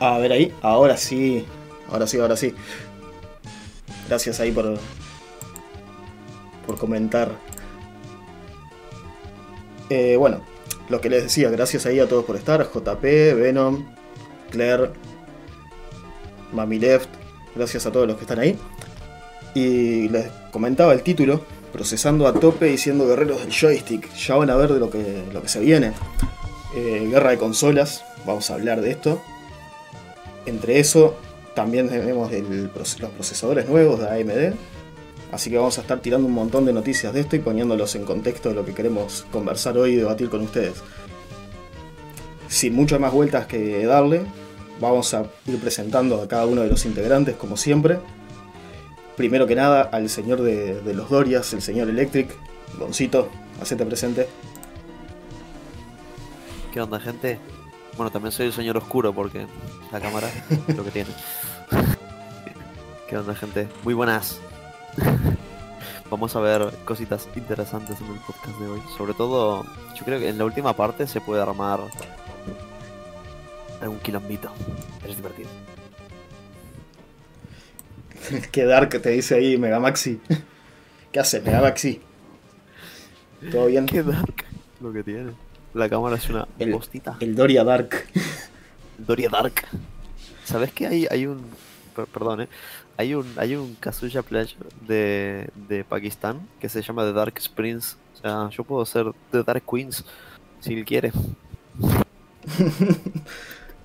A ver ahí, ahora sí, ahora sí, ahora sí. Gracias ahí por, por comentar. Eh, bueno, lo que les decía, gracias ahí a todos por estar. JP, Venom, Claire, Mami Left, gracias a todos los que están ahí. Y les comentaba el título, procesando a tope y siendo guerreros del joystick. Ya van a ver de lo que, lo que se viene. Eh, guerra de consolas, vamos a hablar de esto. Entre eso, también tenemos los procesadores nuevos de AMD. Así que vamos a estar tirando un montón de noticias de esto y poniéndolos en contexto de lo que queremos conversar hoy y debatir con ustedes. Sin muchas más vueltas que darle, vamos a ir presentando a cada uno de los integrantes como siempre. Primero que nada al señor de, los Dorias, el señor Electric. Goncito, hacete presente. ¿Qué onda, gente? Bueno, también soy el señor oscuro porque la cámara es lo que tiene. ¿Qué onda, gente? Muy buenas. Vamos a ver cositas interesantes en el podcast de hoy. Sobre todo, yo creo que en la última parte se puede armar algún quilombito. Pero es divertido. Qué dark te dice ahí Megamaxi. ¿Qué hace Megamaxi? ¿Todo bien? Qué dark lo que tiene. La cámara es una El, postita. el Doria Dark. Doria Dark. ¿Sabes que hay, hay un. per- Perdón, eh. Hay un, hay un Kazuya Pledge de, de Pakistán que se llama The Dark Springs. O sea, yo puedo ser The Dark Queens si él quiere.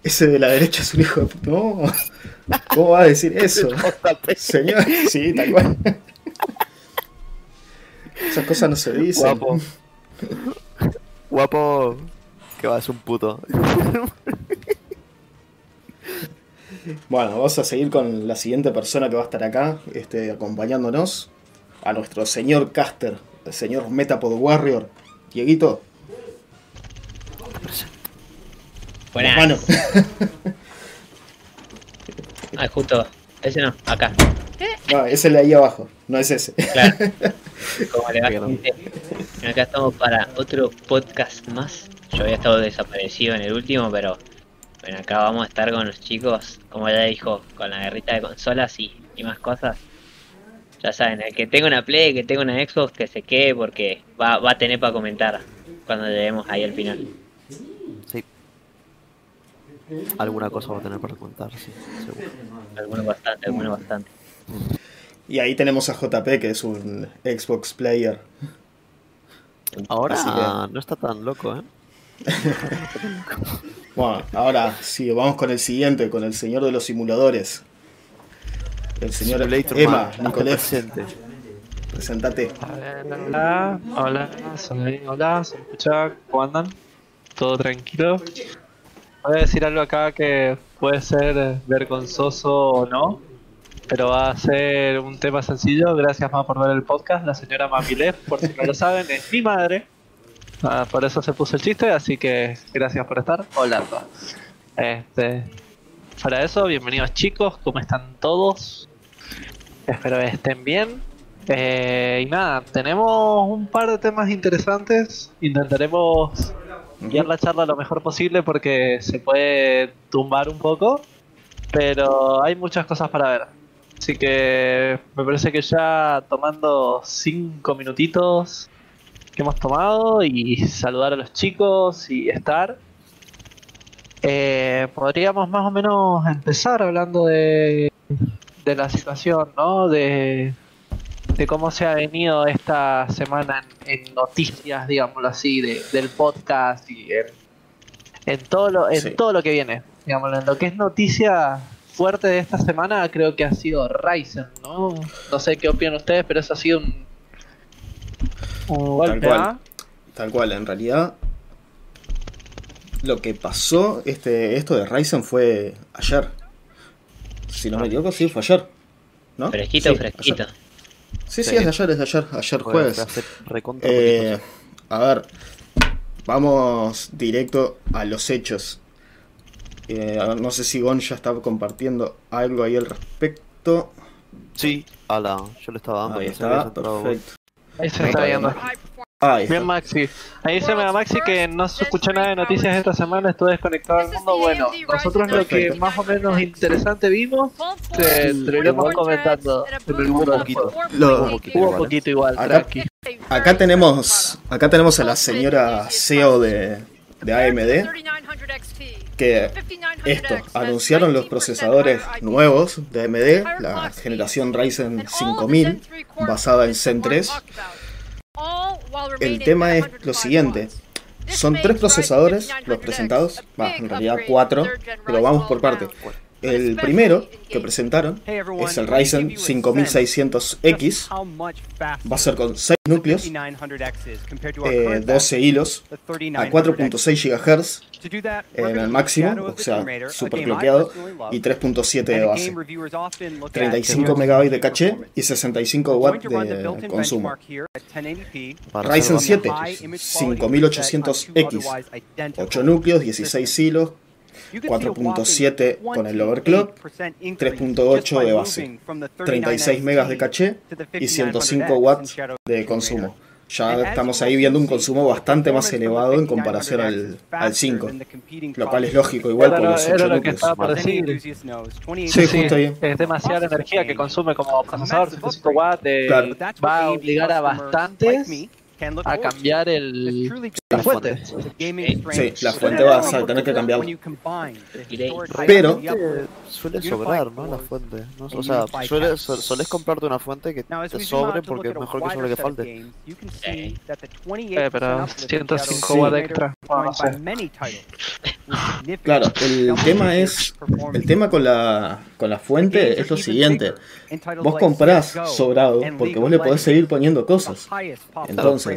Ese de la derecha es un hijo de puta. No. ¿Cómo va a decir eso? Señor, sí, tal cual. Esas cosas no se dicen. Guapo. Guapo. Que va, es un puto. Bueno, vamos a seguir con la siguiente persona que va a estar acá, este, acompañándonos. A nuestro señor caster, el señor Metapod Warrior. Dieguito, Buenas. mano. Ah, justo. Ese no, acá. No, es el de ahí abajo, no es ese. Claro. Como le va, Acá estamos para otro podcast más. Yo había estado desaparecido en el último, pero bueno, acá vamos a estar con los chicos, como ya dijo, con la guerrita de consolas y, y más cosas. Ya saben, el que tenga una Play, que tenga una Xbox, que se quede porque va, va a tener para comentar cuando lleguemos ahí al final. Sí. Alguna cosa va a tener para contar, sí, seguro. Algunos bastante, algunos bastante. Y ahí tenemos a JP, que es un Xbox player. Ahora que- no está tan loco, ¿eh? Bueno, ahora sí, vamos con el siguiente, con el señor de los simuladores. El señor Simulator Emma, Nicolás, presente. presentate. Hola, hola, soy, hola, ¿se me escucha? ¿Cómo andan? ¿Todo tranquilo? Voy a decir algo acá que puede ser vergonzoso o no, pero va a ser un tema sencillo. Gracias más por ver el podcast. La señora Mamilef, por si no lo saben, es mi madre. Ah, por eso se puso el chiste, así que gracias por estar. Hola. Este, para eso, bienvenidos chicos, ¿cómo están todos? Espero que estén bien. Eh, y nada, tenemos un par de temas interesantes. Intentaremos guiar la charla lo mejor posible porque se puede tumbar un poco. Pero hay muchas cosas para ver. Así que me parece que ya tomando cinco minutitos que hemos tomado y saludar a los chicos y estar. eh, podríamos más o menos empezar hablando de, de la situación, ¿no? De, de cómo se ha venido esta semana en, en noticias, digámoslo así, de- del podcast y en, en todo lo, en Sí. todo lo que viene. Digámoslo, en lo que es noticia fuerte de esta semana creo que ha sido Ryzen, ¿no? No sé qué opinan ustedes, pero eso ha sido un, un golpe, cual. ¿ah? Tal cual, en realidad lo que pasó, este, esto de Ryzen fue ayer. Si no me equivoco, sí, fue ayer. ¿No? Fresquito, Sí, fresquito. ayer. Sí, sí, Sí. es de ayer, es de ayer, ayer jueves. Eh, a ver, vamos directo a los hechos. Eh, no sé si Gon ya está compartiendo algo ahí al respecto. sí. Ala, yo le estaba dando. Ahí está, perfecto. Ahí se No, está viendo. no. Ahí está. Bien Maxi. Ahí dice Mega Maxi que no se escuchó nada de noticias esta semana, estuve desconectado del mundo. Bueno, nosotros lo que más o menos interesante vimos, te, te lo iremos comentando del poquito. juego. Lo- Un poquito Hubo igual, poquito igual, Acá- tranqui. Acá tenemos, acá tenemos a la señora CEO de, de AMD que esto, anunciaron los procesadores nuevos de AMD, la generación Ryzen 5000 basada en Zen 3. El tema es lo siguiente, son tres procesadores los presentados, va, en realidad cuatro, pero vamos por parte. El primero que presentaron es el Ryzen 5600X, va a ser con 6 núcleos, eh, 12 hilos, a 4.6 GHz en el máximo, o sea, super cloqueado, y 3.7 de base. 35 MB de caché y 65 watts de consumo. Para Ryzen hacer 7, 5800X, 8 núcleos, 16 hilos, 4.7 con el overclock, 3.8 de base, 36 MB de caché y 105 watts de consumo. Ya estamos ahí viendo un consumo bastante más elevado en comparación al, al 5, lo cual es lógico igual por los era 8 lo que núcleos. Sí, justo ahí. Es demasiada energía que consume como procesador, 105 watts, de- Claro. va a obligar a bastantes a cambiar el, la fuente. Sí, la fuente vas a tener que cambiarla. Pero Suele sobrar, ¿no? La fuente. ¿no? O sea, suele, su- solés comprarte una fuente que te sobre porque es mejor que sobre que falte. Eh, pero 105 Sí. extra. Claro, el tema es, el tema con la, con la fuente es lo siguiente. Vos comprás sobrado porque vos le podés seguir poniendo cosas. Entonces,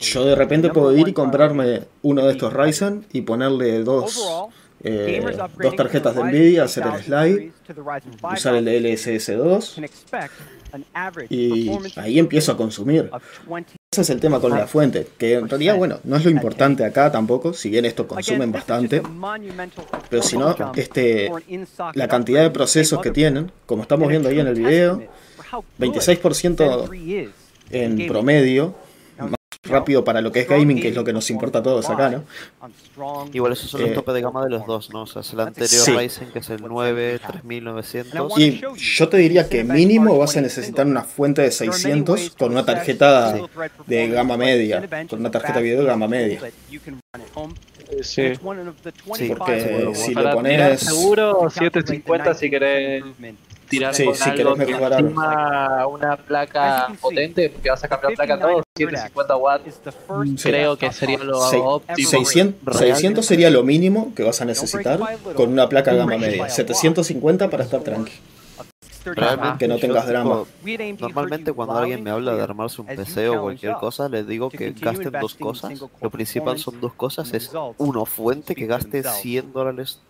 Yo de repente puedo ir y comprarme uno de estos Ryzen y ponerle dos, eh, dos tarjetas de Nvidia, hacer el slide, usar el DLSS2 y ahí empiezo a consumir. Ese es el tema con la fuente, que en realidad, bueno, no es lo importante acá tampoco, si bien esto consumen bastante, pero si no, este, la cantidad de procesos que tienen, como estamos viendo ahí en el video, 26% en promedio, rápido para lo que es gaming, que es lo que nos importa a todos acá, ¿no? Igual esos son los Eh, tope de gama de los dos, ¿no? O sea, es el anterior Sí. Ryzen que es el 9 3900. Y yo te diría que mínimo vas a necesitar una fuente de 600 con una tarjeta de gama media, con una tarjeta de video de gama media. Sí. Sí, Porque si le pones... seguro 750 si querés tirar Sí, con si algo que mejorar. encima una placa potente, porque vas a cambiar placa todo, 750 watts, creo que sería lo Sei- óptimo. 600, 600 sería lo mínimo que vas a necesitar con una placa gama media. 750 para estar tranqui. Realmente Que no tengas tipo, drama. Normalmente cuando alguien me habla de armarse un PC o cualquier cosa, les digo que gasten dos cosas. Lo principal son dos cosas. Es uno, fuente que gaste 100 dólares,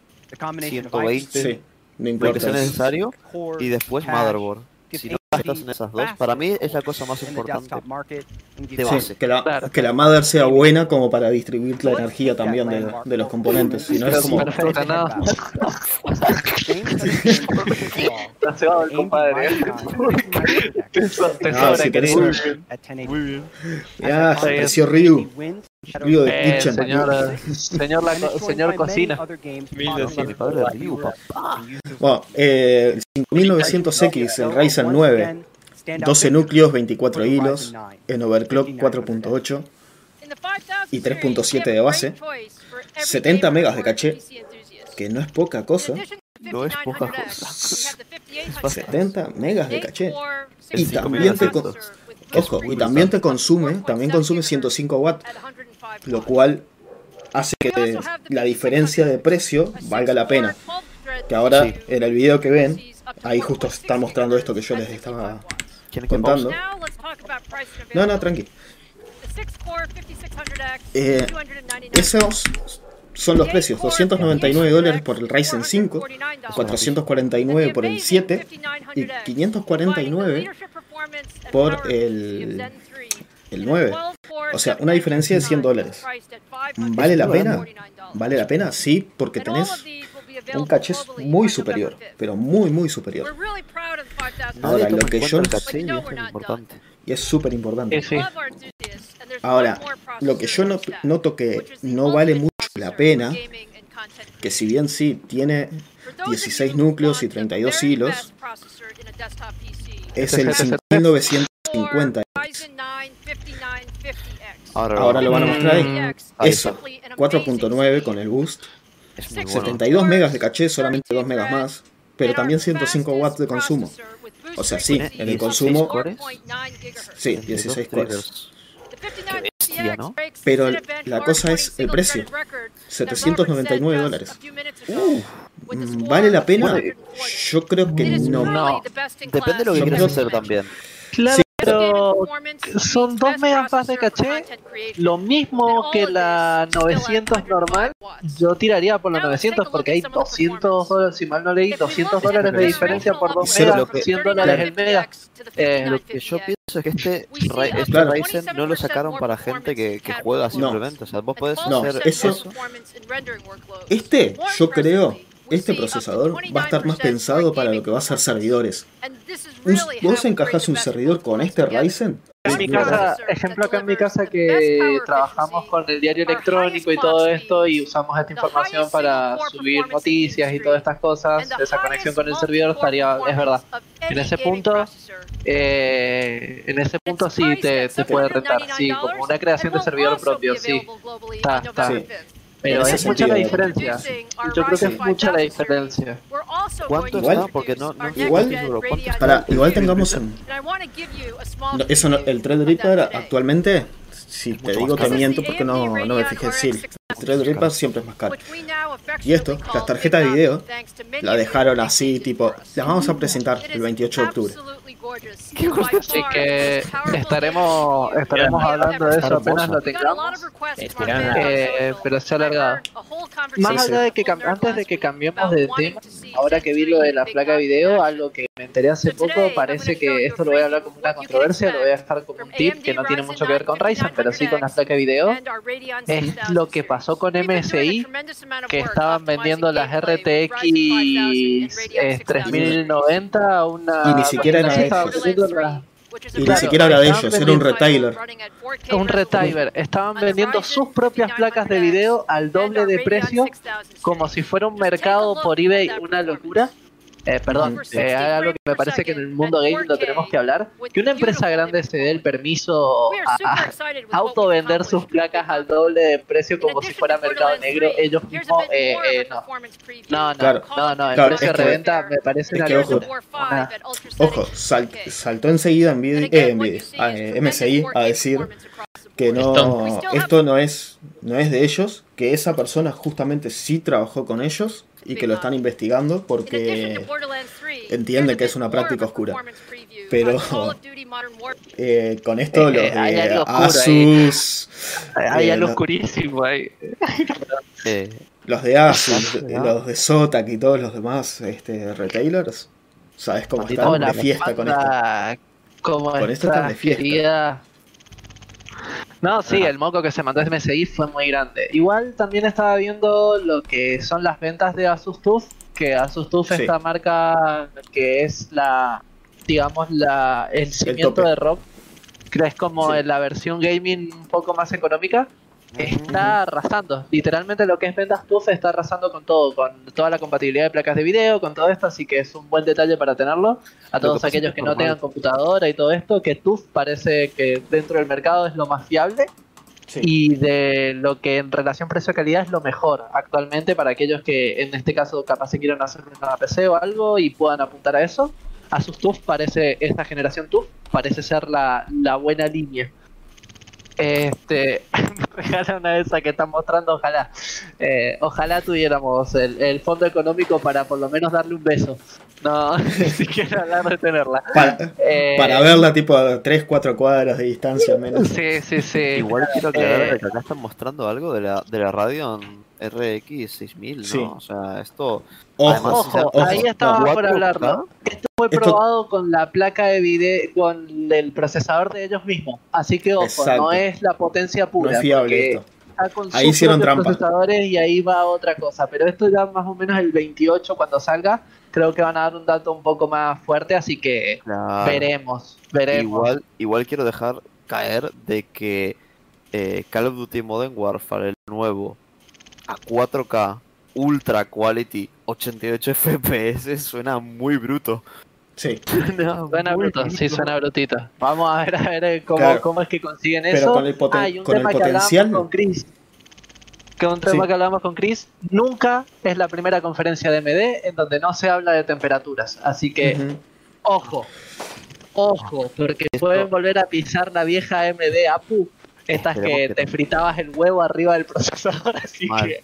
120, Sí, no lo importa. que sea necesario. Y después motherboard. Si no gastas en esas dos, para mí es la cosa más importante de Sí, base. que la, que la mother sea buena como para distribuir la energía también de, de los componentes. Si no es como... Perfecto, no. Está cebado el compadre. Te No, Ya, Ryu. Ryu de Eh, Kitchen. señor, señor, la co- señor cocina. Bueno, eh, el 5900X, el Ryzen 9, 12 núcleos, 24 hilos, en overclock 4.8, y 3.7 de base, 70 megas de caché, que no es poca cosa. No es poca cosa. 70 megas de caché. Y también te, ojo, y también te consume, también consume 105 watts, lo cual hace que la diferencia de precio valga la pena. Que ahora Sí. en el video que ven, ahí justo está mostrando esto que yo les estaba ¿Quieren que contando. No, no, tranqui. Eh, esos son los precios, 299 dólares por el Ryzen 5, 449 por el 7 y 549 por el, el 9. O sea, una diferencia de 100 dólares. ¿Vale la pena? ¿Vale la pena? Sí, porque tenés un caché muy superior, pero muy, muy superior. Ahora, lo que yo- y es lo importante. Y es súper importante. Ahora, lo que yo not- noto que no vale mucho la pena, que si bien sí tiene 16 núcleos y 32 hilos, es el 5950. Ahora, Ahora lo van a mostrar ahí. Ahí Eso, 4.9 con el boost, Es muy bueno. 72 megas de caché, solamente 2 megas más, pero también 105 watts de consumo. O sea, sí, en el consumo, sí, 16 cores. bestia, ¿no? Pero la cosa es el precio, 799 dólares. Mm, ¿Vale la pena? Yo creo que no. No. Depende de lo que Yo quieras creo- hacer también. Claro, pero son 2 megas más de caché, lo mismo que la 900 normal. Yo tiraría por la 900 porque hay 200 dólares, si mal no leí, 200 dólares de diferencia por 2 Cero, megas, lo que- 100 dólares el mega. Eh, Lo que yo pienso es que este, este Claro. Ryzen no lo sacaron para gente que, que juega simplemente. O sea, vos podés No, hacer eso- eso. Este, yo creo, este procesador va a estar más pensado para lo que va a ser servidores. Vos encajás un servidor con este Ryzen, En mi casa, ejemplo acá en mi casa que trabajamos con el diario electrónico y todo esto y usamos esta información para subir noticias y todas estas cosas, esa conexión con el servidor estaría, es verdad. En ese punto, Eh, en ese punto sí te, te puede rentar, sí, como una creación de servidor propio, sí. Está, está. Sí. Pero es mucha la diferencia. Yo creo que es mucha la diferencia. ¿Cuánto Igual- está? Porque no, no igual-. Para, igual tengamos en. no, eso no, el Threadripper actualmente, si te digo te miento porque no, no me fijé en sí. El Threadripper siempre es más caro. Y esto, las tarjetas de video, La dejaron así, tipo, las vamos a presentar el 28 de octubre. Así que estaremos, estaremos hablando de eso apenas lo tengamos. Estiraron Eh, pero se ha alargado. Más Sí, sí. allá de que antes de que cambiemos de tema, ahora que vi lo de la placa de video, algo que me enteré hace poco, parece que esto lo voy a hablar como una controversia, lo voy a dejar como un tip que no tiene mucho que ver con Ryzen, pero sí con la placa de video. Es lo que pasó con MSI, que estaban vendiendo las RTX eh, 3090 a una... Y ni siquiera era Y ni siquiera era de ellos, era un retailer. un retimer. Estaban vendiendo sus propias placas de video al doble de precio, como si fuera un mercado por eBay, una locura. Eh, perdón, eh, hay algo que me parece que en el mundo gaming lo tenemos que hablar. Que una empresa grande se dé el permiso a, a autovender sus placas al doble de precio como si fuera mercado negro. Ellos mismos, eh, eh, no. No, no, Claro. no, no, el Claro, precio es de que- reventa me parece una que, ojo, locura. Una- Ojo, sal- saltó enseguida eh, Nvidia, ah, eh, MSI a decir que no, esto no es, no es de ellos, que esa persona justamente sí trabajó con ellos y que lo están investigando porque entienden que es una práctica oscura. Pero eh, con esto los hay de algo oscuro ahí. Asus, Hay eh, algo oscurísimo ahí. Los de Asus, los de Zotac y todos los demás este, retailers, sabes cómo están de fiesta con esto. banda, ¿Cómo Con esto están de fiesta. No, sí, el moco que se mandó MSI fue muy grande. Igual también estaba viendo lo que son las ventas de Asus TUF, que Asus TUF Sí. esta marca que es la, digamos, la el cimiento de rock, que es como Sí. la versión gaming un poco más económica, está arrasando. Literalmente lo que es ventas TUF está arrasando con todo, con toda la compatibilidad de placas de video, con todo esto, así que es un buen detalle para tenerlo. A todos aquellos que no tengan computadora y todo esto, que TUF parece que dentro del mercado es lo más fiable Sí. y de lo que en relación precio-calidad es lo mejor actualmente para aquellos que en este caso capaz se quieran hacer una PC o algo y puedan apuntar a eso. Asus TUF parece, esta generación TUF parece ser la, la buena línea. Este, regala una de esas que están mostrando, ojalá. Eh, ojalá tuviéramos el, el fondo económico para por lo menos darle un beso. No, ni siquiera hablar de tenerla. Para, Eh, para verla tipo a 3, 4 cuadras de distancia al menos. Sí, sí, sí. igual quiero Eh, que acá están mostrando algo de la, de la Radeon RX 6000, ¿no? Sí. O sea, esto... Ojo, Además, Ojo, ojo, ahí no. estaba por 4K, hablarlo. Esto fue Esto- probado con la placa de video, con el procesador de ellos mismos. Así que ojo, Exacto. no es la potencia No pura. es fiable esto. está con Ahí hicieron trampa. procesadores y ahí va otra cosa. Pero esto ya más o menos el 28 cuando salga, creo que van a dar un dato un poco más fuerte, así que Claro. veremos, veremos. Igual, igual quiero dejar caer de que eh, Call of Duty Modern Warfare, el nuevo, a 4K, Ultra Quality, 88 FPS, suena muy bruto. Sí, Suena, Suena muy bruto, sí, bruto. suena brutito. Vamos a ver, a ver eh, cómo, Claro. cómo es que consiguen Pero eso. con el poten- Ah, y un con el tema que potencial- hablábamos con Chris. Que un tema Sí. que hablamos con Chris, nunca es la primera conferencia de MD en donde no se habla de temperaturas. Así que, ojo, ojo, porque Esto- pueden volver a pisar la vieja MD APU. Estas que que te fritabas el huevo arriba del procesador, así Mal. que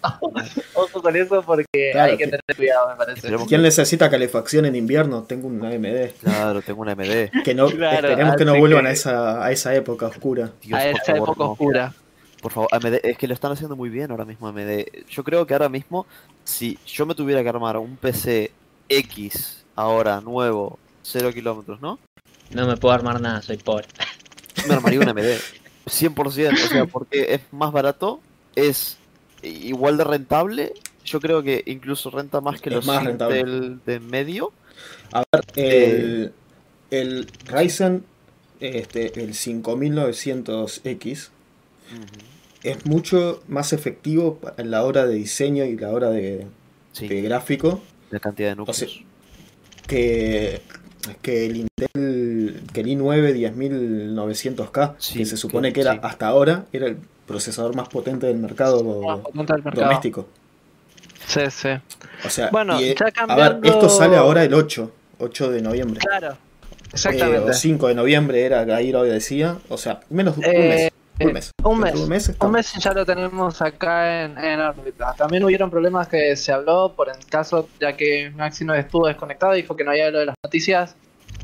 ojo con eso porque Claro, hay que tener cuidado, me parece. ¿Quién necesita calefacción en invierno? Tengo una AMD. Claro, tengo una MD. Que no, Claro, esperemos que no vuelvan que- a esa, a esa época oscura. Dios, a esa favor, época no. oscura. Por favor, AMD, es que lo están haciendo muy bien ahora mismo AMD. Yo creo que ahora mismo, si yo me tuviera que armar un PC X ahora, nuevo, 0 kilómetros, ¿no? No me puedo armar nada, soy pobre. Me armaría un AMD. 100%, o sea, porque es más barato, es igual de rentable. Yo creo que incluso renta más que Es los más. Intel de medio. A ver, el, el Ryzen, este, el 5900X, es mucho más efectivo en la hora de diseño y la hora de, Sí, de gráfico la cantidad de núcleos. sea, que, que el Intel que el i9 10900K, Sí, que se supone que- que era sí. hasta ahora era el procesador más potente del mercado Más potente del mercado. doméstico. Sí, sí. O sea, Bueno, y, eh, a ver, esto sale ahora el 8, 8 de noviembre. Claro. Eh, Exactamente. o 5 de noviembre era, ahí lo decía. O sea, menos de un Eh, mes. Un eh, mes. un mes. de Un mes, Un mes ya lo tenemos acá en, en órbita. También hubieron problemas que se habló por el caso, ya que Maxi no estuvo desconectado, dijo que no había lo de las noticias.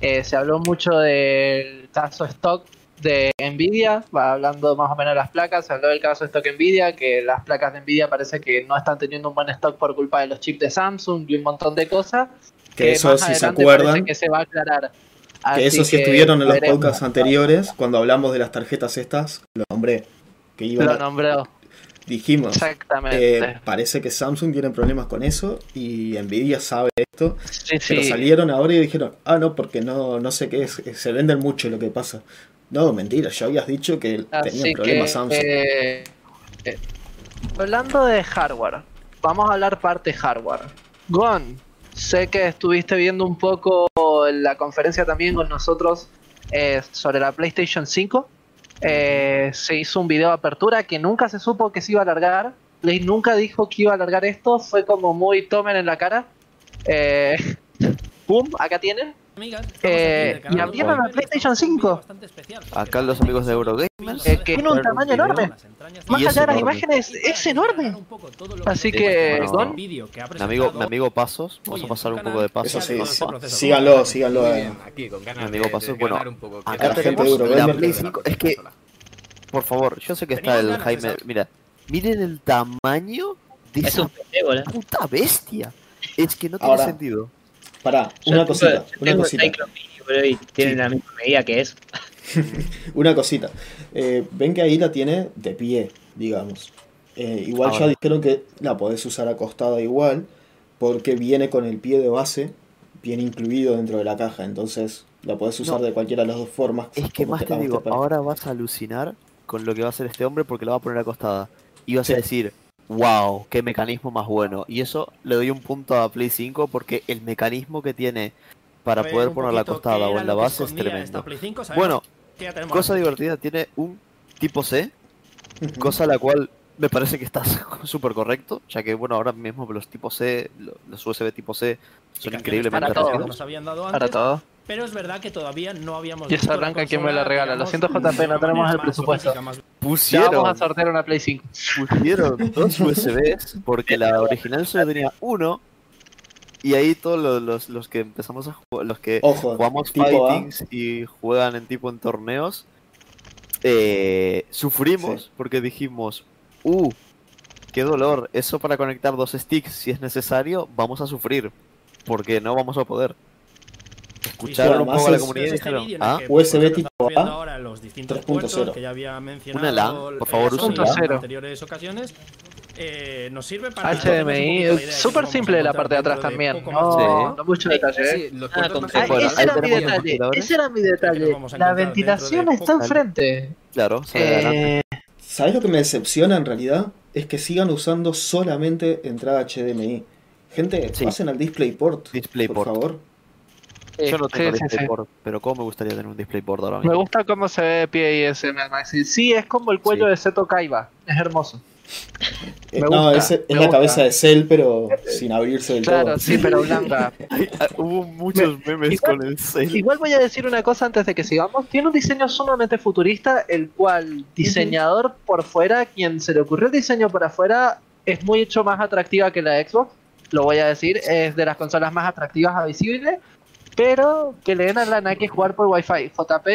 Eh, se habló mucho del caso stock de Nvidia, va hablando más o menos de las placas. Se habló del caso stock Nvidia, que las placas de Nvidia parece que no están teniendo un buen stock por culpa de los chips de Samsung y un montón de cosas. Que eso, si se acuerdan, que se va a aclarar. Que Así eso si que estuvieron en los veremos. podcasts anteriores, cuando hablamos de las tarjetas estas, lo nombré. Que iban Lo a- nombró, dijimos, exactamente. eh, parece que Samsung tiene problemas con eso y Nvidia sabe esto. sí, Pero sí. salieron ahora y dijeron, ah, no, porque no, no sé qué es, eh, se venden mucho lo que pasa. No, mentira, ya habías dicho que Así tenían problemas que, Samsung. eh, eh, hablando de hardware, vamos a hablar parte hardware. Gon, sé que estuviste viendo un poco la conferencia también con nosotros eh, sobre la PlayStation 5. Eh, se hizo un video de apertura que nunca se supo que se iba a alargar. Play nunca dijo que iba a alargar esto. Fue como muy tomen en la cara. Eh, ¡Pum! Acá tienen. Eh, y abrieron la PlayStation 5. Acá los amigos de Eurogamers. Eh, que tiene un tamaño enorme. Más allá de las imágenes, es enorme. Así que, bueno, Gon, Mi amigo, mi amigo Pasos, vamos a pasar un poco de pasos. sí, síganlo, síganlo. Eh. bien, aquí con ganas Mi amigo de bueno, acá tenemos de Eurogamer la Play 5. Es que, por favor, yo sé que está el Jaime. Mira, miren el tamaño de Es esa boludo. puta bestia. Es que no tiene Ahora, sentido. Pará, una cosita, una tengo cosita. Y Sí. la misma medida que es. Una cosita. Eh, ven que ahí la tiene de pie, digamos. Eh, igual ya Ahora. dijeron que la podés usar acostada igual, porque viene con el pie de base, viene incluido dentro de la caja, entonces la podés usar No. de cualquiera de las dos formas. Es que más te digo, ahora vas a alucinar con lo que va a hacer este hombre porque lo va a poner acostada. Y vas Sí. a decir, wow, qué mecanismo más bueno. Y eso le doy un punto a Play 5 porque el mecanismo que tiene para ver, poder poquito acostada qué o en la base es tremendo. Play 5, sabemos Bueno, cosa divertida, tiene un tipo C, cosa la cual me parece que está súper correcto, ya que bueno, ahora mismo los tipos C, lo- los USB tipo C son increíblemente para todo. que rápidos. nos habían dado para antes, todo. Pero es verdad que todavía no habíamos Y esa blanca, ¿quién me la regala? Lo siento, JP, no tenemos el presupuesto. más- Ya Pusieron, vamos a sortear una Play 5. pusieron dos USBs porque la original solo tenía uno y ahí todos los, los, los que empezamos a jugar, los que Ojo, jugamos tipo A. fightings y juegan en tipo en torneos, eh, sufrimos Sí. porque dijimos, uh, qué dolor, eso para conectar dos sticks si es necesario, vamos a sufrir, porque no vamos a poder escuchar un poco a la comunidad. Este ¿Ah? USB tipo A. Ahora los distintos puertos que ya había mencionado Una LAN, eh, por favor, usa en anteriores ocasiones. Eh, nos sirve para HDMI, súper simple la parte de atrás de también. No, no, mucho detalle. Sí, ¿eh? sí, ah, ese, era mi detalle ese era mi detalle. La ventilación de está enfrente. Claro, eh... ¿Sabes lo que me decepciona en realidad? Es que sigan usando solamente entrada HDMI. Gente, pasen al DisplayPort. DisplayPort. Por favor. Yo eh, no tengo sí, DisplayPort, pero cómo me gustaría tener un DisplayPort ahora mismo. Me gusta cómo se ve PIS en el Maxi. Sí, es como el cuello de Seto Kaiba, es hermoso. Eh, no, es, la cabeza de Cell, pero sin abrirse del todo. Claro, sí, pero blanda. Ah, hubo muchos memes con el Cell. Igual voy a decir una cosa antes de que sigamos. Tiene un diseño sumamente futurista, el cual diseñador por fuera, quien se le ocurrió el diseño por afuera, es mucho más atractiva que la Xbox. Lo voy a decir, es de las consolas más atractivas a visible pero que le den a lana que jugar por Wi-Fi. JP,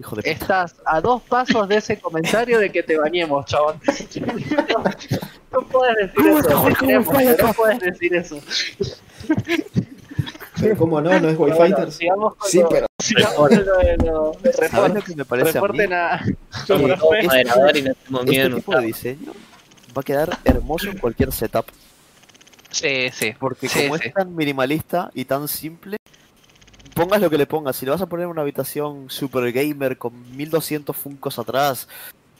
Hijo de. Estás a dos pasos de ese comentario de que te bañemos, chabón. no, no puedes decir eso. Te queremos, no puedes decir eso. Pero cómo no, no es Wi-Fi. Bueno, sigamos con sí, lo, pero. Sigamos lo de los reportes. lo que me parece Reporten a. Mí? a... Yo, eh, este, este, y no tengo miedo, tipo de diseño va a quedar hermoso en cualquier setup. Sí, sí. Porque sí, como sí. es tan minimalista y tan simple, pongas lo que le pongas, si le vas a poner una habitación super gamer con 1200 funcos atrás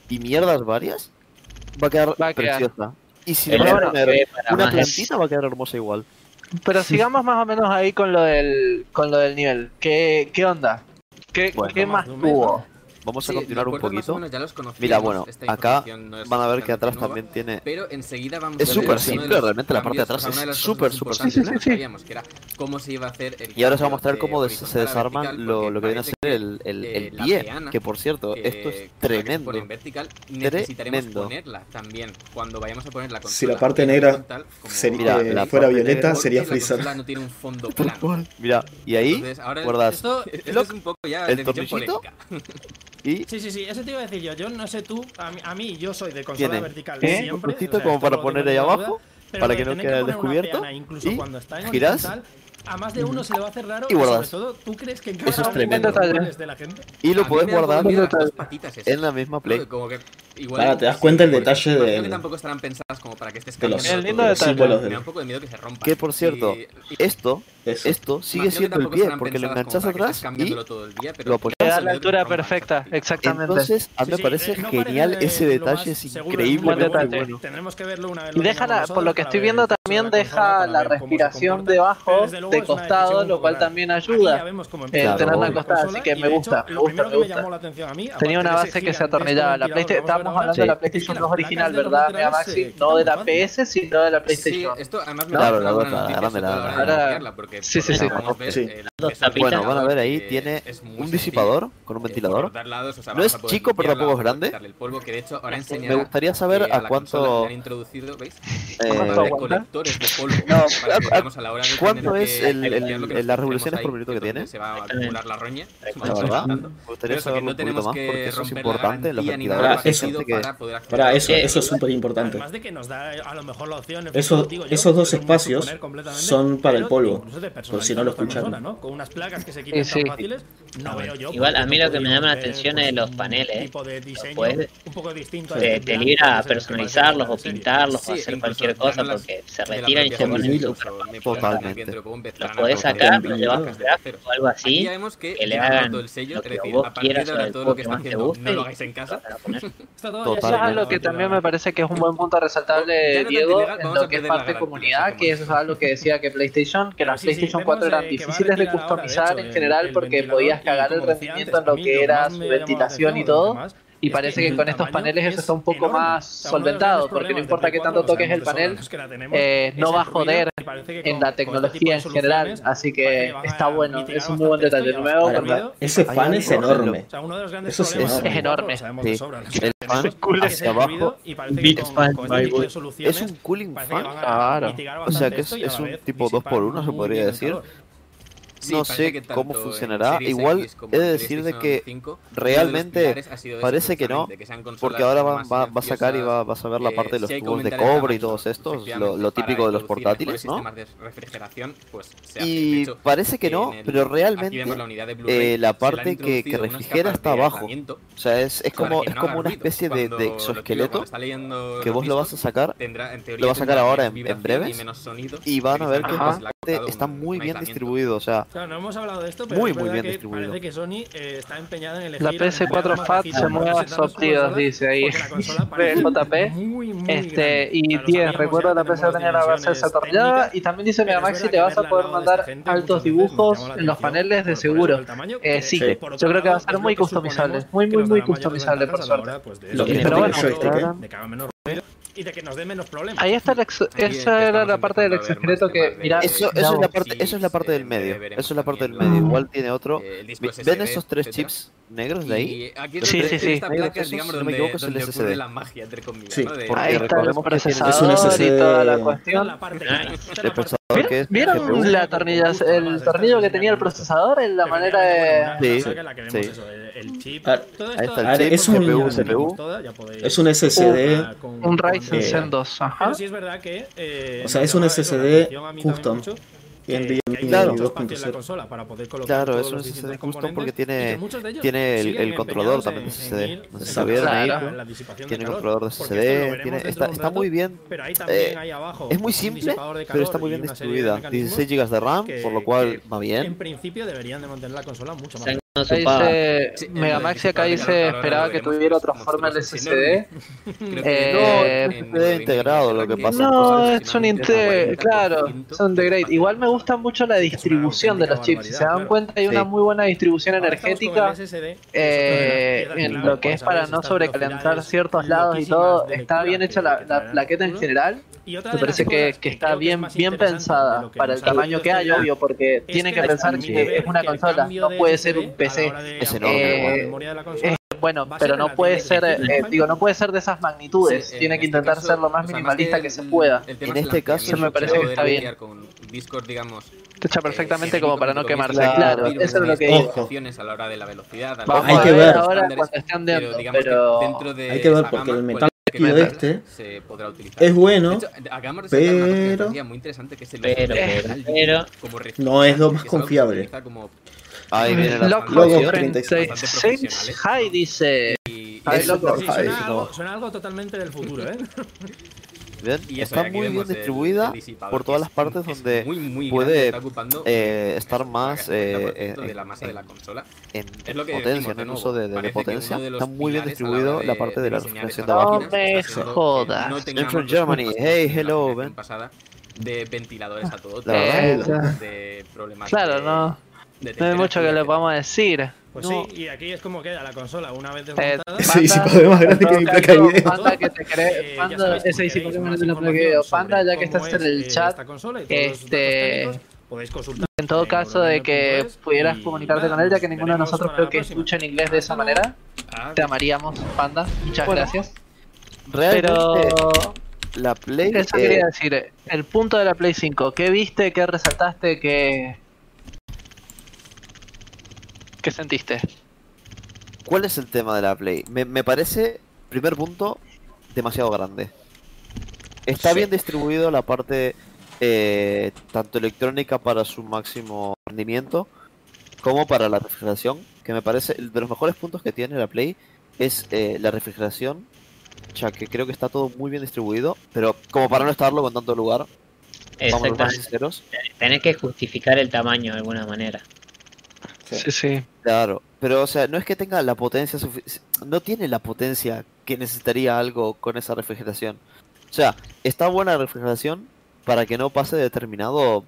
y mierdas varias, va a quedar preciosa. Y si le eh, vas a poner eh, una plantita, va a quedar hermosa igual. Pero sigamos más o menos ahí con lo del, con lo del nivel. ¿Qué, qué onda? ¿Qué, ¿qué más, más tuvo? Vamos a continuar un poquito. Ya los Mira, bueno, acá no van a ver que atrás nueva, también tiene. Pero enseguida vamos es súper simple, realmente la parte de atrás es súper, súper simple. Sí, sí, que cómo se iba a hacer el y ahora os voy a mostrar cómo de, se desarman lo, lo, que viene a ser el, el, eh, el pie. Peana, que por cierto, que, esto es tremendo. En vertical, necesitaremos tremendo. ponerla también cuando vayamos a poner la consola. Si la parte negra frontal, eh, la fuera violeta, sería frisar. No tiene un fondo plano. Mira, y ahí, guardas. Esto es un poco ya el tornillito. Sí, sí, sí, eso te iba a decir yo. Yo no sé tú, a mí, a mí yo soy de consola vertical. ¿Eh? Siempre, un como para poner ahí abajo, para que no quede descubierto. A más de uno se le va a hacer raro. Y guardas. Sobre todo, ¿tú crees que Eso es tremendo. De la gente? Y lo puedes guardar en la misma play. Como te das cuenta el detalle de. que tampoco estarán pensadas como para que los, de. Que por cierto, esto eso. Esto sigue Imagino siendo el pie, porque lo enganchas atrás y todo el día, pero lo la altura perfecta, exactamente. Entonces, a mí sí, me parece sí, genial ese detalle, es increíble. Bueno. Tendremos que verlo una vez. Y deja, la, por lo que estoy viendo, también deja la respiración debajo, de costado, lo cual también ayuda. Eh, tenerla acostada, así que me gusta. Me gusta, me gusta. Tenía una base que se atornillaba. La PlayStation, estábamos hablando de la PlayStation 2 original, ¿verdad, Maxi? No de la PS, sino de la PlayStation. Claro, la verdad, ahora sí, sí, sí. Bueno, van a ver ahí, tiene un disipador con un ventilador. O sea, no es chico, pero tampoco es grande. Me gustaría saber a, cuánto... Han introducido, ¿veis? Eh, no, ¿Cuánto es el, el, por minuto que tiene? Eh, la me gustaría saberlo un poquito más porque eso es importante. Eso, eso es súper importante. Esos dos espacios son para el polvo de. Por si no lo escucharon. ¿no? Con unas placas que se quitan sí, fáciles, no veo yo. Igual a mí lo que me llama la atención pues es los paneles. ¿eh? De pues puedes. Te, te libra a personalizarlos o pintarlos o hacer cualquier cosa porque se retiran y se ponen super. Totalmente. Los podés sacar, los llevas a o algo así. Que le hagan todo el sello, lo que vos quieras o todo lo que más te guste. No lo hagáis en casa. Eso es algo que también me parece que es un buen punto resaltable, Diego, en lo que es parte comunidad, que eso es algo que decía que PlayStation, que las PlayStation PlayStation sí, 4 eran difíciles de customizar en general porque podías cagar el rendimiento en lo que era su ventilación y todo. Y parece que con estos paneles eso está un poco más solventado, porque no importa que tanto toques el panel, eh, no va a joder en la tecnología en general, así que está bueno, es un muy buen detalle. Nuevo, Ese fan es enorme. Eso es, enorme fan hacia abajo. Fan con este es un cooling fan. Claro. O sea que es, es un tipo 2 por 1 se podría decir. Calor no sé cómo funcionará. Igual he de decir de que realmente parece que no, porque ahora va, a sacar y va, a saber la parte de los si tubos de cobre y todos estos, lo, típico de los portátiles, ¿no? Y parece que no, pero realmente la eh, parte que, refrigera está abajo. O sea, es, es como, es como una especie de, de exoesqueleto que vos lo vas a sacar, lo vas a sacar ahora en, breve y van a ver que realmente está muy bien distribuido. O sea, muy, muy bien que distribuido. La PS4 Fat se mueve a tíos, dice ahí. JP. Muy, muy este, y tío, recuerda la PC tenía la base desarrollada. Y también dice Mega Maxi, te vas a poder mandar altos dibujos en los paneles de seguro. Eh, sí, yo creo que va a ser muy customizable. Muy, muy, muy customizable, por suerte. Lo que pero bueno, y de que nos dé menos problemas. Ahí está, ex esa era la parte del ex secreto que, mira, eso, eso es la parte, eso es la parte del medio, eso es la parte del medio. Igual tiene otro. Ven esos tres chips negros de ahí. Sí, sí, sí. Digamos, donde, equivoco, la magia, entre comillas. Ahí está el procesador la cuestión. ¿Vieron la tornilla, el tornillo que tenía el procesador en la manera de...? Sí. El chip, ah, todo esto, es un Es un SSD. Un Ryzen 2, ajá. es verdad que... O sea, es un SSD custom que, que claro. mucho espacio en la consola para poder colocar claro, eso porque tiene, tiene el, el controlador también de SSD. No se sabía tiene controlador de SSD, tiene, está, está muy bien. Pero ahí eh, también abajo es muy simple, pero está muy bien distribuida. 16 GB de RAM, por lo cual va bien. En principio deberían de mantener la consola mucho más. Acá dice, sí, Megamax acá dice, esperaba que tuviera otra forma el SSD. Eh, no, es integrado lo que pasa. No, es un integrado, claro, es un integrate. Igual me gusta mucho la distribución de los chips. Si se dan cuenta, hay una muy buena distribución energética. Eh, en lo que es para no sobrecalentar ciertos lados y todo. Está bien hecha la, la plaqueta en general. Y otra Me parece que, que, está que bien, bien pensada para el tamaño que hay, obvio, porque es tienen que, que pensar que es una consola, no puede ser un PC. bueno, pero no puede ser, eh, digo, no puede ser de esas magnitudes. Sí, Tiene que este intentar caso, ser lo más minimalista el, que se pueda. En este caso, me parece que está bien. Con Discord, digamos, te echa perfectamente eh, como para no quemarse. Claro, eso es lo que digo. a la hora de la velocidad. Vamos hay que ver ahora cuando dentro, pero. Dentro de hay que ver porque el metal es bueno, de pero... Muy interesante que es el pero, pero, no es lo más confiable. Dice... Y está muy bien distribuida por todas las partes donde muy, muy puede eh, eh, estar más eh, de eh, la masa en, de la consola. En, es lo que potencia, en el uso de, de, de potencia. De está muy bien distribuido la, la parte de la refrigeración de abajo. No me jodas. No Germany. Hey, hello, ven. De ventiladores a todo. Eh, de problemas. Claro, no. No hay mucho que le podamos decir. Pues no. sí, y aquí es como queda la consola una vez eh, desmontada. Eh, sí, sí, más grande que mi placa de video. Panda, que te cree, eh, Panda, ese sí, más de la placa de video. Panda, ya que estás en el eh, chat, este... Podéis consultar. En todo caso, de que pudieras comunicarte con él, ya que ninguno de nosotros creo que escucha en inglés de esa manera, ah, te amaríamos, Panda. Muchas gracias. Pero... La Play. Eso quería decir. El punto de la Play 5. ¿Qué viste? ¿Qué resaltaste? ¿Qué.? ¿Qué sentiste? ¿Cuál es el tema de la Play? Me, parece, primer punto, demasiado grande. Está bien distribuido la parte eh, tanto electrónica para su máximo rendimiento como para la refrigeración, que me parece de los mejores puntos que tiene la Play es eh, la refrigeración, ya que creo que está todo muy bien distribuido, pero como para no estarlo con tanto lugar, vamos a ser sinceros. Tenés que justificar el tamaño de alguna manera. Sí, sí. sí. Claro, pero o sea, no es que tenga la potencia suficiente, no tiene la potencia que necesitaría algo con esa refrigeración. O sea, está buena la refrigeración para que no pase determinado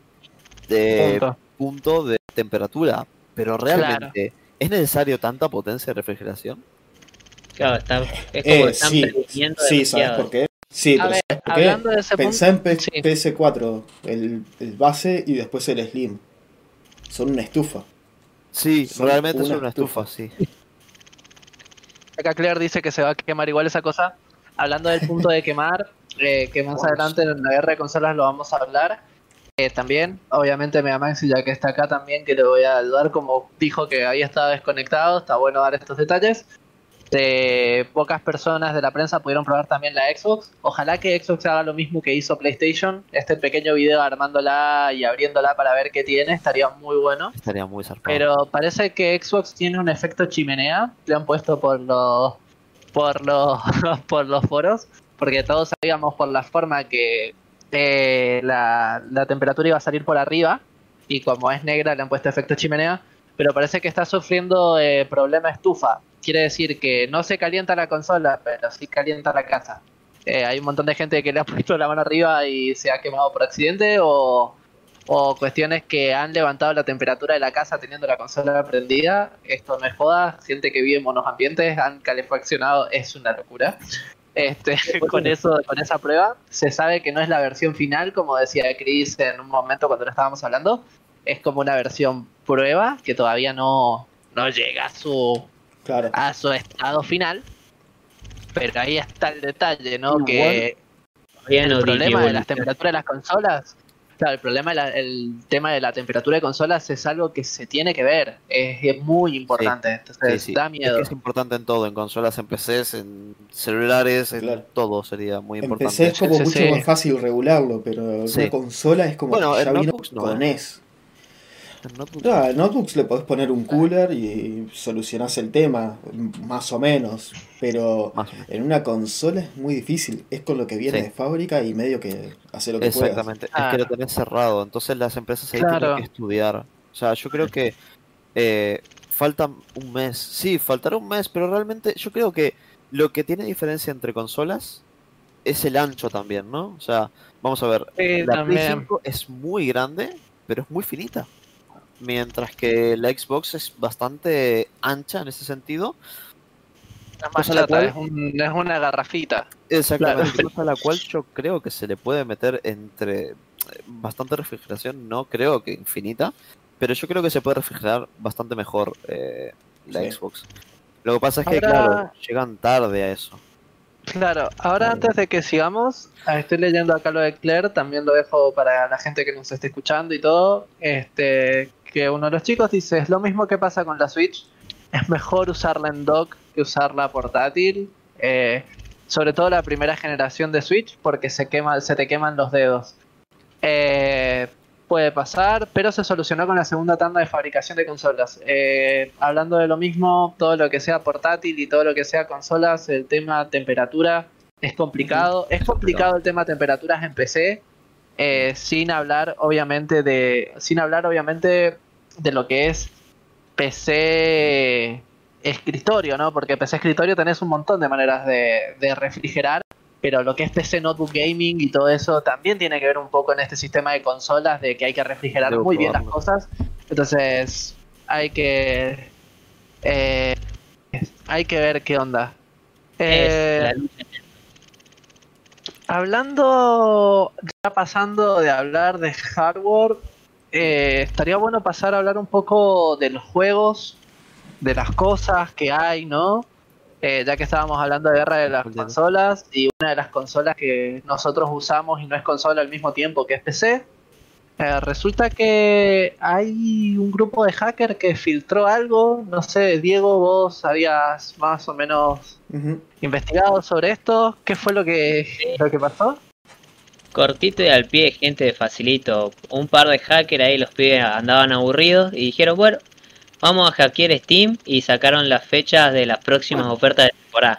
punto. de temperatura, pero realmente es necesario tanta potencia de refrigeración. Claro, está, es como eh, están sí, ¿sabes por qué? Sí, ¿sabes por? De Pensá en PS4, el base y después el Slim. Son una estufa. Sí, realmente una es una estufa, sí. Acá Claire dice que se va a quemar igual esa cosa. Hablando del punto de quemar, eh, que más adelante en la guerra de consolas lo vamos a hablar. Eh, también, obviamente Mega Max, ya que está acá también, que le voy a ayudar, como dijo que había estado desconectado, está bueno dar estos detalles. Este, pocas personas de la prensa pudieron probar también la Xbox. Ojalá que Xbox haga lo mismo que hizo PlayStation. Este pequeño video armándola y abriéndola para ver qué tiene estaría muy bueno. Estaría muy zarpado. Pero parece que Xbox tiene un efecto chimenea. Le han puesto por los por los por los foros, porque todos sabíamos por la forma que la, la temperatura iba a salir por arriba y como es negra le han puesto efecto chimenea. Pero parece que está sufriendo eh, problema estufa Quiere decir que no se calienta la consola, pero sí calienta la casa. Eh, hay un montón de gente que le ha puesto la mano arriba y se ha quemado por accidente o, o cuestiones que han levantado la temperatura de la casa teniendo la consola prendida. Esto no es joda, gente que vive en monos ambientes, han calefaccionado, es una locura. Este, con eso, con esa prueba, se sabe que no es la versión final, como decía Chris en un momento cuando lo estábamos hablando, es como una versión prueba que todavía no, no llega a su, Claro. a su estado final. Pero ahí está el detalle, ¿no? Igual, que Todavía no el problema de las temperaturas de las consolas, claro, el problema de la- el tema de la temperatura de consolas es algo que se tiene que ver, es, es muy importante, entonces Sí, sí. da Es miedo. que es importante en todo, en consolas, en PCs, en celulares, en Claro. todo sería muy En importante. PC es como mucho sí. más fácil regularlo, pero Sí. una consola es como Bueno, que ya en vino no, con ¿eh? NES. En notebook- No, en notebooks le podés poner un cooler y solucionás el tema, más o menos. Pero Más o menos. en una consola es muy difícil. Es con lo que viene Sí. de fábrica y medio que hace lo que puedas. Exactamente, es que lo tenés cerrado, entonces las empresas ahí Claro. tienen que estudiar. O sea, yo creo que eh, falta un mes, sí, faltará un mes, pero realmente yo creo que lo que tiene diferencia entre consolas es el ancho también, ¿no? O sea, vamos a ver, Sí, la Play también. 5 es muy grande, pero es muy finita. Mientras que la Xbox es bastante ancha en ese sentido. Es más chata, cual- es, un- es una garrafita. Exactamente, cosa a la cual yo creo que se le puede meter entre eh, bastante refrigeración, no creo que infinita, pero yo creo que se puede refrigerar bastante mejor eh, la Sí. Xbox. Lo que pasa es que, Ahora- claro, llegan tarde a eso. Claro, ahora antes de que sigamos, ah, estoy leyendo acá lo de Claire, también lo dejo para la gente que nos esté escuchando y todo, este, que uno de los chicos dice, es lo mismo que pasa con la Switch, es mejor usarla en dock que usarla portátil, eh, sobre todo la primera generación de Switch, porque se, quema, se te queman los dedos. Eh, puede pasar, pero se solucionó con la segunda tanda de fabricación de consolas. Eh, hablando de lo mismo, todo lo que sea portátil y todo lo que sea consolas, el tema temperatura es complicado. Es complicado el tema temperaturas en PC, eh, sin hablar obviamente de, sin hablar obviamente de lo que es PC escritorio, ¿no? Porque PC escritorio tenés un montón de maneras de, de refrigerar pero lo que es PC Notebook Gaming y todo eso también tiene que ver un poco en este sistema de consolas de que hay que refrigerar Debo muy bien las cosas. Entonces hay que eh, hay que ver qué onda. Eh, hablando, ya pasando de hablar de hardware, eh, estaría bueno pasar a hablar un poco de los juegos, de las cosas que hay, ¿no? Eh, ya que estábamos hablando de guerra de las consolas y una de las consolas que nosotros usamos y no es consola al mismo tiempo que es PC, eh, resulta que hay un grupo de hackers que filtró algo, no sé, Diego, vos habías más o menos investigado sobre esto, ¿qué fue lo que, lo que pasó? Cortito y al pie, gente de facilito. Un par de hackers ahí, los pibes andaban aburridos y dijeron, bueno, vamos a hackear Steam y sacaron las fechas de las próximas ofertas de temporada.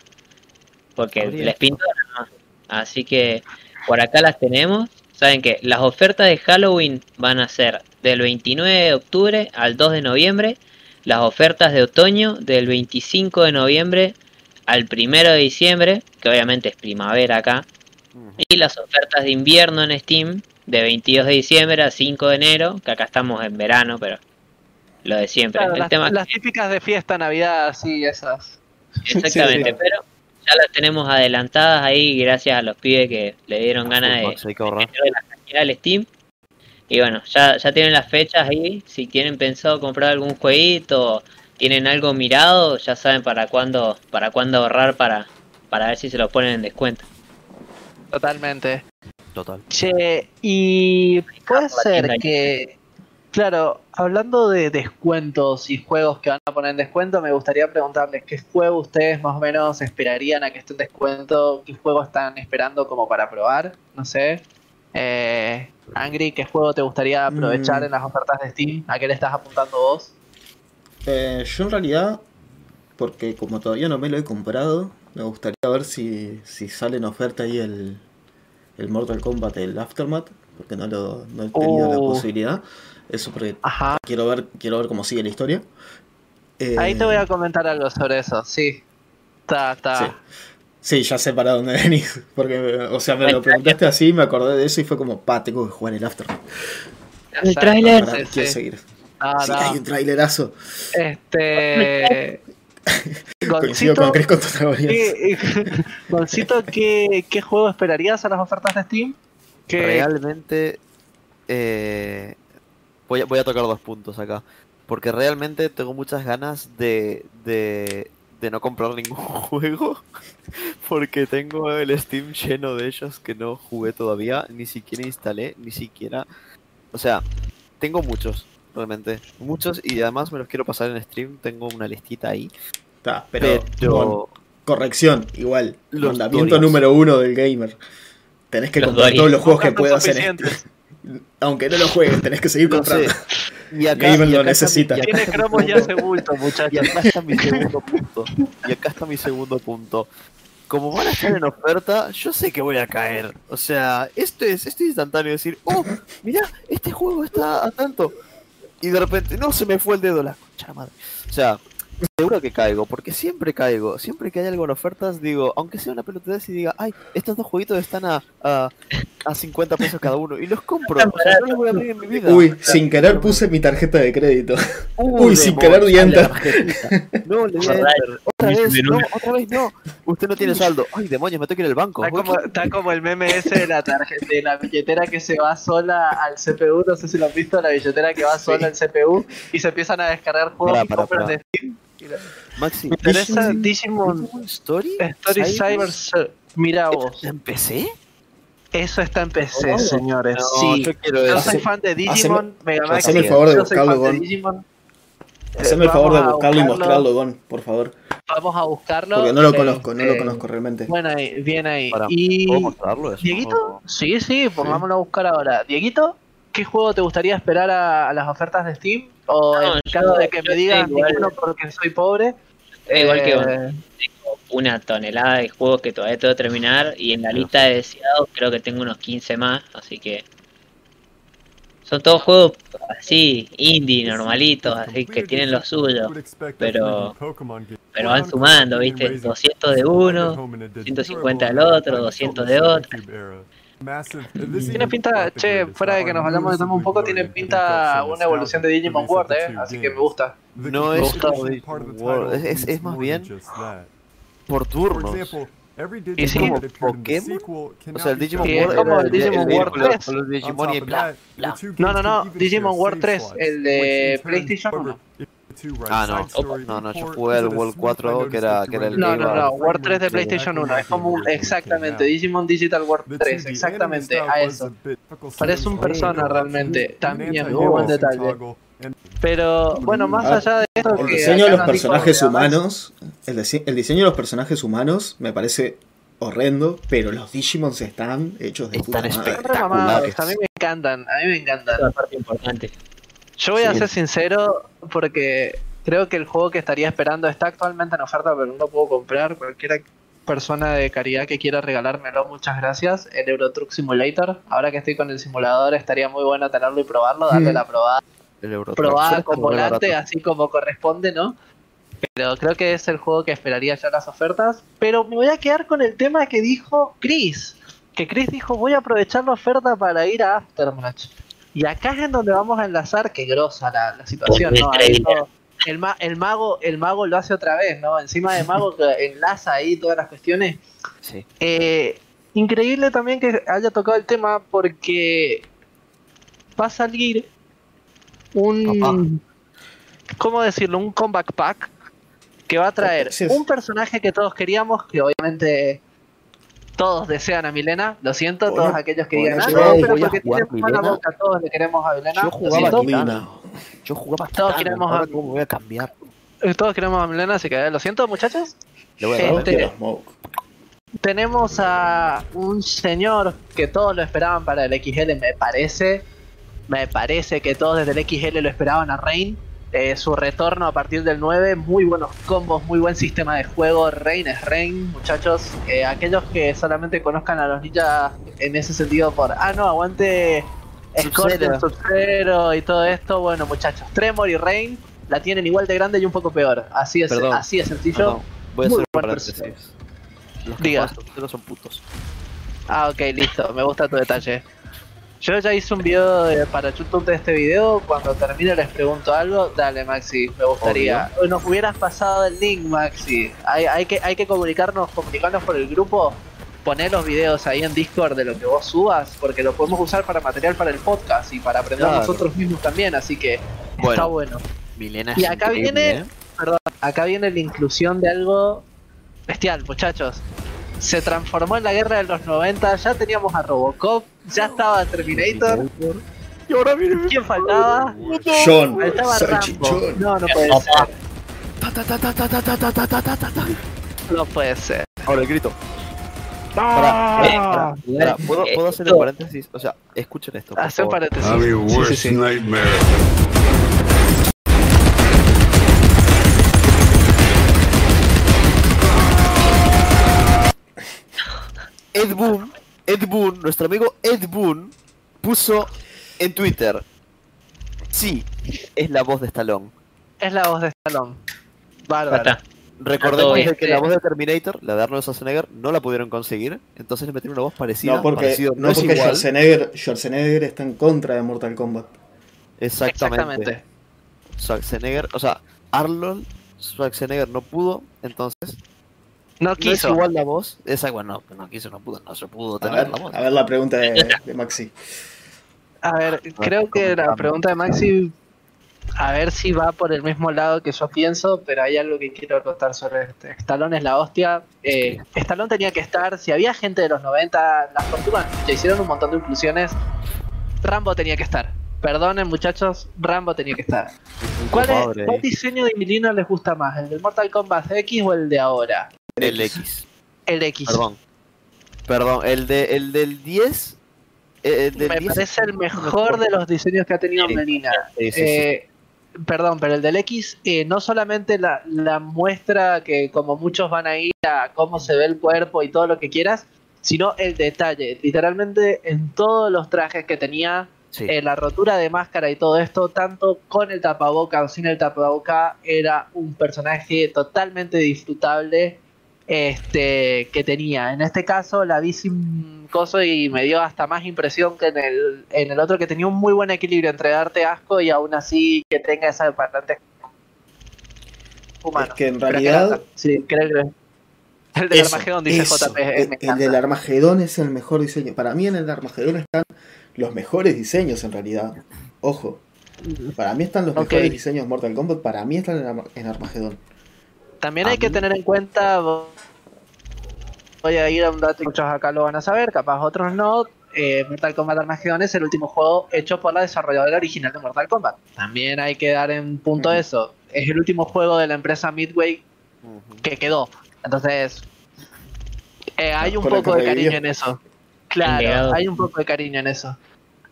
Porque les pintó nada más. Así que por acá las tenemos. Saben que las ofertas de Halloween van a ser del 29 de octubre al 2 de noviembre. Las ofertas de otoño del 25 de noviembre al 1 de diciembre, que obviamente es primavera acá. Y las ofertas de invierno en Steam de 22 de diciembre a 5 de enero, que acá estamos en verano, pero lo de siempre. Claro, el las, tema las típicas de fiesta, Navidad, sí, esas. exactamente, Sí, sí. pero ya las tenemos adelantadas ahí gracias a los pibes que le dieron ganas de, de la cantidad del Steam. Y bueno, ya, ya tienen las fechas ahí, si tienen pensado comprar algún jueguito, tienen algo mirado, ya saben para cuándo, para cuándo ahorrar para, para ver si se lo ponen en descuento. Totalmente. Total. Che, y puede la ser que, claro, hablando de descuentos y juegos que van a poner en descuento, me gustaría preguntarles qué juego ustedes más o menos esperarían a que esté en descuento, qué juego están esperando como para probar, no sé. Eh, Angry, ¿qué juego te gustaría aprovechar Mm. en las ofertas de Steam? ¿A qué le estás apuntando vos? Eh, yo en realidad, porque como todavía no me lo he comprado, me gustaría ver si, si sale en oferta ahí el, el Mortal Kombat, el Aftermath, porque no, lo, no he tenido la Oh. posibilidad. Eso porque Ajá. quiero ver, quiero ver cómo sigue la historia. Eh, Ahí te voy a comentar algo sobre eso, sí. Está, está. Sí. Sí, ya sé para dónde venís. Porque, o sea, me lo preguntaste así, me acordé de eso y fue como, pa, tengo que jugar el Aftermath. El tráiler. Sí, quiero sí. seguir. Ah, Sí, no. hay un trailerazo. Este. Coincido Goncito, con Chris con teorías. ¿qué, Goncito, ¿qué, ¿qué juego esperarías a las ofertas de Steam? Realmente eh, voy, a, voy a tocar dos puntos acá. Porque realmente tengo muchas ganas de, de, de no comprar ningún juego. Porque tengo el Steam lleno de ellos que no jugué todavía. Ni siquiera instalé, ni siquiera... O sea, tengo muchos, realmente. Muchos y además me los quiero pasar en stream. Tengo una listita ahí. Está, pero, corrección, igual. Los Mandamiento Dorians. número uno del gamer. Tenés que Los comprar Dorians. todos los juegos que puedas en este. Aunque no lo juegues, tenés que seguir No comprando. sé. Y acá, Gamer y lo acá está mi- necesita. y acá Tiene cromos ya segundo- hace bulto, Y muchachos. acá está mi segundo punto. Y acá está mi segundo punto. Como van a estar en oferta, yo sé que voy a caer. O sea, esto es, esto es instantáneo decir, oh, mira, este juego está a tanto. Y de repente, no, se me fue el dedo, la concha madre. O sea, seguro que caigo, porque siempre caigo. Siempre que hay algo en ofertas, digo, aunque sea una pelotudez y diga, ay, estos dos jueguitos están a, a, a 50 pesos cada uno. Y los compro. O sea, no los voy a abrir en mi vida. Uy, sin querer puse mi tarjeta de crédito. Uy, Uy, sin querer di dale enter. la tarjetita. No, le di a. Otra vez, no, otra vez no. Usted no tiene saldo. Ay, demonios, me tengo que ir al banco. Está como, está como el meme ese de la tarjeta, de la billetera que se va sola al CPU, no sé si lo han visto, la billetera que va sola al CPU y se empiezan a descargar juegos Pará, y pará, pará. de Steam. Maxi, Me interesa Digimon- Story? Story Cyber. Cyber- Mira ¿Esto vos, está en PC? eso está en PC, Oh, señores. No, sí. yo quiero Yo eso. soy fan de Digimon, Megamax. haceme el favor de buscarlo, Gon. Haceme el favor de buscarlo y mostrarlo, Gon, por favor. Vamos a buscarlo. Porque no lo conozco, no lo este, conozco realmente. Bueno, ahí, bien ahí. Pará, y ¿Puedo mostrarlo eso? Dieguito, sí, sí, pongámoslo a buscar ahora. Dieguito, ¿qué juego te gustaría esperar a, a las ofertas de Steam? O No, en yo- caso de que me digas ninguno porque soy pobre. Es igual que eh, vos. Tengo una tonelada de juegos que todavía tengo que terminar y en la lista de deseados creo que tengo unos 15 más, así que son todos juegos así, indie, normalitos, así que tienen lo suyo, pero pero van sumando, ¿viste? 200 de uno, 150 del otro, 200 de otro. Tiene pinta, che, fuera de que nos vayamos de tema un poco, tiene pinta una evolución de Digimon World, eh, así que me gusta. No Me es World, es- es- es más bien Por turnos. Y sí. como Pokémon. O sea, el Digimon Sí, es World como el Digimon World con los- 3. con los Digimon y bla. No, no, no, Digimon World 3, el de PlayStation 1. Ah, no. No, no, yo jugué al World 4, que era- que era el No, que no, iba- no, World 3 de PlayStation 1, es como un- exactamente, Digimon Digital World 3, exactamente, a eso. Parece un persona realmente, también muy buen detalle. Pero bueno, más Ah, allá de esto, El diseño de los personajes humanos. El, el diseño de los personajes humanos me parece horrendo, pero los Digimons están hechos de Están puta madre. Espectaculares. a mí me encantan, a mí me encantan. Es la parte importante. Yo voy a ser sincero porque creo que el juego que estaría esperando está actualmente en oferta, pero no lo puedo comprar. Cualquier persona de caridad que quiera regalármelo, muchas gracias. El Euro Truck Simulator. Ahora que estoy con el simulador, estaría muy bueno tenerlo y probarlo, darle Mm. la probada, El Euro probada con volante, así como corresponde, ¿no? Pero creo que es el juego que esperaría ya las ofertas. Pero me voy a quedar con el tema que dijo Chris. Que Chris dijo, voy a aprovechar la oferta para ir a Aftermatch. Y acá es en donde vamos a enlazar, que grosa la, la situación, El ¿no? Todo- el, ma- el mago el mago lo hace otra vez, ¿no? Encima de mago que enlaza ahí todas las cuestiones. Sí. Eh, increíble también que haya tocado el tema porque va a salir un... ¿Cómo decirlo? Un comeback pack que va a traer Sí. un personaje que todos queríamos, que obviamente todos desean a Milena. Lo siento, todos Bueno, aquellos que digan, ah, no, pero a porque jugar tiene mala Milena. boca, todos le queremos a Milena. Yo jugaba siento, Milena. Yo jugaba Todos Kitana, queremos a- cómo voy a cambiar. eh, todos queremos a Milena, así que lo siento, muchachos. Le voy a dar Este-. Tenemos a un señor que todos lo esperaban para el XL, me parece. Me parece que todos desde el XL lo esperaban a Rain. Eh, su retorno a partir del 9, muy buenos combos, muy buen sistema de juego, Rain es Rain, muchachos. Eh, aquellos que solamente conozcan a los ninjas en ese sentido por, ah no, aguante Scorpion, Sub-Zero y todo esto, bueno muchachos, Tremor y Rain la tienen igual de grande y un poco peor, así es, Perdón, así es sencillo. Perdón, voy a Muy buen. Los que Diga. son putos. Ah, ok, listo, me gusta tu detalle. Yo ya hice un video de- para YouTube de este video. Cuando termine les pregunto algo. Dale, Maxi, me gustaría. Nos hubieras pasado el link, Maxi. Hay, hay, que, hay que comunicarnos, comunicarnos por el grupo. Poner los videos ahí en Discord de lo que vos subas, porque lo podemos usar para material para el podcast y para aprender Claro. nosotros mismos también. Así que está Bueno. Milena Y acá viene- ¿eh? Perdón, acá viene la inclusión de algo bestial, muchachos. Se transformó en la guerra de los 90, ya teníamos a Robocop, ya estaba Terminator. Y ahora miren. ¿Quién faltaba? John. Faltaba Rambo. No, no puede ser. No puede ser. Ahora el grito. Pará, pará, ¿puedo, ¿puedo hacer un paréntesis? O sea, escuchen esto. hacer un paréntesis. Sí, sí, nightmare. Ed Boon Ed Boon, nuestro amigo Ed Boon, puso en Twitter. Sí, es la voz de Stallone. Es la voz de Stallone. Bárbaro. Recordemos que la voz de Terminator, la de Arnold Schwarzenegger, no la pudieron conseguir. Entonces le metieron una voz parecida. No, porque, parecido, no es porque igual. Schwarzenegger, Schwarzenegger está en contra de Mortal Kombat. Exactamente. Exactamente. Schwarzenegger, o sea, Arnold Schwarzenegger no pudo, entonces No no es quiso. igual la voz. Esa, bueno, no, no quiso, no pudo, no se pudo A tener ver, la voz. a ver la pregunta de, de Maxi. A ver, creo que la pregunta de Maxi, a ver si va por el mismo lado que yo pienso, pero hay algo que quiero contar sobre este. Stallone es la hostia. Eh, Stallone tenía que estar, si había gente de los 90, las tortugas ya hicieron un montón de inclusiones, Rambo tenía que estar. Perdonen muchachos, Rambo tenía que estar. ¿Cuál, es, Padre. ¿Cuál diseño de Milino les gusta más? ¿El del Mortal Kombat X o el de ahora? El X. El X. Perdón. Perdón, el de el del 10. eh, el del Me 10 parece el mejor de los diseños que ha tenido Sí. Melina. Sí, sí, sí. Eh, Perdón, pero el del X eh, no solamente la, la muestra que como muchos van a ir a cómo se ve el cuerpo y todo lo que quieras, sino el detalle. Literalmente en todos los trajes que tenía, eh, la rotura de máscara y todo esto, tanto con el tapaboca o sin el tapaboca, era un personaje totalmente disfrutable este que tenía. En este caso la vi sin coso y me dio hasta más impresión que en el, en el otro que tenía un muy buen equilibrio entre darte asco y aún así que tenga esa parlante humano. Es que en realidad- sí, creo que el del Eso, Armagedón dice eso. JP. eh, El, del Armagedón es el mejor diseño. Para mí en el Armagedón están los mejores diseños en realidad. Ojo. Para mí están los mejores diseños Mortal Kombat. Para mí están en Armagedón. También hay que tener en cuenta, voy a ir a un dato que muchos acá lo van a saber, capaz otros no. eh, Mortal Kombat Armageddon es el último juego hecho por la desarrolladora original de Mortal Kombat. También hay que dar en punto eso. Es el último juego de la empresa Midway que quedó. Entonces, eh, hay un poco de cariño en eso. Claro, hay un poco de cariño en eso.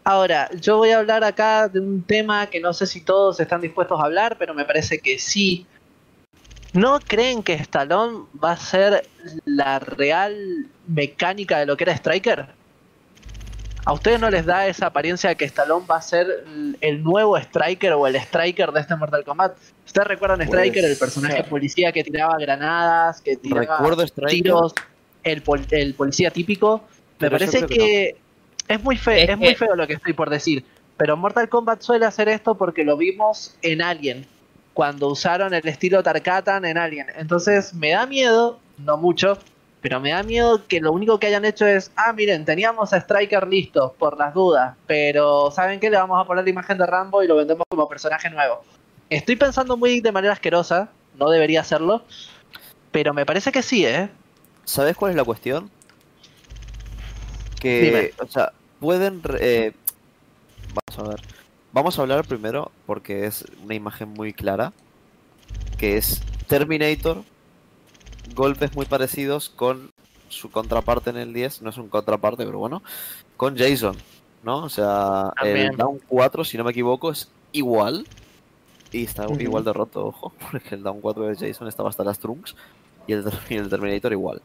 Ahora, yo voy a hablar acá de un tema que no sé si todos están dispuestos a hablar, pero me parece que sí. ¿No creen que Stallone va a ser la real mecánica de lo que era Striker? ¿A ustedes no les da esa apariencia de que Stallone va a ser el- nuevo Striker o el Striker de este Mortal Kombat? ¿Ustedes recuerdan a Pues, Striker, el personaje ja. policía que tiraba granadas, que tiraba Recuerdo tiros, el, pol- el policía típico? Me Pero parece que, es muy feo, Es es, muy feo lo que estoy por decir. Pero Mortal Kombat suele hacer esto porque lo vimos en Alien, cuando usaron el estilo Tarkatan en Alien. Entonces me da miedo, no mucho, pero me da miedo que lo único que hayan hecho es, ah, miren, teníamos a Striker listo, por las dudas, pero ¿saben qué? Le vamos a poner la imagen de Rambo y lo vendemos como personaje nuevo. Estoy pensando muy de manera asquerosa, no debería hacerlo, pero me parece que sí, ¿eh? ¿Sabes cuál es la cuestión? Que, Dime. o sea, pueden... eh, vamos a ver. Vamos a hablar primero, porque es una imagen muy clara, que es Terminator, golpes muy parecidos con su contraparte en el 10, no es un contraparte, pero bueno, con Jason, ¿no? O sea, También. el Down 4, si no me equivoco, es igual. y está igual de roto, ojo, porque el Down 4 de Jason estaba hasta las trunks y el, y el Terminator igual.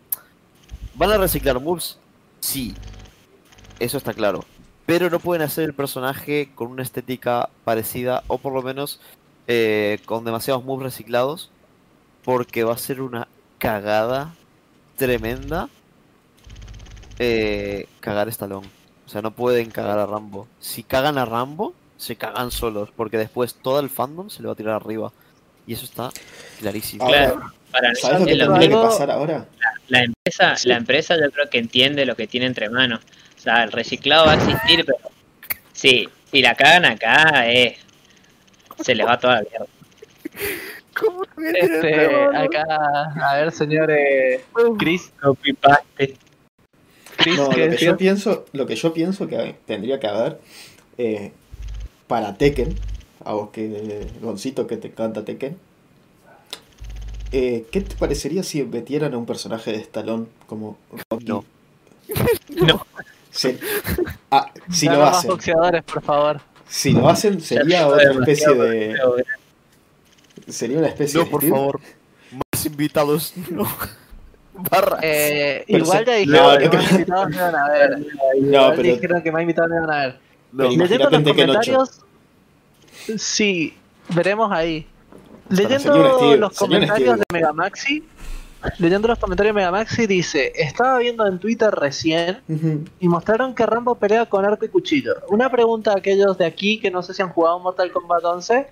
¿Van a reciclar moves? Sí, eso está claro. Pero no pueden hacer el personaje con una estética parecida o por lo menos eh, con demasiados moves reciclados porque va a ser una cagada tremenda eh, cagar Stallone. O sea, no pueden cagar a Rambo. Si cagan a Rambo, se cagan solos, porque después todo el fandom se le va a tirar arriba. Y eso está clarísimo. Ahora, Claro. Para ¿Sabes lo que es lo tendría que pasar ahora? la empresa, la empresa yo creo que entiende lo que tiene entre manos. O sea, el reciclado va a existir, pero sí, si la cagan acá, eh, se les va toda la mierda. ¿Cómo a Este, acá, a ver, señor eh, Chris, Copy paste. Chris, No, lo ¿qué que yo pienso, lo que yo pienso que tendría que haber eh, para Tekken, a vos que Goncito que te encanta Tekken, eh, ¿qué te parecería si metieran a un personaje de Stallone como Rocky? No. No. Se- ah, si Dame lo más hacen, boxeadores, por favor. si lo hacen sería Ya otra especie de, pero- sería una especie No, de por favor. Más invitados. No. Eh, igual ya no, dijeron no que más invitados me van a ver. No, Igual pero dijeron que más invitados me van a ver. No. Leyendo los en Tekken 8. comentarios, sí, veremos ahí. Leyendo los comentarios de Megamaxi, leyendo los comentarios de Megamaxi dice, estaba viendo en Twitter recién y mostraron que Rambo pelea con arco y cuchillo. Una pregunta a aquellos de aquí que no sé si han jugado Mortal Kombat 11.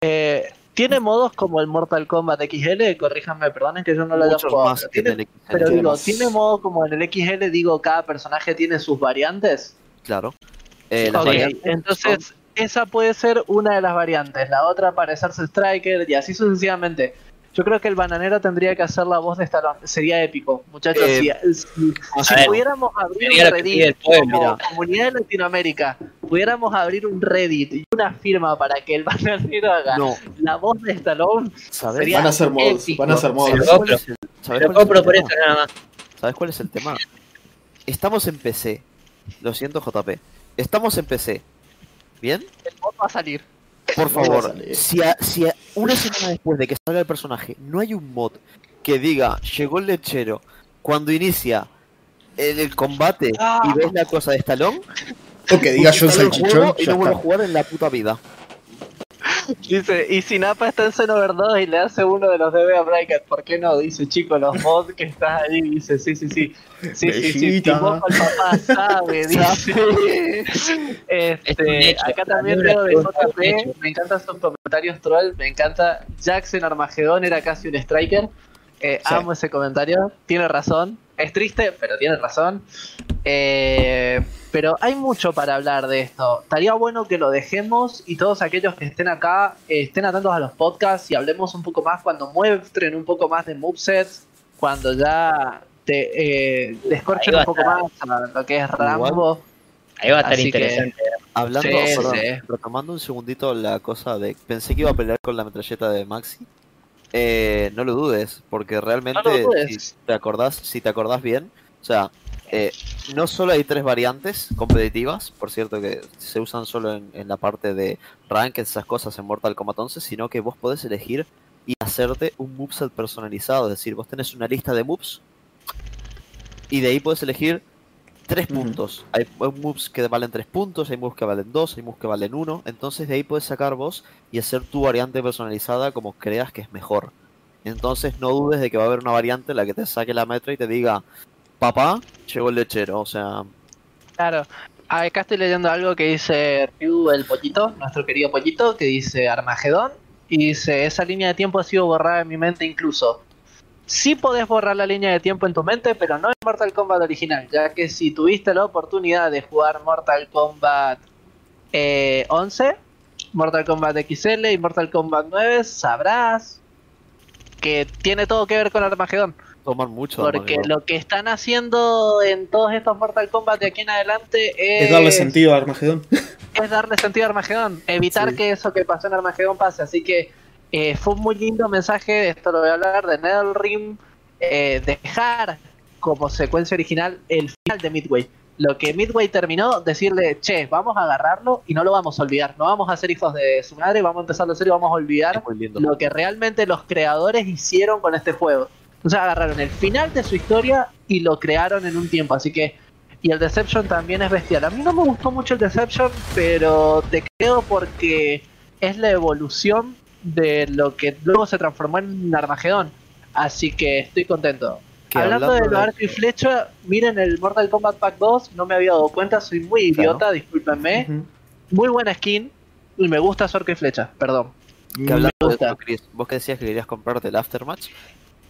Eh, ¿Tiene modos como el Mortal Kombat XL? Corríjanme, perdonen que yo no lo haya jugado. más pero que tiene- en el XL. pero Tiene digo, más. ¿tiene modo como en el XL? Digo, cada personaje tiene sus variantes. Claro. Eh, las Ok, variantes entonces esa puede ser una de las variantes. La otra parecerse Striker y así sucesivamente. Yo creo que el bananero tendría que hacer la voz de Stallone. Sería épico, muchachos. Eh, si si- si ver, pudiéramos abrir un Reddit el pueblo. como Mira. comunidad de Latinoamérica, pudiéramos abrir un Reddit y una firma para que el bananero haga No, la voz de Stallone. Van a ser modos, van a ser modos. ¿Sabes cuál es el- ¿sabes cuál es el compro por tema? eso nada más. ¿Sabes cuál es el tema? Estamos en PC. Lo siento, JP. Estamos en PC. ¿Bien? El bot va a salir. Por favor, si, a- si a- una semana después de que salga el personaje no hay un mod que diga llegó el lechero cuando inicia el, el combate Ah. y ves la cosa de Stallone, O que diga el Salchichón, juego y no vuelve a jugar en la puta vida. Dice, y si Napa está en Xenover 2 y le hace uno de los DB a Bracket, ¿por qué no? Dice, chico, los mods que estás ahí, dice, sí, sí, sí. Sí, sí, sí, sí, Bellita. Timoco el papá sabe, dice. Este, hecho, acá también veo de. JP, me encantan sus comentarios troll, me encanta. Jackson Armagedón era casi un striker. Eh, Sí. Amo ese comentario, tiene razón. Es triste, pero tiene razón. Eh, pero hay mucho para hablar de esto. Estaría bueno que lo dejemos y todos aquellos que estén acá eh, estén atentos a los podcasts y hablemos un poco más cuando muestren un poco más de movesets, cuando ya te eh, descorchen un poco más a lo que es Rambo. Ahí va a estar Así que- interesante. Hablando, Sí, perdón, sí. retomando un segundito la cosa de. Pensé que iba a pelear con la metralleta de Maxi. Eh, no lo dudes, porque realmente, No lo dudes. si te acordás, si te acordás bien, o sea, eh, no solo hay tres variantes competitivas, por cierto que se usan solo en, en la parte de rank, esas cosas en Mortal Kombat 11, sino que vos podés elegir y hacerte un moveset personalizado, es decir, vos tenés una lista de moves y de ahí podés elegir tres puntos. Hay, hay moves que valen tres puntos, hay moves que valen dos, hay moves que valen uno. Entonces de ahí puedes sacar vos y hacer tu variante personalizada como creas que es mejor. Entonces no dudes de que va a haber una variante en la que te saque la metra y te diga, papá, llegó el lechero. O sea, Claro. Ah, Acá estoy leyendo algo que dice Ryu el Pollito, nuestro querido Pollito, que dice Armagedón. Y dice, esa línea de tiempo ha sido borrada en mi mente incluso. Sí podés borrar la línea de tiempo en tu mente, pero no en Mortal Kombat original, ya que si tuviste la oportunidad de jugar Mortal Kombat eh, 11, Mortal Kombat XL y Mortal Kombat 9, sabrás que tiene todo que ver con Armagedón. Toman mucho. Porque lo que están haciendo en todos estos Mortal Kombat de aquí en adelante es, Es darle sentido a Armagedón. es darle sentido a Armagedón, evitar Sí. que eso que pasó en Armagedón pase. Así que eh, fue un muy lindo mensaje, esto lo voy a hablar, de NetherRealm, eh, dejar como secuencia original el final de Midway. lo que Midway terminó, decirle, che, vamos a agarrarlo y no lo vamos a olvidar. No vamos a ser hijos de su madre, vamos a empezar a hacer y vamos a olvidar lindo. lo que realmente los creadores hicieron con este juego. Entonces agarraron el final de su historia y lo crearon en un tiempo. Así que. Y el Deception también es bestial. A mí no me gustó mucho el Deception, pero te creo porque es la evolución de lo que luego se transformó en Armagedón. Así que estoy contento. Hablando, hablando de los de- arco y flecha, miren el Mortal Kombat Pack 2, no me había dado cuenta, soy muy Claro. idiota, discúlpenme. Ujú. Muy buena skin y me gusta su arco y flecha, perdón. Que hablando de eso, Chris, vos que decías que querías comprarte el Aftermatch,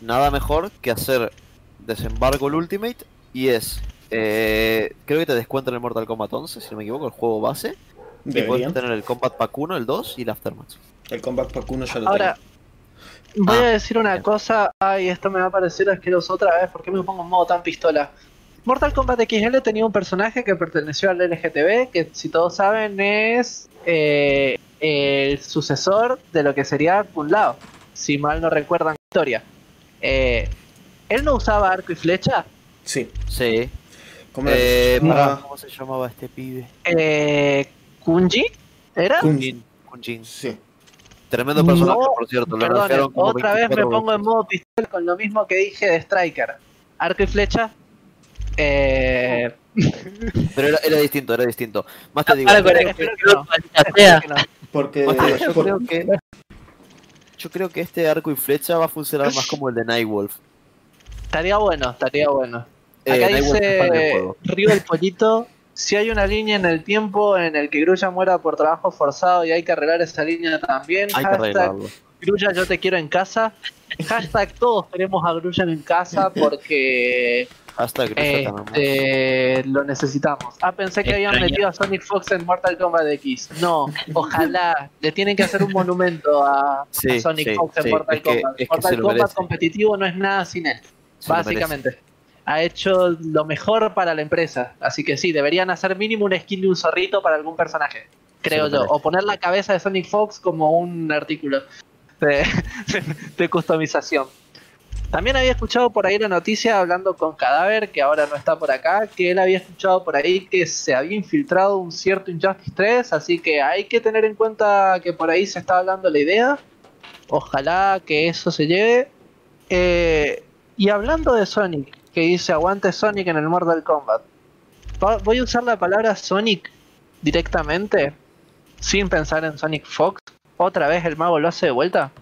nada mejor que hacer desembarco el Ultimate y es. eh, creo que te descuentan el Mortal Kombat 11, si no me equivoco, el juego base. Y puedes Deberían. tener el Combat Pack 1, el 2 y el Aftermatch. El Combat Pack 1 ya lo Ahora, tengo. voy Ah, a decir una bien. cosa. Ay, esto me va a parecer asqueroso otra vez. ¿Por qué me pongo en modo tan pistola? Mortal Kombat XL tenía un personaje que perteneció al LGTB, que si todos saben es eh, el sucesor de lo que sería Kun Lao, si mal no recuerdan la historia. Eh, él no usaba arco y flecha. Sí. Sí. ¿Cómo? Eh, Ah, pará, ¿Cómo se llamaba este pibe? Eh, Kunji, ¿era? Kun- Jin. Kun Jin. Sí. Tremendo personaje, No, por cierto. Perdón, otra vez me 24 pongo en modo pistola con lo mismo que dije de Striker. Arco y flecha. Eh, Pero era, era distinto, era distinto. Más te digo, espero el que no. que. Porque digo, yo por- creo que. Yo creo que este arco y flecha va a funcionar más como el de Nightwolf. Estaría bueno, estaría bueno. Eh, Acá dice. Río el Pollito. Si hay una línea en el tiempo en el que Grulla muera por trabajo forzado y hay que arreglar esa línea también, Hay que hashtag arreglarlo. Grulla yo te quiero en casa. Hashtag todos queremos a Grulla en casa porque Hasta que Este, lo necesitamos. Ah, pensé que habían metido a Sonic Fox en Mortal Kombat X. No, ojalá. Le tienen que hacer un monumento a, Sonic sí, Fox en sí, Mortal es que- Kombat. que Mortal Kombat merece. competitivo no es nada sin él, Se básicamente. Ha hecho lo mejor para la empresa. Así que sí, deberían hacer mínimo un skin de un zorrito para algún personaje. Creo yo. O poner la cabeza de Sonic Fox como un artículo de, de customización. También había escuchado por ahí la noticia hablando con Cadáver, que ahora no está por acá, que él había escuchado por ahí que se había infiltrado un cierto Injustice 3, así que hay que tener en cuenta que por ahí se está hablando la idea. Ojalá que eso se lleve. Eh, y hablando de Sonic, que dice aguante Sonic en el Mortal Kombat. Voy a usar la palabra Sonic directamente, sin pensar en Sonic Fox. Otra vez el mago lo hace de vuelta.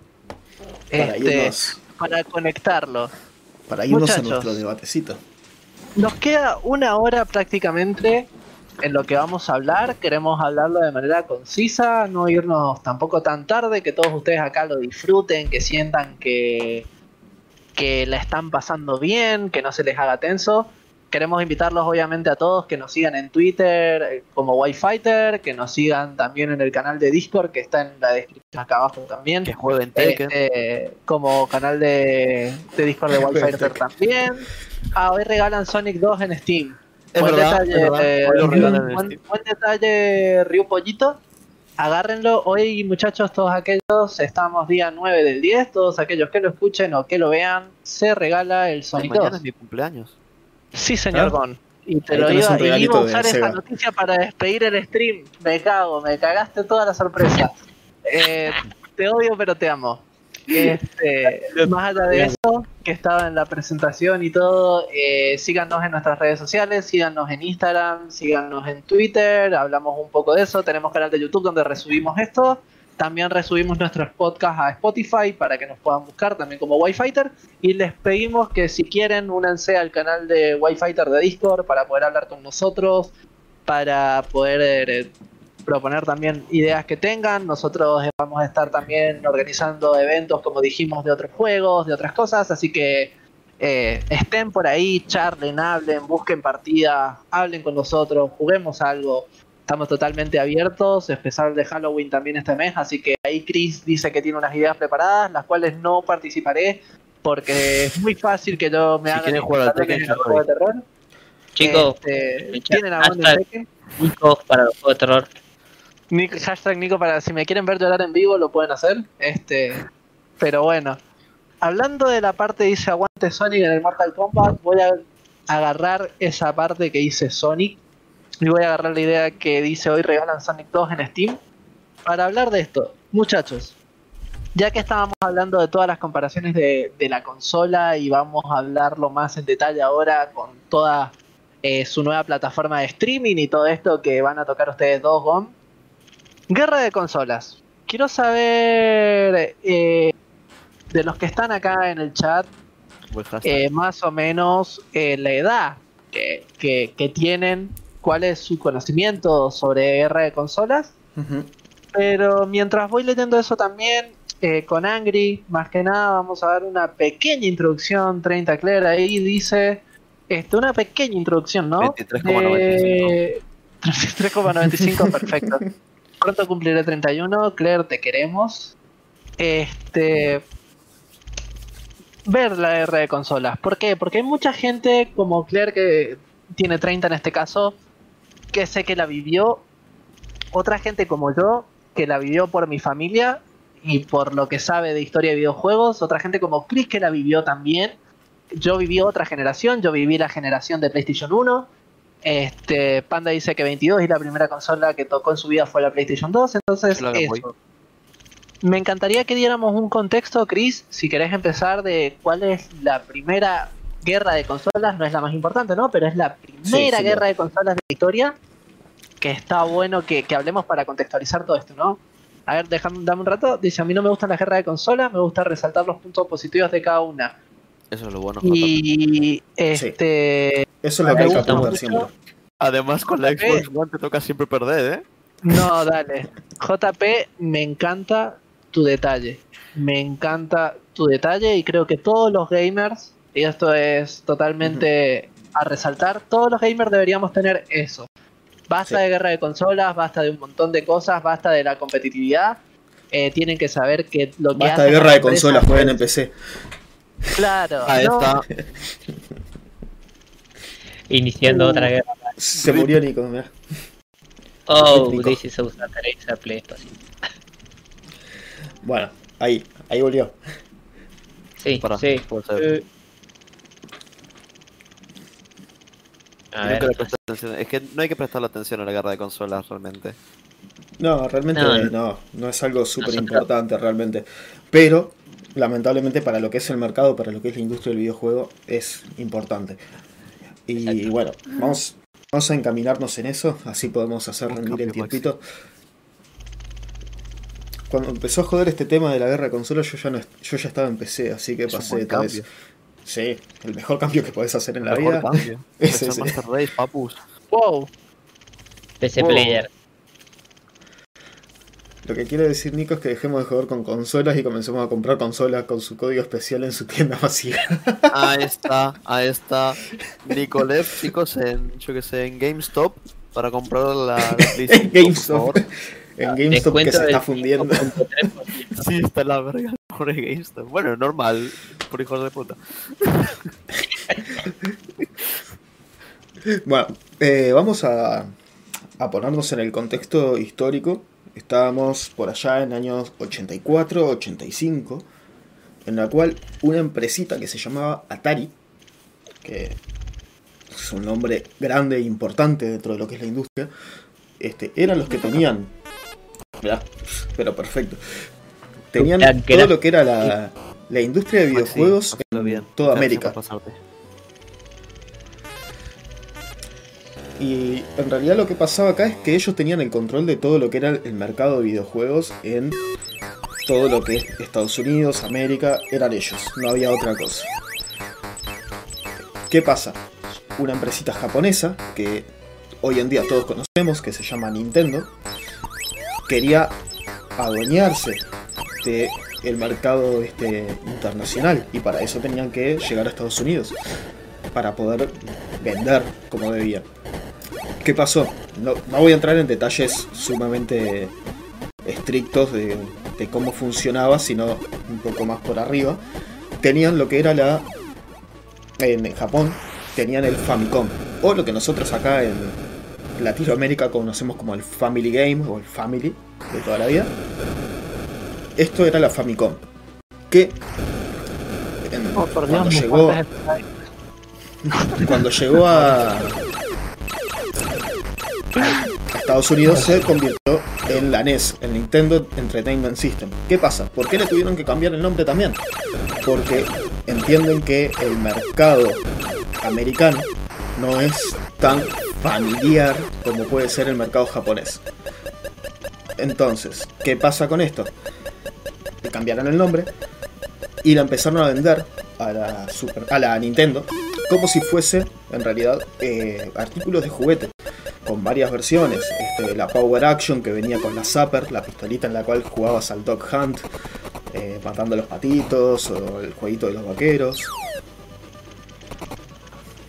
para Este, irnos, para conectarlo. para irnos a nuestro debatecito. Nos queda una hora prácticamente en lo que vamos a hablar. Queremos hablarlo de manera concisa, no irnos tampoco tan tarde, que todos ustedes acá lo disfruten, que sientan que, que la están pasando bien, que no se les haga tenso. Queremos invitarlos obviamente a todos que nos sigan en Twitter eh, como Wi-Fighter, que nos sigan también en el canal de Discord que está en la descripción acá abajo también. Que jueguen Tekken. Este, como canal de, de Discord de Wi-Fi también. Ah, hoy regalan Sonic 2 en Steam. Es buen verdad, detalle, es eh, buen, Steam. buen detalle, Ryu Pollito. Agárrenlo. Hoy, muchachos, todos aquellos, estamos día 9 del 10. Todos aquellos que lo escuchen o que lo vean, se regala el Sonic Mañana 2. es mi cumpleaños. Sí, señor Ah. Gon. Y te Ahí lo iba, y iba a usar esa noticia para despedir el stream. Me cago, me cagaste toda la sorpresa. Eh, te odio, pero te amo. Este, más allá de eso, que estaba en la presentación y todo, eh, síganos en nuestras redes sociales, síganos en Instagram, síganos en Twitter, hablamos un poco de eso, tenemos canal de YouTube donde resubimos esto, también resubimos nuestros podcasts a Spotify para que nos puedan buscar también como Wi-Fighter y les pedimos que si quieren únanse al canal de Wi-Fighter de Discord para poder hablar con nosotros, para poder eh, proponer también ideas que tengan. Nosotros vamos a estar también organizando eventos, como dijimos, de otros juegos, de otras cosas, así que eh, estén por ahí, charlen, hablen, busquen partidas, hablen con nosotros, juguemos algo. Estamos totalmente abiertos, especial de Halloween también este mes, así que ahí Chris dice que tiene unas ideas preparadas, las cuales no participaré porque es muy fácil que yo me Si haga quieren jugar al Tekken, en ya el juego de terror. Chicos, Este, tienen a. Nico para los juegos de terror. Nick- hashtag Nico para si me quieren ver llorar en vivo lo pueden hacer. Este, pero bueno, hablando de la parte dice aguante Sonic en el Mortal Kombat, voy a agarrar esa parte que dice Sonic y voy a agarrar la idea que dice hoy regalan Sonic 2 en Steam para hablar de esto. Muchachos, ya que estábamos hablando de todas las comparaciones de, de la consola y vamos a hablarlo más en detalle ahora con toda eh, su nueva plataforma de streaming y todo esto que van a tocar ustedes dos, GOM. Guerra de consolas. Quiero saber eh, de los que están acá en el chat, eh, más o menos la edad que, que- que tienen, cuál es su conocimiento sobre guerra de consolas. Pero mientras voy leyendo eso también, eh, con Angry, más que nada vamos a dar una pequeña introducción. 30 Claire ahí dice, este, una pequeña introducción, ¿no? 23,95. De- 33,95, perfecto. Pronto cumpliré 31, Claire, te queremos. Este. Ver la guerra de consolas. ¿Por qué? Porque hay mucha gente como Claire que tiene 30 en este caso, que sé que la vivió. Otra gente como yo, que la vivió por mi familia y por lo que sabe de historia de videojuegos. Otra gente como Chris que la vivió también. Yo viví otra generación, yo viví la generación de PlayStation 1. Este, Panda dice que 22 y la primera consola que tocó en su vida fue la PlayStation 2, entonces eso. Me encantaría que diéramos un contexto, Chris, si querés empezar de cuál es la primera guerra de consolas, no es la más importante, ¿no? Pero es la primera sí, guerra de consolas de la historia, que está bueno que, que hablemos para contextualizar todo esto, ¿no? A ver, déjame, dame un rato. Dice, a mí no me gustan las guerras de consolas, me gusta resaltar los puntos positivos de cada una. Eso es lo bueno. Y este... Eso es lo que hay que mucho. siempre. Además, con la. Xbox One te toca siempre perder, ¿eh? No, dale. JP, me encanta tu detalle. Me encanta tu detalle y creo que todos los gamers, y esto es totalmente a resaltar, todos los gamers deberíamos tener eso. Basta Sí. de guerra de consolas, basta de un montón de cosas, basta de la competitividad. Eh, tienen que saber que lo que Basta de guerra de consolas, jueguen en PC. Claro, Ahí no, está. Iniciando Uh. otra guerra. Se murió Nico, mirá. Oh, Nico. this is a Teresa Play Espacio. Bueno, ahí, ahí volvió. Sí, Pará, sí ser. Eh. A ver. Es que no hay que prestarle atención a la guerra de consolas realmente. No, realmente No, no, es algo súper importante realmente. Pero, lamentablemente, para lo que es el mercado, para lo que es la industria del videojuego, es importante. Y Exacto. bueno, vamos, vamos a encaminarnos en eso, así podemos hacer Un rendir el tiempito. Cuando empezó a joder este tema de la guerra de consolas, yo ya, no, yo ya estaba en PC, así que Es pasé cambio. eso. Sí, el mejor cambio que podés hacer en la Mejor vida. cambio. Ese, Es ese. el Master Race, papus. wow. PC Wow. Player. Lo que quiere decir Nico es que dejemos de jugar con consolas y comencemos a comprar consolas con su código especial en su tienda masiva. Ahí está, ahí está. Nicolev, chicos, en, yo que sé, en GameStop para comprar la, la PlayStation, en GameStop. por favor. En GameStop que se está fundiendo. 5.3%. Sí, está la verga, pobre GameStop. Bueno, normal, por hijos de puta. Bueno, eh, vamos a, a ponernos en el contexto histórico. Estábamos por allá en años 84, 85, en la cual una empresita que se llamaba Atari, que es un nombre grande e importante dentro de lo que es la industria, este, eran los que tenían, mirá, pero perfecto, tenían todo lo que era la, la industria de videojuegos en bien. toda América. Y en realidad lo que pasaba acá es que ellos tenían el control de todo lo que era el mercado de videojuegos en todo lo que es Estados Unidos, América, eran ellos, no había otra cosa. ¿Qué pasa? Una empresita japonesa que hoy en día todos conocemos, que se llama Nintendo, quería adueñarse de el mercado este, internacional y para eso tenían que llegar a Estados Unidos para poder vender como debían. ¿Qué pasó? No, no voy a entrar en detalles sumamente estrictos de, de cómo funcionaba, sino un poco más por arriba. Tenían lo que era la... En Japón tenían el Famicom, o lo que nosotros acá en Latinoamérica conocemos como el Family Game o el Family de toda la vida. Esto era la Famicom, que en- Oh, por cuando llegó... cuando llegó a a Estados Unidos se convirtió en la NES, el Nintendo Entertainment System. ¿Qué pasa? ¿Por qué le tuvieron que cambiar el nombre también? Porque entienden que el mercado americano no es tan familiar como puede ser el mercado japonés. Entonces, ¿qué pasa con esto? Cambiaron el nombre y la empezaron a vender a la, Super, a la Nintendo como si fuese, en realidad, eh, artículos de juguete con varias versiones. Este, la Power Action que venía con la Zapper, la pistolita en la cual jugabas al Dog Hunt, eh, matando a los patitos, o el jueguito de los vaqueros.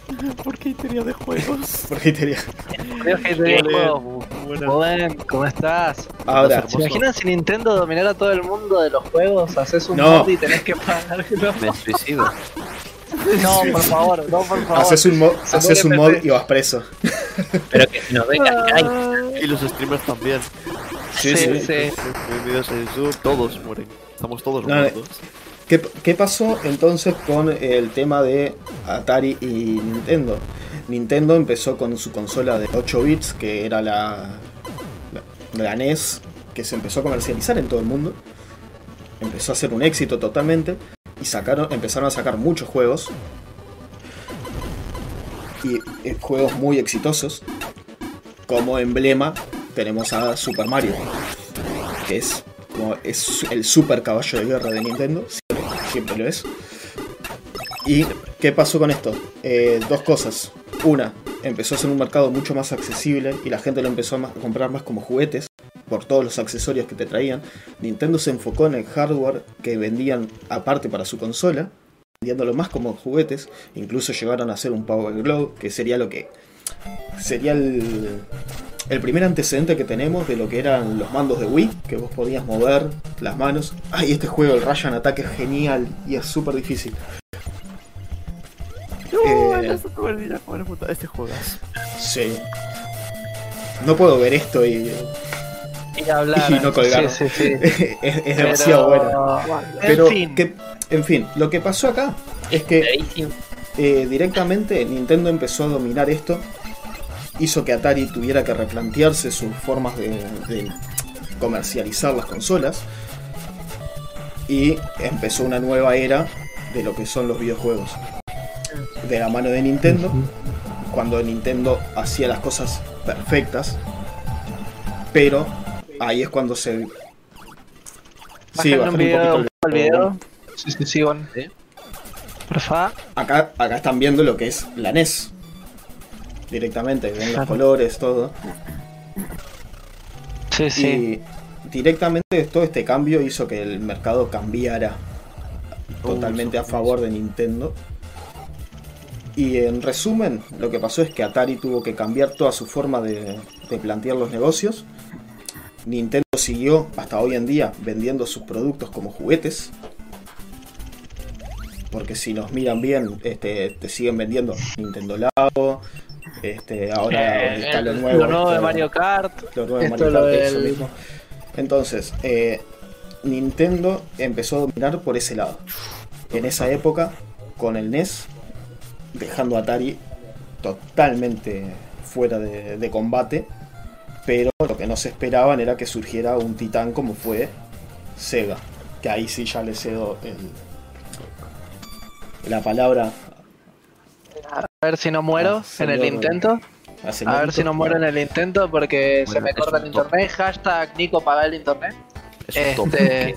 ¿Por qué tenía de juegos? Porque tenía... Creo que te digo, Buen, ¿cómo estás? Ahora, ¿Se imaginan si Nintendo dominara todo el mundo de los juegos? Haces un No. mod y tenés que pagarlo. Me suicido. No, por favor, no, por favor. haces un, mod, haces un mod y vas preso. Pero que nos venga Sky. Y los streamers también. Sí, sí. sí. En videos en YouTube, todos mueren. Estamos todos No, muertos. ¿Qué, pasó entonces con el tema de Atari y Nintendo? Nintendo empezó con su consola de 8 bits, que era la, la, la NES, que se empezó a comercializar en todo el mundo. Empezó a ser un éxito totalmente. Y sacaron, empezaron a sacar muchos juegos. Y eh, juegos muy exitosos. Como emblema tenemos a Super Mario. Que es, como- es el super caballo de guerra de Nintendo. Siempre, lo es. ¿Y qué pasó con esto? Eh, dos cosas. Una, empezó a ser un mercado mucho más accesible y la gente lo empezó a comprar más como juguetes por todos los accesorios que te traían. Nintendo se enfocó en el hardware que vendían aparte para su consola, vendiéndolo más como juguetes. Incluso llegaron a hacer un Power Glove, que sería lo que sería el, el primer antecedente que tenemos de lo que eran los mandos de Wii, que vos podías mover las manos. Ay, este juego, el Ryan Attack, es genial y es súper difícil. No, Eh. Este juegas. Sí. No puedo ver esto y Y hablar. Y no colgar. Sí, sí, sí. es, es demasiado bueno. Pero, en fin. que- en fin, lo que pasó acá es que eh, directamente Nintendo empezó a dominar esto, hizo que Atari tuviera que replantearse sus formas de, de comercializar las consolas y empezó una nueva era de lo que son los videojuegos. De la mano de Nintendo, cuando Nintendo hacía las cosas perfectas, pero ahí es cuando se... Sí, un un video, poquito el video. Sí, sí, sí, bueno. Porfa. Acá, acá están viendo lo que es la NES. Directamente, ven los colores, todo. Sí, sí. Y directamente todo este cambio hizo que el mercado cambiara totalmente a favor de Nintendo. Y en resumen, lo que pasó es que Atari tuvo que cambiar toda su forma de, de plantear los negocios. Nintendo siguió hasta hoy en día vendiendo sus productos como juguetes. Porque si nos miran bien, este, te siguen vendiendo Nintendo Lago. Este, ahora Eh, está lo nuevo. lo nuevo de Mario Kart. lo nuevo de Esto Mario lo Kart, eso mismo. Entonces, eh, Nintendo empezó a dominar por ese lado. En esa época, con el NES, dejando a Atari totalmente fuera de, de combate. Pero lo que no se esperaban era que surgiera un titán como fue Sega. Que ahí sí ya le cedo el- la palabra A ver si no muero Ah, en el intento. a señor A ver si no muero en el intento porque se me corta el internet. Hashtag Nico paga el internet. Es. Este,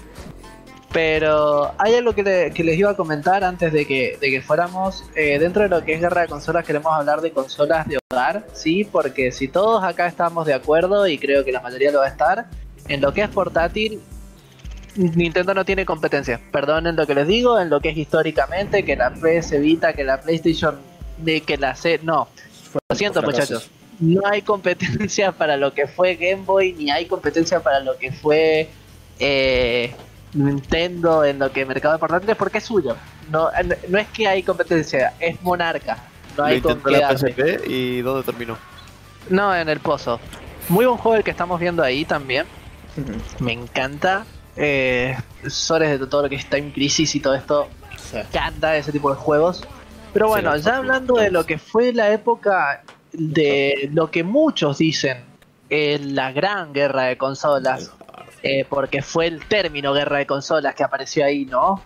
pero hay algo que, le- que les iba a comentar antes de que, de que fuéramos. eh, dentro de lo que es guerra de consolas, queremos hablar de consolas de hogar, ¿sí? Porque si todos acá estamos de acuerdo, y creo que la mayoría lo va a estar, en lo que es portátil, Nintendo no tiene competencia. Perdonen lo que les digo, en lo que es históricamente, que la PS Vita, que la PlayStation, de que la C. No, lo siento, muchachos. No hay competencia para lo que fue Game Boy, ni hay competencia para lo que fue eh, Nintendo en lo que mercado de portátiles, porque es suyo. No, no es que hay competencia, es monarca. No hay con intentó qué la darle. PSP y ¿dónde terminó? No, en el pozo. Muy buen juego el que estamos viendo ahí también. Me encanta. Eh, Sores de todo lo que es Time Crisis y todo esto. Me encanta ese tipo de juegos. Pero bueno, ya hablando de lo que fue la época de lo que muchos dicen es la gran guerra de consolas, eh, porque fue el término guerra de consolas que apareció ahí, ¿no?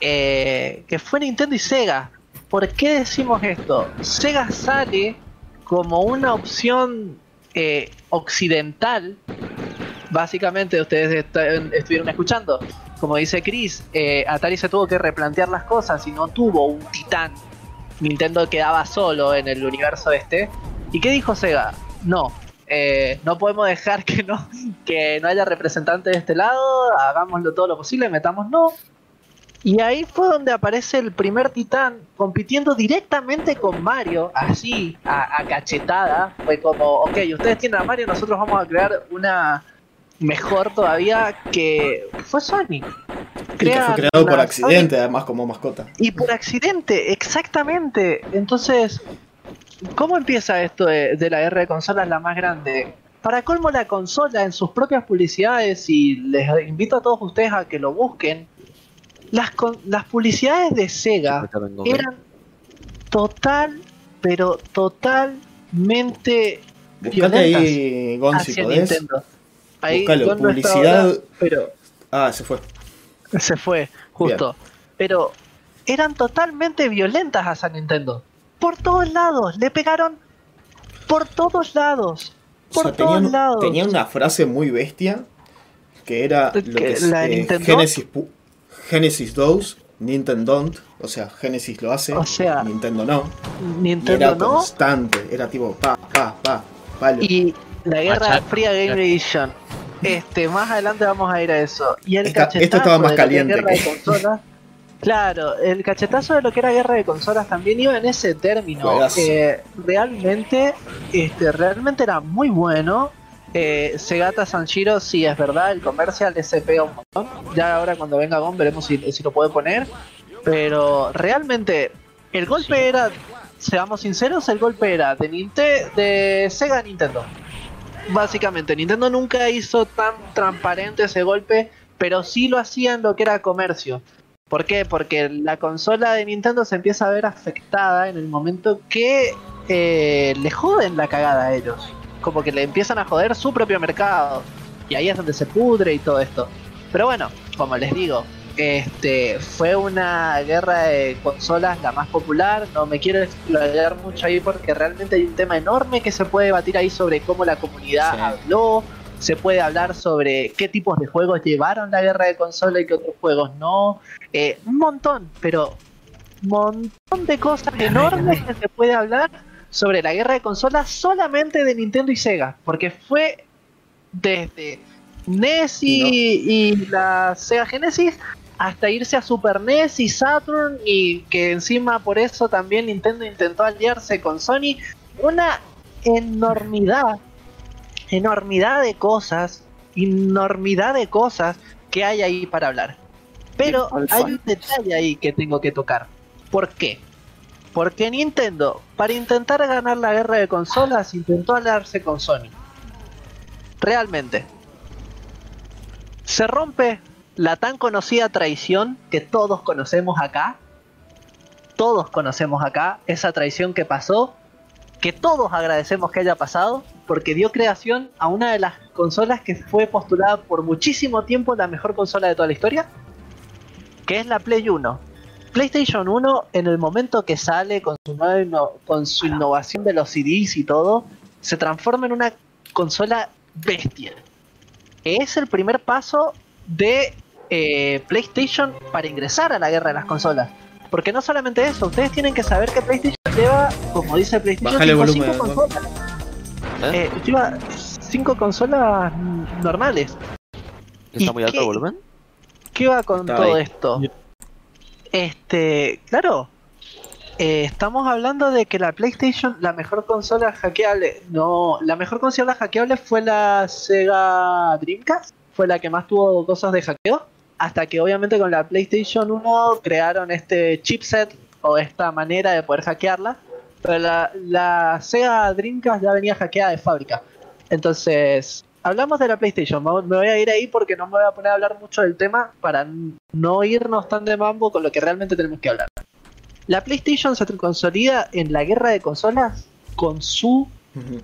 Eh, que fue Nintendo y Sega. ¿Por qué decimos esto? Sega sale como una opción eh, occidental, básicamente ustedes est- estuvieron escuchando. Como dice Chris, eh, Atari se tuvo que replantear las cosas y no tuvo un titán. Nintendo quedaba solo en el universo este. ¿Y qué dijo Sega? No, eh, no podemos dejar que no, que no haya representante de este lado, hagámoslo todo lo posible, metamos no. Y ahí fue donde aparece el primer titán compitiendo directamente con Mario, así, a, cachetada. Fue como, ok, ustedes tienen a Mario, nosotros vamos a crear una mejor todavía que fue Sonic. Y que fue creado por accidente, además, como mascota. Y por accidente, exactamente. Entonces, ¿cómo empieza esto de, de la guerra de consolas la más grande? Para colmo la consola en sus propias publicidades, y les invito a todos ustedes a que lo busquen, las, con- las publicidades de Sega eran total, pero totalmente Buscate ahí, Gonzi, hacia ¿podés? Nintendo. Ahí Buscalo, publicidad- hablando, pero Ah, se fue. se fue, justo. Pero eran totalmente violentas hacia Nintendo. Por todos lados, le pegaron por todos lados. O Por sea, todos tenía, lados. tenía una frase muy bestia que era ¿De lo que es, ¿La de eh? Genesis, pu- Genesis 2, Nintendo don't, o sea, Genesis lo hace, O sea, Nintendo no. Nintendo era no. constante, era tipo pa, pa, pa, palo. Y la guerra fría Game Edition. Este, más adelante vamos a ir a eso. Y el Esta- esto cachetazo estaba más de lo que es caliente guerra que- de consolas. Claro, el cachetazo de lo que era guerra de consolas también iba en ese término. Eh, realmente, este, realmente era muy bueno. Eh, Segata Sanshiro, sí es verdad, el comercial se pega un montón. Ya ahora cuando venga Gon veremos si, si lo puede poner. Pero realmente, el golpe era, seamos sinceros, el golpe era de, Ninte- de Sega a Nintendo. Básicamente, Nintendo nunca hizo tan transparente ese golpe, pero sí lo hacía en lo que era comercio. ¿Por qué? Porque la consola de Nintendo se empieza a ver afectada en el momento que eh, le joden la cagada a ellos. Como que le empiezan a joder su propio mercado. Y ahí es donde se pudre y todo esto. Pero bueno, como les digo, este fue una guerra de consolas la más popular. No me quiero explayar mucho ahí porque realmente hay un tema enorme que se puede debatir ahí sobre cómo la comunidad Sí. habló. Se puede hablar sobre qué tipos de juegos llevaron la guerra de consola y qué otros juegos no. Eh, un montón, pero un montón de cosas enormes que se puede hablar sobre la guerra de consolas solamente de Nintendo y Sega, porque fue desde NES y, y la Sega Genesis hasta irse a Super NES y Saturn y que encima por eso también Nintendo intentó aliarse con Sony. Una enormidad, enormidad de cosas, enormidad de cosas que hay ahí para hablar. Pero hay un detalle ahí que tengo que tocar. ¿Por qué? Porque Nintendo, para intentar ganar la guerra de consolas, intentó aliarse con Sony. Realmente. Se rompe la tan conocida traición que todos conocemos acá. Todos conocemos acá esa traición que pasó, que todos agradecemos que haya pasado, porque dio creación a una de las consolas que fue postulada por muchísimo tiempo la mejor consola de toda la historia, que es la Play 1. PlayStation 1 en el momento que sale con su, nueva con su innovación de los CDs y todo, se transforma en una consola bestia. Es el primer paso de eh, PlayStation para ingresar a la guerra de las consolas. Porque no solamente eso, ustedes tienen que saber que PlayStation lleva, como dice PlayStation, Bájale el cinco- volumen, cinco ¿no? consolas. ¿Eh? Eh, lleva cinco consolas normales. ¿Está ¿y muy alto qué? el volumen? ¿Qué va con Está todo ahí. esto? Este, claro, eh, estamos hablando de que la PlayStation, la mejor consola hackeable, no, la mejor consola hackeable fue la Sega Dreamcast, fue la que más tuvo cosas de hackeo, hasta que obviamente con la PlayStation 1 crearon este chipset o esta manera de poder hackearla, pero la, la Sega Dreamcast ya venía hackeada de fábrica. Entonces, hablamos de la PlayStation. Me voy a ir ahí porque no me voy a poner a hablar mucho del tema para no irnos tan de mambo con lo que realmente tenemos que hablar. La PlayStation se consolida en la guerra de consolas con su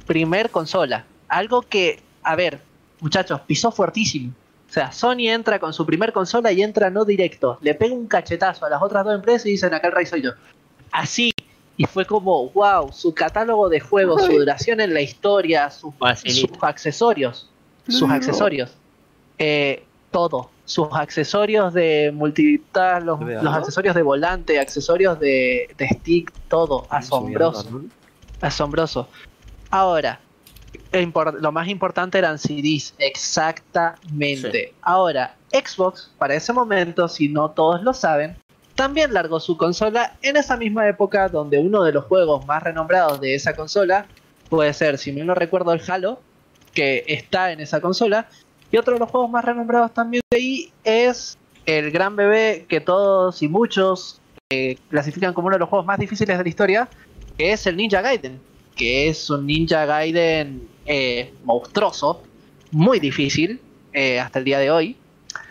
primer consola. Algo que, a ver, muchachos, pisó fuertísimo. O sea, Sony entra con su primer consola y entra no directo. Le pega un cachetazo a las otras dos empresas y dicen, acá el rey soy yo. Así. Y fue como, wow, su catálogo de juegos, su duración en la historia, sus, accesorios. Sus accesorios. Eh, todo. Sus accesorios de multitask, los, ¿De los accesorios de volante, accesorios de, de stick, todo. Asombroso asombroso. Ahora, lo más importante eran CDs, exactamente. Ahora, Xbox, para ese momento, si no todos lo saben, también largó su consola en esa misma época donde uno de los juegos más renombrados de esa consola puede ser, si mal no recuerdo, el Halo, que está en esa consola, y otro de los juegos más renombrados también de ahí es el gran bebé que todos y muchos eh, clasifican como uno de los juegos más difíciles de la historia, que es el Ninja Gaiden, que es un Ninja Gaiden eh, monstruoso, muy difícil eh, hasta el día de hoy.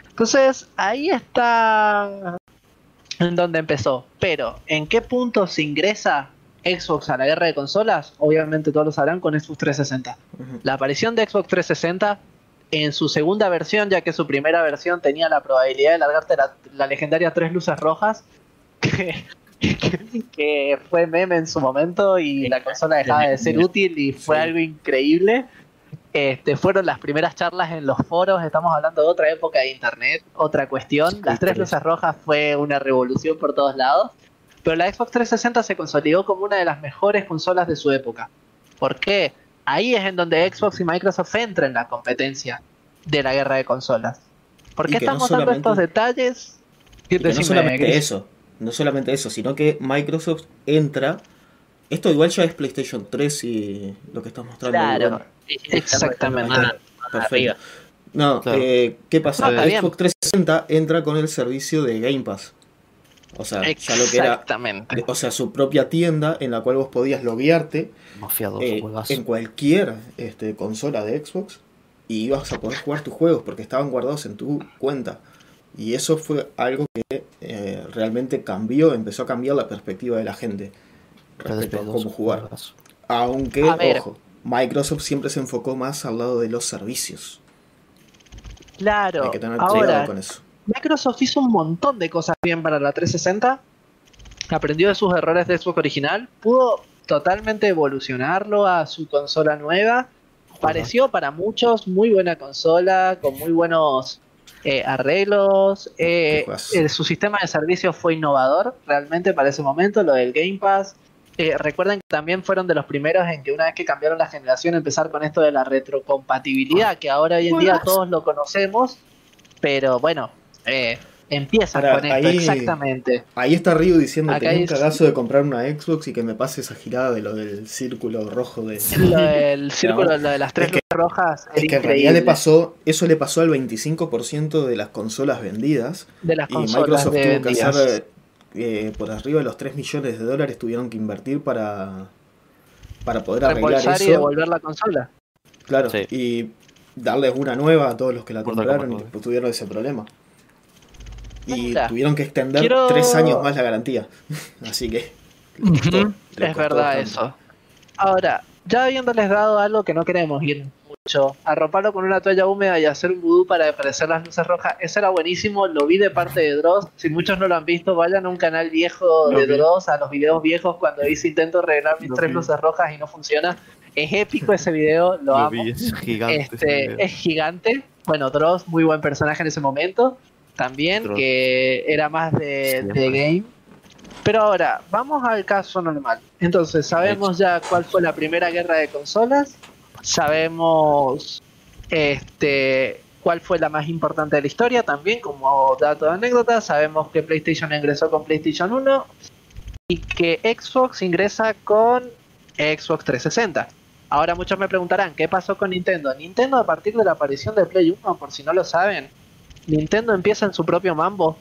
Entonces ahí está en donde empezó. Pero ¿en qué punto se ingresa Xbox a la guerra de consolas? Obviamente todos lo sabrán con Xbox 360. Ujú. La aparición de Xbox 360 en su segunda versión, ya que su primera versión tenía la probabilidad de largarte la, la legendaria tres luces rojas, que, que- fue meme en su momento y la consola dejaba de ser útil y fue Sí. algo increíble. Este, fueron las primeras charlas en los foros, estamos hablando de otra época de internet, otra cuestión. Sí, Las tres luces rojas fue una revolución por todos lados, pero la Xbox 360 se consolidó como una de las mejores consolas de su época. ¿Por qué? Ahí es en donde Xbox y Microsoft entran en la competencia de la guerra de consolas. ¿Por qué no estamos dando estos detalles? Y que no Decime, solamente Gris. eso, no solamente eso, sino que Microsoft entra. Esto igual ya es PlayStation 3 y lo que estás mostrando. Claro. Exactamente. Perfecto. arriba. No, Claro. eh, ¿qué pasa? No. Xbox 360 entra con el servicio de Game Pass. O sea, ya lo que era. Exactamente. O sea, su propia tienda en la cual vos podías loguearte eh, en cualquier este, consola de Xbox y ibas a poder jugar tus juegos porque estaban guardados en tu cuenta. Y eso fue algo que eh, realmente cambió, empezó a cambiar la perspectiva de la gente respecto a PS2, cómo jugar. Aunque, A ver. ojo, Microsoft siempre se enfocó más al lado de los servicios. Claro. Hay que tener cuidado Ahora, con eso. Microsoft hizo un montón de cosas bien para la 360. Aprendió de sus errores de Xbox original. Pudo totalmente evolucionarlo a su consola nueva. Pareció para muchos muy buena consola, con muy buenos eh, arreglos. eh, su sistema de servicios fue innovador realmente para ese momento, lo del Game Pass. Eh, recuerden que también fueron de los primeros en que una vez que cambiaron la generación empezar con esto de la retrocompatibilidad, que ahora hoy en día todos lo conocemos, pero bueno, eh, empiezan Ahora, con esto, ahí- exactamente. Ahí está Ryu diciendo Acá tenía un es- cagazo de comprar una Xbox y que me pase esa girada de lo del círculo rojo de... Lo del círculo, lo de las tres Es que- luces rojas, Es que en realidad le pasó, eso le pasó al 25% de las consolas vendidas de las y consolas Microsoft de tuvo que hacer eh, por arriba de los 3 millones de dólares tuvieron que invertir para, para poder arreglar reembolsar y eso. devolver la consola. Claro, Sí. y darles una nueva a todos los que la compraron y tuvieron ese problema. Y Mira, tuvieron que extender quiero- 3 años más la garantía. Así que... costó, Es verdad eso. Ahora, ya habiéndoles dado algo que no queremos ir mucho, arroparlo con una toalla húmeda y hacer un vudú para aparecer las luces rojas, eso era buenísimo, lo vi de parte de Dross, si muchos no lo han visto, vayan a un canal viejo de. Dross, a los videos viejos cuando dice intento arreglar mis tres luces rojas y no funciona. Es épico ese video, lo, Lo amo. vi, es gigante. Este, es gigante. Bueno, Dross, muy buen personaje en ese momento. También, que era más de game. Pero ahora, vamos al caso normal. Entonces, sabemos ya cuál fue la primera guerra de consolas. Sabemos este cuál fue la más importante de la historia también, como dato de anécdota. Sabemos que PlayStation ingresó con PlayStation 1 y que Xbox ingresa con Xbox 360. Ahora muchos me preguntarán, ¿qué pasó con Nintendo? Nintendo a partir de la aparición de Play 1, por si no lo saben, Nintendo empieza en su propio mambo,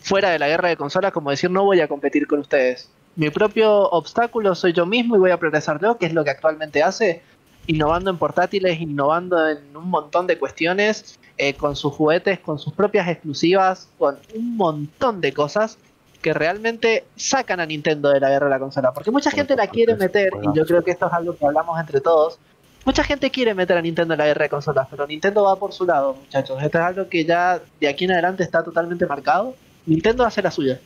fuera de la guerra de consolas, como decir no voy a competir con ustedes. Mi propio obstáculo soy yo mismo y voy a progresar yo, que es lo que actualmente hace, innovando en portátiles, innovando en un montón de cuestiones, eh, con sus juguetes, con sus propias exclusivas, con un montón de cosas. que realmente sacan a Nintendo de la guerra de la consola. Porque mucha gente la quiere meter, y yo creo que esto es algo que hablamos entre todos. Mucha gente quiere meter a Nintendo en la guerra de consolas, pero Nintendo va por su lado, muchachos. Esto es algo que ya de aquí en adelante está totalmente marcado. Nintendo hace la suya.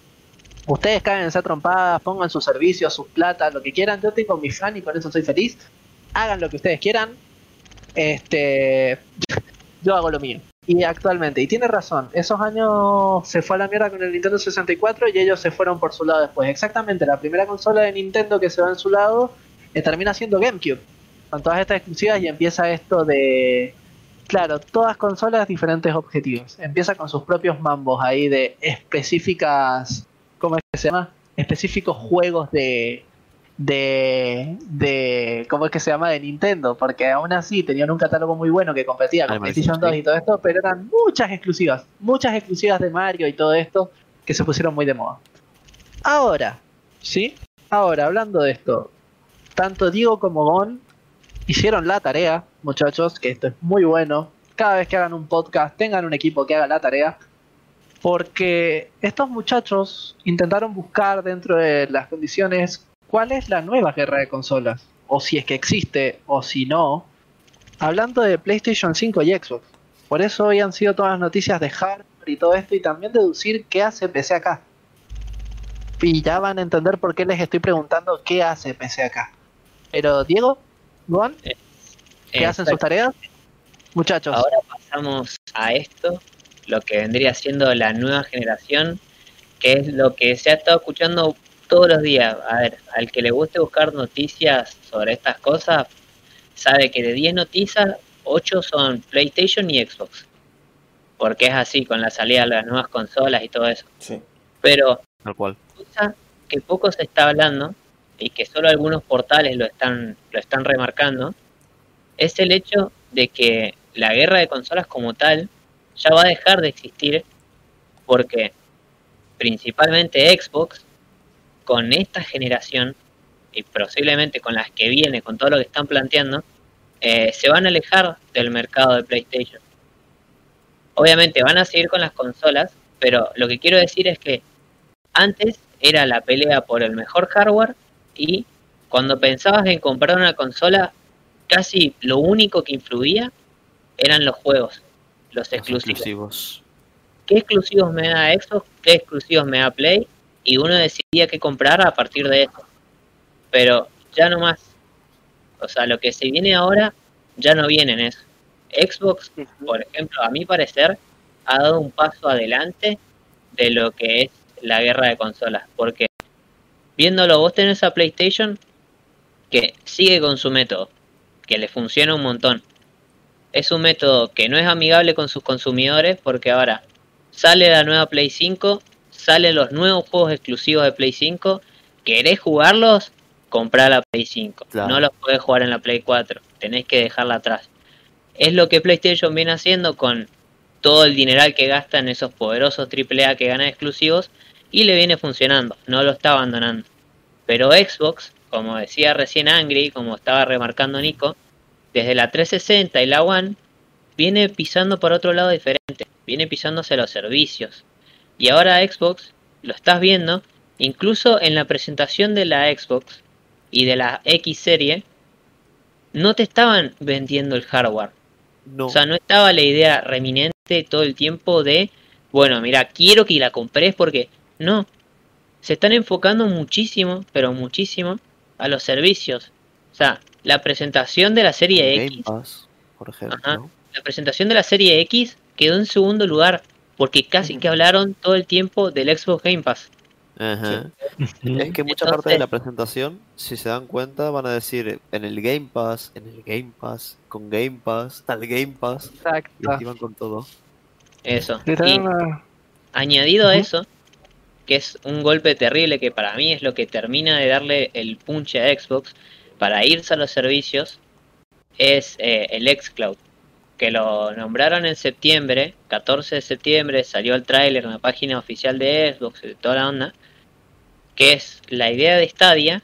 Ustedes caen en esa trompadas, pongan sus servicios, sus plata, lo que quieran. Yo tengo mi fan y con eso soy feliz. Hagan lo que ustedes quieran. Este, yo hago lo mío. Y actualmente, y tiene razón, esos años se fue a la mierda con el Nintendo 64 y ellos se fueron por su lado después. Exactamente, la primera consola de Nintendo que se va en su lado eh, termina siendo GameCube. Con todas estas exclusivas y empieza esto de... Claro, todas consolas diferentes objetivos. Empieza con sus propios mambos ahí de específicas... ¿Cómo es que se llama? Específicos juegos de... De, de cómo es que se llama de Nintendo porque aún así tenían un catálogo muy bueno que competía con PlayStation 2 Crossing. y todo esto pero eran muchas exclusivas muchas exclusivas de Mario y todo esto que se pusieron muy de moda ahora sí ahora hablando de esto tanto Diego como Gon hicieron la tarea, muchachos, que esto es muy bueno. Cada vez que hagan un podcast, tengan un equipo que haga la tarea. Porque estos muchachos intentaron buscar dentro de las condiciones cuál es la nueva guerra de consolas. O si es que existe, o si no. Hablando de PlayStation 5 y Xbox. Por eso hoy han sido todas las noticias de hardware y todo esto. Y también deducir qué hace PC acá. Y ya van a entender por qué les estoy preguntando qué hace PC acá. Pero Diego, Juan, ¿qué hacen sus tareas? Muchachos, Ahora pasamos a esto, lo que vendría siendo la nueva generación, que es lo que se ha estado escuchando todos los días. A ver, al que le guste buscar noticias sobre estas cosas, sabe que de 10 noticias, 8 son PlayStation y Xbox. Porque es así, con la salida de las nuevas consolas y todo eso. Sí. Pero Tal cual. cosa que poco se está hablando y que solo algunos portales lo están lo están remarcando es el hecho de que la guerra de consolas como tal ya va a dejar de existir porque principalmente Xbox con esta generación y posiblemente con las que viene con todo lo que están planteando eh, se van a alejar del mercado de PlayStation. Obviamente van a seguir con las consolas pero lo que quiero decir es que antes era la pelea por el mejor hardware y cuando pensabas en comprar una consola, casi lo único que influía eran los juegos, los Los exclusivos. exclusivos. ¿Qué exclusivos me da Xbox? ¿Qué exclusivos me da Play? Y uno decidía qué comprar a partir de eso. Pero ya no más. O sea, lo que se viene ahora ya no viene en eso. Xbox, por ejemplo, a mi parecer, ha dado un paso adelante de lo que es la guerra de consolas. Porque viéndolo, vos tenés a PlayStation que sigue con su método, que le funciona un montón. Es un método que no es amigable con sus consumidores porque ahora sale la nueva Play 5, salen los nuevos juegos exclusivos de Play 5, querés jugarlos, comprá la Play 5. Claro. No los podés jugar en la Play 4, tenés que dejarla atrás. Es lo que PlayStation viene haciendo con todo el dineral que gasta en esos poderosos AAA que ganan exclusivos y le viene funcionando, no lo está abandonando. Pero Xbox, como decía recién Angry, como estaba remarcando Nico, desde la 360 y la One, viene pisando por otro lado diferente, viene pisándose los servicios. Y ahora Xbox, lo estás viendo, incluso en la presentación de la Xbox y de la X serie, no te estaban vendiendo el hardware. No. O sea, no estaba la idea reminente todo el tiempo de, bueno, mira, quiero que la compres porque no. Se están enfocando muchísimo, pero muchísimo, a los servicios. O sea, la presentación de la serie Game X, Pass, por ejemplo. Ajá. la presentación de la serie X quedó en segundo lugar, porque casi que hablaron todo el tiempo del Xbox Game Pass. Ajá. Es que mucha parte Entonces- de la presentación, si se dan cuenta, van a decir en el Game Pass, en el Game Pass, con Game Pass, tal Game Pass, y exacto. así van con todo. Eso. Y añadido a eso, que es un golpe terrible que para mí es lo que termina de darle el punche a Xbox para irse a los servicios, es eh, el xCloud, que lo nombraron en septiembre, 14 de septiembre, salió el tráiler en la página oficial de Xbox y de toda la onda, que es la idea de Stadia,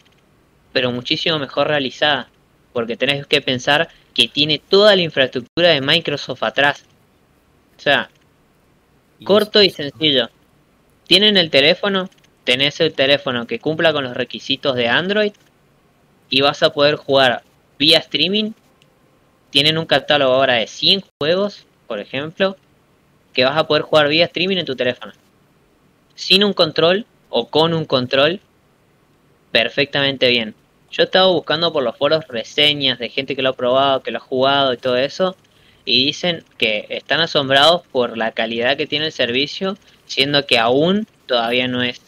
pero muchísimo mejor realizada, porque tenés que pensar que tiene toda la infraestructura de Microsoft atrás. O sea, corto y sencillo. Tienen el teléfono, tenés el teléfono que cumpla con los requisitos de Android y vas a poder jugar vía streaming. Tienen un catálogo ahora de 100 juegos, por ejemplo, que vas a poder jugar vía streaming en tu teléfono. Sin un control o con un control, perfectamente bien. Yo estaba buscando por los foros reseñas de gente que lo ha probado, que lo ha jugado y todo eso, y dicen que están asombrados por la calidad que tiene el servicio, siendo que aún todavía no es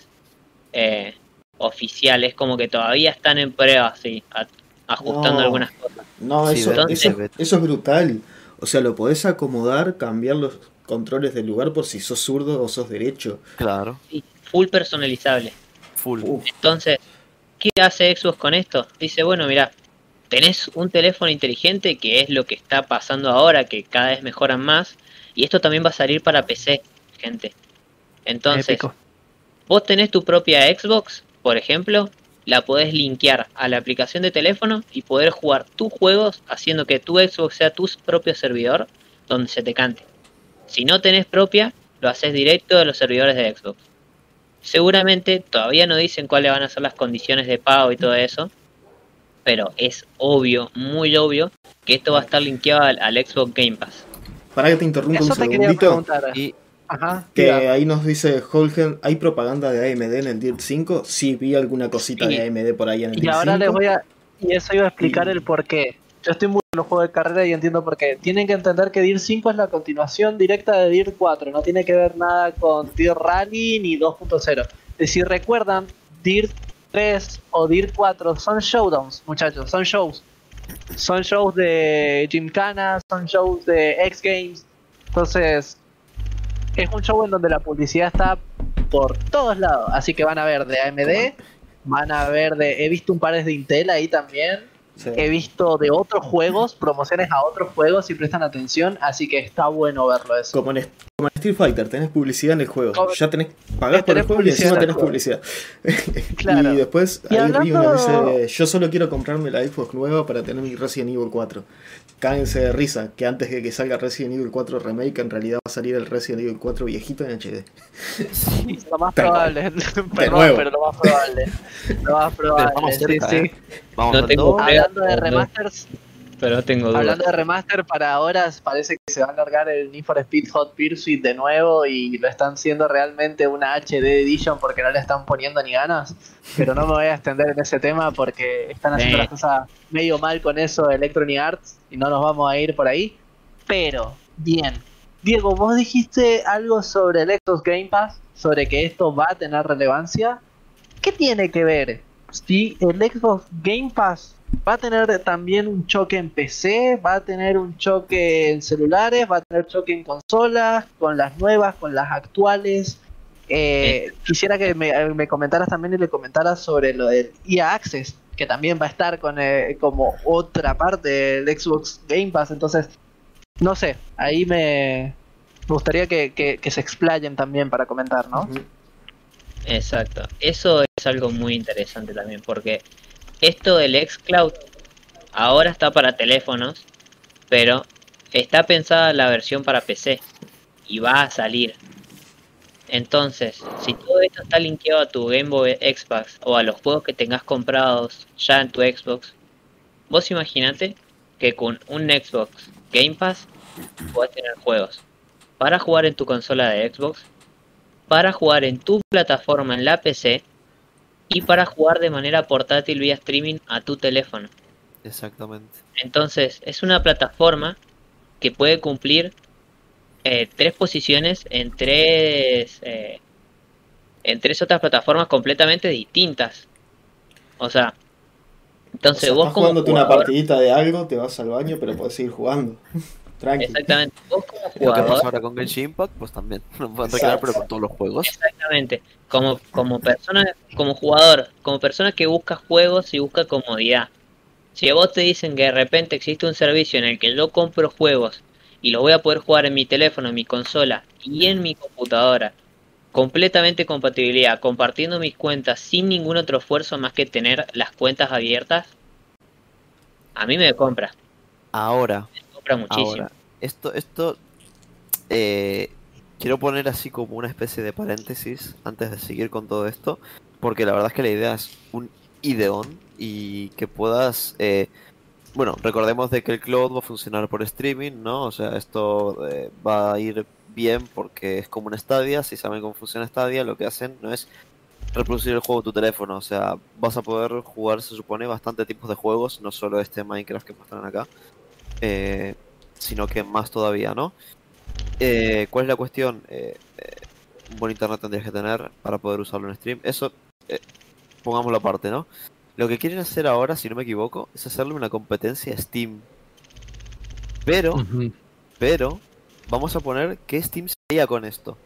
eh, oficial, es como que todavía están en prueba, sí, a- ajustando No. algunas cosas. No, Sí, eso, eso, es brutal. O sea, lo podés acomodar, cambiar los controles del lugar por si sos zurdo o sos derecho. Claro, Sí, full personalizable. full. Uf, Entonces, ¿qué hace Xbox con esto? Dice, bueno, mira, tenés un teléfono inteligente que es lo que está pasando ahora, que cada vez mejoran más, y esto también va a salir para PC, gente. Entonces, Épico. vos tenés tu propia Xbox, por ejemplo, la podés linkear a la aplicación de teléfono y poder jugar tus juegos haciendo que tu Xbox sea tu propio servidor donde se te cante. Si no tenés propia, lo haces directo de los servidores de Xbox. Seguramente todavía no dicen cuáles van a ser las condiciones de pago y todo eso, pero es obvio, muy obvio, que esto va a estar linkeado al, al Xbox Game Pass. para que te interrumpa Eso un segundito. Y Ajá. Que ahí nos dice Holgen, ¿hay propaganda de AMD en el Dirt 5? Sí, vi alguna cosita Sí. de AMD por ahí en el Y Dirt ahora 5. les voy a. Y eso iba a explicar el por qué. Yo estoy muy en los juegos de carrera y entiendo por qué. Tienen que entender que DIR 5 es la continuación directa de DIR 4. No tiene que ver nada con DIR Rally ni 2.0. Y Si recuerdan, DIR 3 o DIR 4 son showdowns, muchachos. Son shows. Son shows de Gymkhana, son shows de X Games. Entonces, es un show en donde la publicidad está por todos lados. Así que van a ver de AMD, van a ver de. He visto un par de Intel ahí también. Sí. He visto de otros juegos, promociones a otros juegos si prestan atención. Así que está bueno verlo eso. Como en, como en Street Fighter, tenés publicidad en el juego. Como- Ya tenés, pagás por el juego y publicidad encima tenés juego. publicidad. Claro. Y después Y ahí hablando- dice, yo solo quiero comprarme la Xbox nueva para tener mi Resident Evil 4. Cáguense de risa, que antes de que salga Resident Evil 4 Remake, en realidad va a salir el Resident Evil 4 viejito en HD. Lo más Pero- probable. Perdón, nuevo. pero lo más probable. Lo más probable. estamos sí, cerca, sí. ¿eh? Vamos No tengo. Hablando de remasters, Pero no tengo dudas. Hablando de remaster, para ahora parece que se va a alargar el Need for Speed Hot Pursuit de nuevo y lo están haciendo realmente una HD Edition porque no le están poniendo ni ganas. Pero no me voy a extender en ese tema porque están haciendo Eh. las cosas medio mal con eso de Electronic Arts y no nos vamos a ir por ahí. Pero, bien. Diego, vos dijiste algo sobre el Xbox Game Pass, sobre que esto va a tener relevancia. ¿Qué tiene que ver? Si el Xbox Game Pass va a tener también un choque en PC, va a tener un choque en celulares, va a tener choque en consolas, con las nuevas, con las actuales. Eh, quisiera que me, me comentaras también y le comentaras sobre lo del EA Access, que también va a estar con eh, como otra parte del Xbox Game Pass. Entonces, no sé, ahí me, me gustaría que, que- que se explayen también para comentar, ¿no? Exacto. Eso es algo muy interesante también, porque esto del xCloud ahora está para teléfonos, pero está pensada la versión para PC y va a salir. Entonces, si todo esto está linkeado a tu Game Boy Xbox o a los juegos que tengas comprados ya en tu Xbox, vos imaginate que con un Xbox Game Pass podés tener juegos para jugar en tu consola de Xbox, para jugar en tu plataforma en la PC y para jugar de manera portátil vía streaming a tu teléfono. Exactamente. Entonces, es una plataforma que puede cumplir eh, tres posiciones en tres, eh, en tres otras plataformas completamente distintas. O sea, O entonces sea, vos estás como jugándote una partidita de algo, te vas al baño, pero podés seguir jugando. Tranqui. exactamente, vos como Lo que jugador pasa ahora con Genshin Impact, pues también. No recrear, Exacto. pero con todos los juegos. Exactamente. Como, como persona, como jugador, como persona que busca juegos y busca comodidad. Si a vos te dicen que de repente existe un servicio en el que yo compro juegos y los voy a poder jugar en mi teléfono, en mi consola y en mi computadora, completamente compatibilidad, compartiendo mis cuentas sin ningún otro esfuerzo más que tener las cuentas abiertas, a mí me compra, Ahora, ahora. Esto, esto. eh, quiero poner así como una especie de paréntesis antes de seguir con todo esto, porque la verdad es que la idea es un ideón y que puedas... eh, bueno, recordemos de que el cloud va a funcionar por streaming, ¿no? O sea, esto eh, va a ir bien porque es como una Stadia. Si saben cómo funciona Stadia, lo que hacen no es reproducir el juego en tu teléfono. O sea, vas a poder jugar, se supone, bastante tipos de juegos, no solo este Minecraft que muestran acá, eh, sino que más todavía, ¿no? Eh, ¿Cuál es la cuestión? Eh, eh, un buen internet tendrías que tener para poder usarlo en stream. Eso, eh, pongámoslo aparte, ¿no? Lo que quieren hacer ahora, si no me equivoco, es hacerle una competencia a Steam. Pero, pero, vamos a poner que Steam se haría con esto.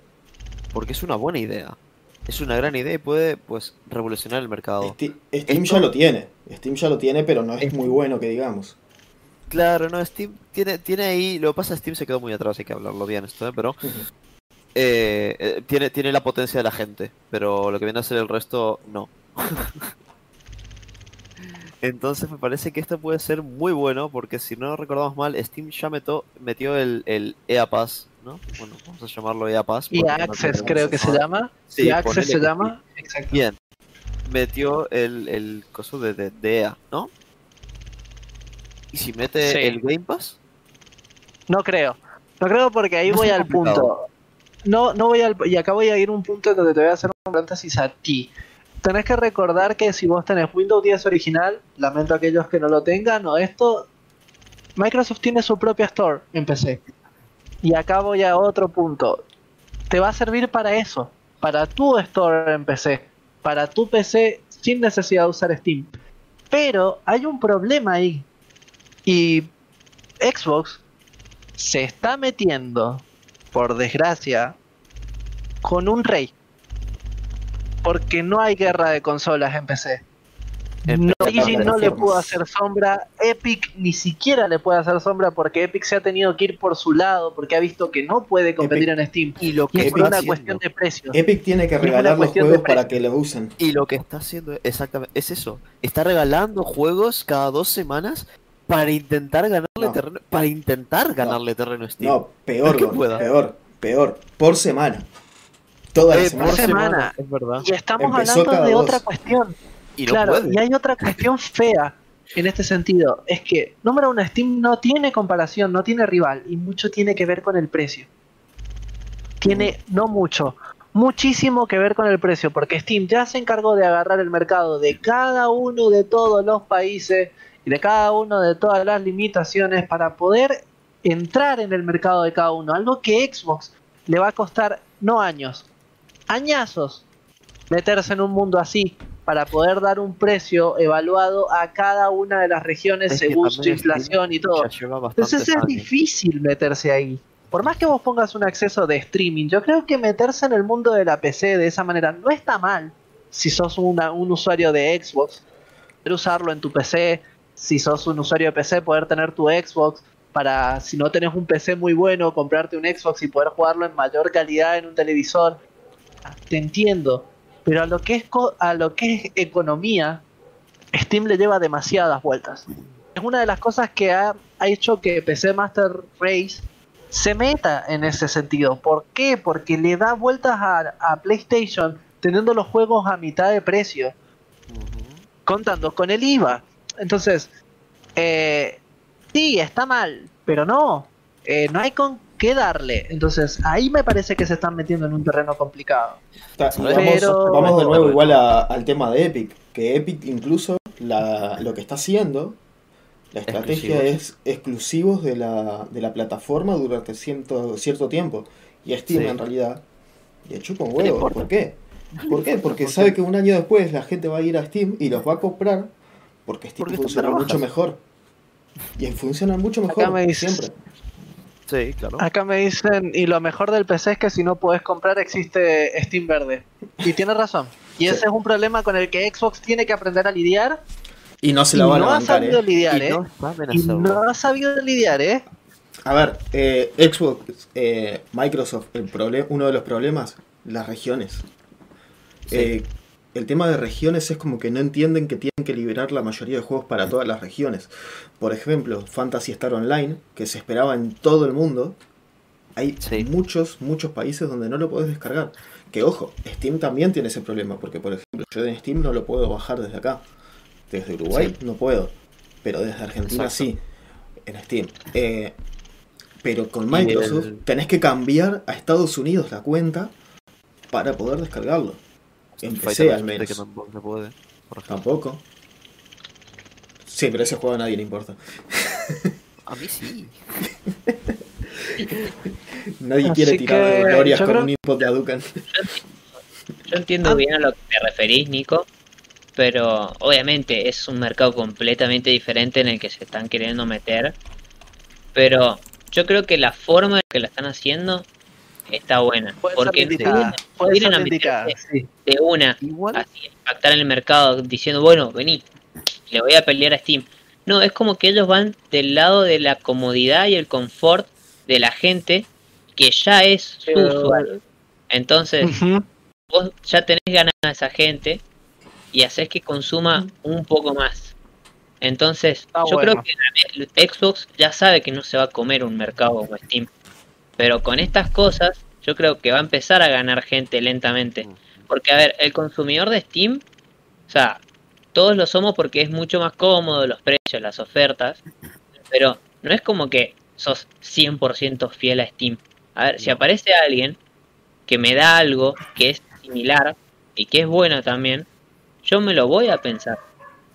Porque es una buena idea. Es una gran idea y puede, pues, revolucionar el mercado. Steam Esto- ya lo tiene. Steam ya lo tiene, pero no es muy bueno que digamos. Claro, no, Steam tiene, tiene ahí. Lo que pasa es que Steam se quedó muy atrás, hay que hablarlo bien esto, ¿eh? pero eh, eh, tiene, tiene la potencia de la gente, pero lo que viene a ser el resto, no. Entonces me parece que esto puede ser muy bueno, porque si no recordamos mal, Steam ya meto- metió el, el EA Pass, ¿no? Bueno, vamos a llamarlo EA Pass. No Access creo que se llama. Sí, y Access se llama. Exacto. Bien. Metió el, el coso de, de, de EA, ¿no? Y si mete Sí. el Game Pass, No creo. No creo porque ahí No voy al complicado. punto. No, no voy al. Y acá voy a ir a un punto donde te voy a hacer un paréntesis a ti. Tenés que recordar que si vos tenés Windows 10 original, lamento a aquellos que no lo tengan, o esto. Microsoft tiene su propia store en PC. Y acá voy a otro punto. Te va a servir para eso. Para tu store en PC. Para tu PC sin necesidad de usar Steam. Pero hay un problema ahí. Y Xbox se está metiendo, por desgracia, con un rey. Porque no hay guerra de consolas en PC. En No, no le pudo hacer sombra, Epic ni siquiera le puede hacer sombra porque Epic se ha tenido que ir por su lado porque ha visto que no puede competir en Steam. y lo que es una haciendo- cuestión de precios. Epic tiene que regalar los juegos para que lo usen. Y lo que está haciendo exactamente es eso. Está regalando juegos cada dos semanas para intentar ganarle No. terreno. Para intentar ganarle terreno a Steam. No, peor, peor, peor. Por semana. Toda la Eh, semana. por semana. es verdad. Y estamos Empezó hablando de dos. otra cuestión. Y no claro, puede. y hay otra cuestión fea en este sentido. Es que, número uno, Steam no tiene comparación, no tiene rival, y mucho tiene que ver con el precio. Tiene, no mucho, muchísimo que ver con el precio, porque Steam ya se encargó de agarrar el mercado de cada uno de todos los países y de cada uno de todas las limitaciones para poder entrar en el mercado de cada uno. Algo que Xbox le va a costar no años, añazos meterse en un mundo así para poder dar un precio evaluado a cada una de las regiones Es según su inflación y todo. Entonces es años. difícil meterse ahí. Por más que vos pongas un acceso de streaming, yo creo que meterse en el mundo de la PC de esa manera no está mal. Si sos una- un usuario de Xbox, poder usarlo en tu PC. Si sos un usuario de PC, poder tener tu Xbox para, si no tenés un PC muy bueno, comprarte un Xbox y poder jugarlo en mayor calidad en un televisor. Te entiendo. Pero a lo que es, co- a lo que es economía, Steam le lleva demasiadas vueltas. Es una de las cosas que ha, ha hecho que PC Master Race se meta en ese sentido. ¿Por qué? Porque le da vueltas a, a PlayStation teniendo los juegos a mitad de precio, contando con el IVA. Entonces, eh, sí, está mal, pero no, eh, no hay con qué darle. Entonces, ahí me parece que se están metiendo en un terreno complicado. Vamos, de nuevo igual a- al tema de Epic, que Epic incluso la- lo que está haciendo, la estrategia Exclusivos. es exclusivos de la, de la plataforma durante cierto, cierto tiempo. Y Steam Sí. en realidad le chupa un huevo. ¿Por qué? ¿Por qué? Porque sabe que un año después la gente va a ir a Steam y los va a comprar porque Steam Porque funciona mucho mejor. Y funciona mucho Acá mejor, me dices- siempre. Sí, claro. Acá me dicen, y lo mejor del PC es que si no puedes comprar existe Steam verde. Y tiene razón. Y Sí. ese es un problema con el que Xbox tiene que aprender a lidiar. Y no se la van no a ha bancar, sabido ¿eh? lidiar, y ¿eh? no Y ha sabido lidiar, ¿eh? A ver, eh, Xbox, eh, Microsoft, el uno de los problemas, las regiones. Sí. Eh, el tema de regiones es como que no entienden que tienen que liberar la mayoría de juegos para todas las regiones. Por ejemplo, Fantasy Star Online, que se esperaba en todo el mundo, hay Sí. muchos, muchos países donde no lo podés descargar. Que ojo, Steam también tiene ese problema, porque por ejemplo, yo en Steam no lo puedo bajar desde acá. Desde Uruguay no puedo, pero desde Argentina Exacto. sí, en Steam. Eh, pero con Microsoft el- tenés que cambiar a Estados Unidos la cuenta para poder descargarlo. En Street Fighter al menos. que tampoco se puede. por ejemplo. Tampoco. Sí, pero ese juego a nadie le importa. A mí sí. Nadie Así quiere tirar que glorias con creo- un input de Hadouken. Yo entiendo bien a lo que te referís, Nico, pero obviamente es un mercado completamente diferente en el que se están queriendo meter. Pero yo creo que la forma en que la están haciendo está buena. Porque ser no indicada. vienen- Puede vienen ser a indicada, meterse sí. de una, Igual, así, impactar en el mercado diciendo, bueno, vení, le voy a pelear a Steam. No, es como que ellos van del lado de la comodidad y el confort de la gente que ya es su usuario. Entonces, vos ya tenés ganas a esa gente y haces que consuma un poco más. Entonces, Está yo bueno. creo que Xbox ya sabe que no se va a comer un mercado como Steam. Pero con estas cosas, yo creo que va a empezar a ganar gente lentamente. Porque, a ver, el consumidor de Steam, o sea, todos lo somos porque es mucho más cómodo, los precios, las ofertas. Pero no es como que sos 100% fiel a Steam. A ver, si aparece alguien que me da algo que es similar y que es bueno también, yo me lo voy a pensar.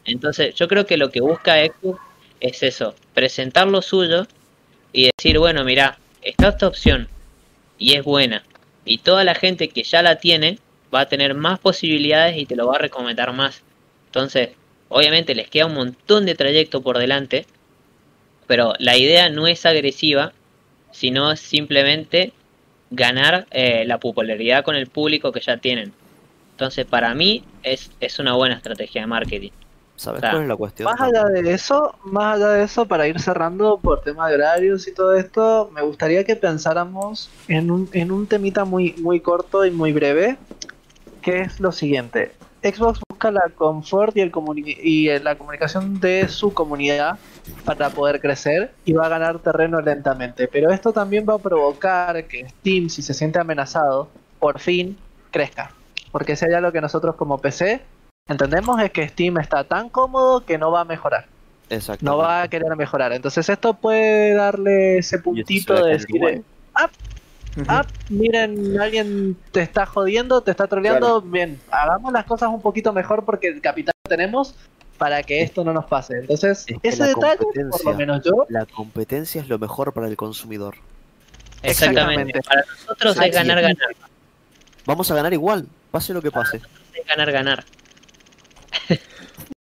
Entonces, yo creo que lo que busca Xbox es eso, presentar lo suyo y decir, bueno, mira, está esta opción y es buena. Y toda la gente que ya la tiene va a tener más posibilidades y te lo va a recomendar más. Entonces, obviamente les queda un montón de trayecto por delante, pero la idea no es agresiva, sino simplemente ganar eh, la popularidad con el público que ya tienen. Entonces, para mí es, es una buena estrategia de marketing. ¿Sabes cuál es la cuestión? Más allá de eso, más allá de eso, para ir cerrando por tema de horarios y todo esto, me gustaría que pensáramos en un, en un temita muy, muy corto y muy breve, que es lo siguiente. Xbox busca la confort y, el comuni- y eh, la comunicación de su comunidad para poder crecer y va a ganar terreno lentamente. Pero esto también va a provocar que Steam, si se siente amenazado, por fin crezca. Porque si hay algo que nosotros como PC entendemos es que Steam está tan cómodo que no va a mejorar. Exacto. No va a querer mejorar. Entonces esto puede darle ese puntito de decir, ah, ah, miren, alguien te está jodiendo, te está troleando, bien, hagamos las cosas un poquito mejor porque el capital tenemos para que esto no nos pase. Entonces, Es que ese detalle, por lo menos yo, La competencia es lo mejor para el consumidor. Exactamente. Exactamente. Para nosotros es ganar, ganar. Vamos a ganar igual, pase lo que pase. Es ganar, ganar.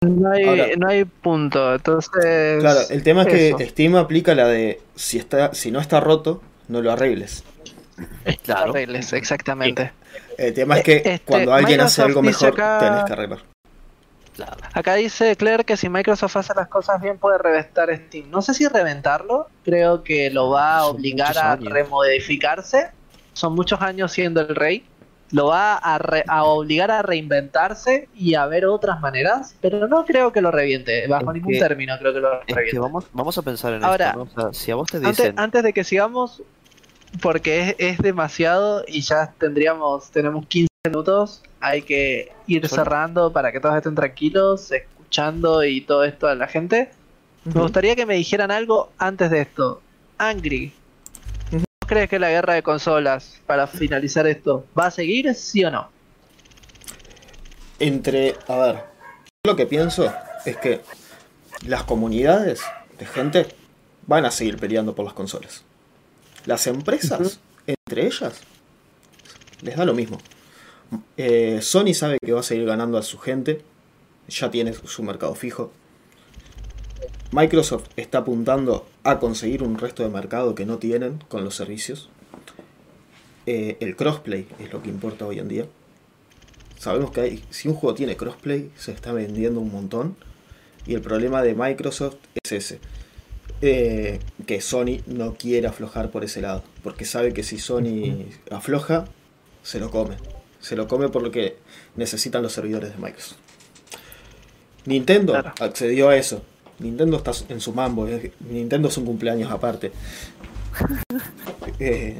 No hay, Ahora- no hay punto. Entonces, Claro, el tema es que. Steam aplica la de si está, si no está roto, no lo arregles. Claro. arregles, exactamente. El tema es que Este, cuando alguien hace algo mejor, acá- tenés que arreglar. Claro. Acá dice Claire que si Microsoft hace las cosas bien puede reventar Steam. No sé si reventarlo, creo que lo va a Son obligar a remodificarse. Son muchos años siendo el rey. Lo va a, re- a obligar a reinventarse y a ver otras maneras, pero no creo que lo reviente. Bajo Es ningún que- término creo que lo Es reviente. que vamos, vamos a pensar en Ahora, esto, ¿no? O sea, si a vos te Antes, dicen, antes de que sigamos, porque es, es demasiado y ya tendríamos, tenemos 15 minutos, hay que ir Solo- cerrando para que todos estén tranquilos, escuchando y todo esto a la gente. Me gustaría que me dijeran algo antes de esto. Angry, ¿vos crees que la guerra de consolas, para finalizar esto, va a seguir, sí o no? Entre, a ver, lo que pienso es que las comunidades de gente van a seguir peleando por las consolas. Las empresas, entre ellas, les da lo mismo. Eh, Sony sabe que va a seguir ganando a su gente, ya tiene su mercado fijo. Microsoft está apuntando a conseguir un resto de mercado que no tienen con los servicios. Eh, el crossplay es lo que importa hoy en día. Sabemos que hay, si un juego tiene crossplay, se está vendiendo un montón. Y el problema de Microsoft es ese. Eh, que Sony no quiere aflojar por ese lado. Porque sabe que si Sony afloja, se lo come. Se lo come por lo que necesitan los servidores de Microsoft. Nintendo Claro. accedió a eso. Nintendo está en su mambo. Nintendo es un cumpleaños aparte. Eh,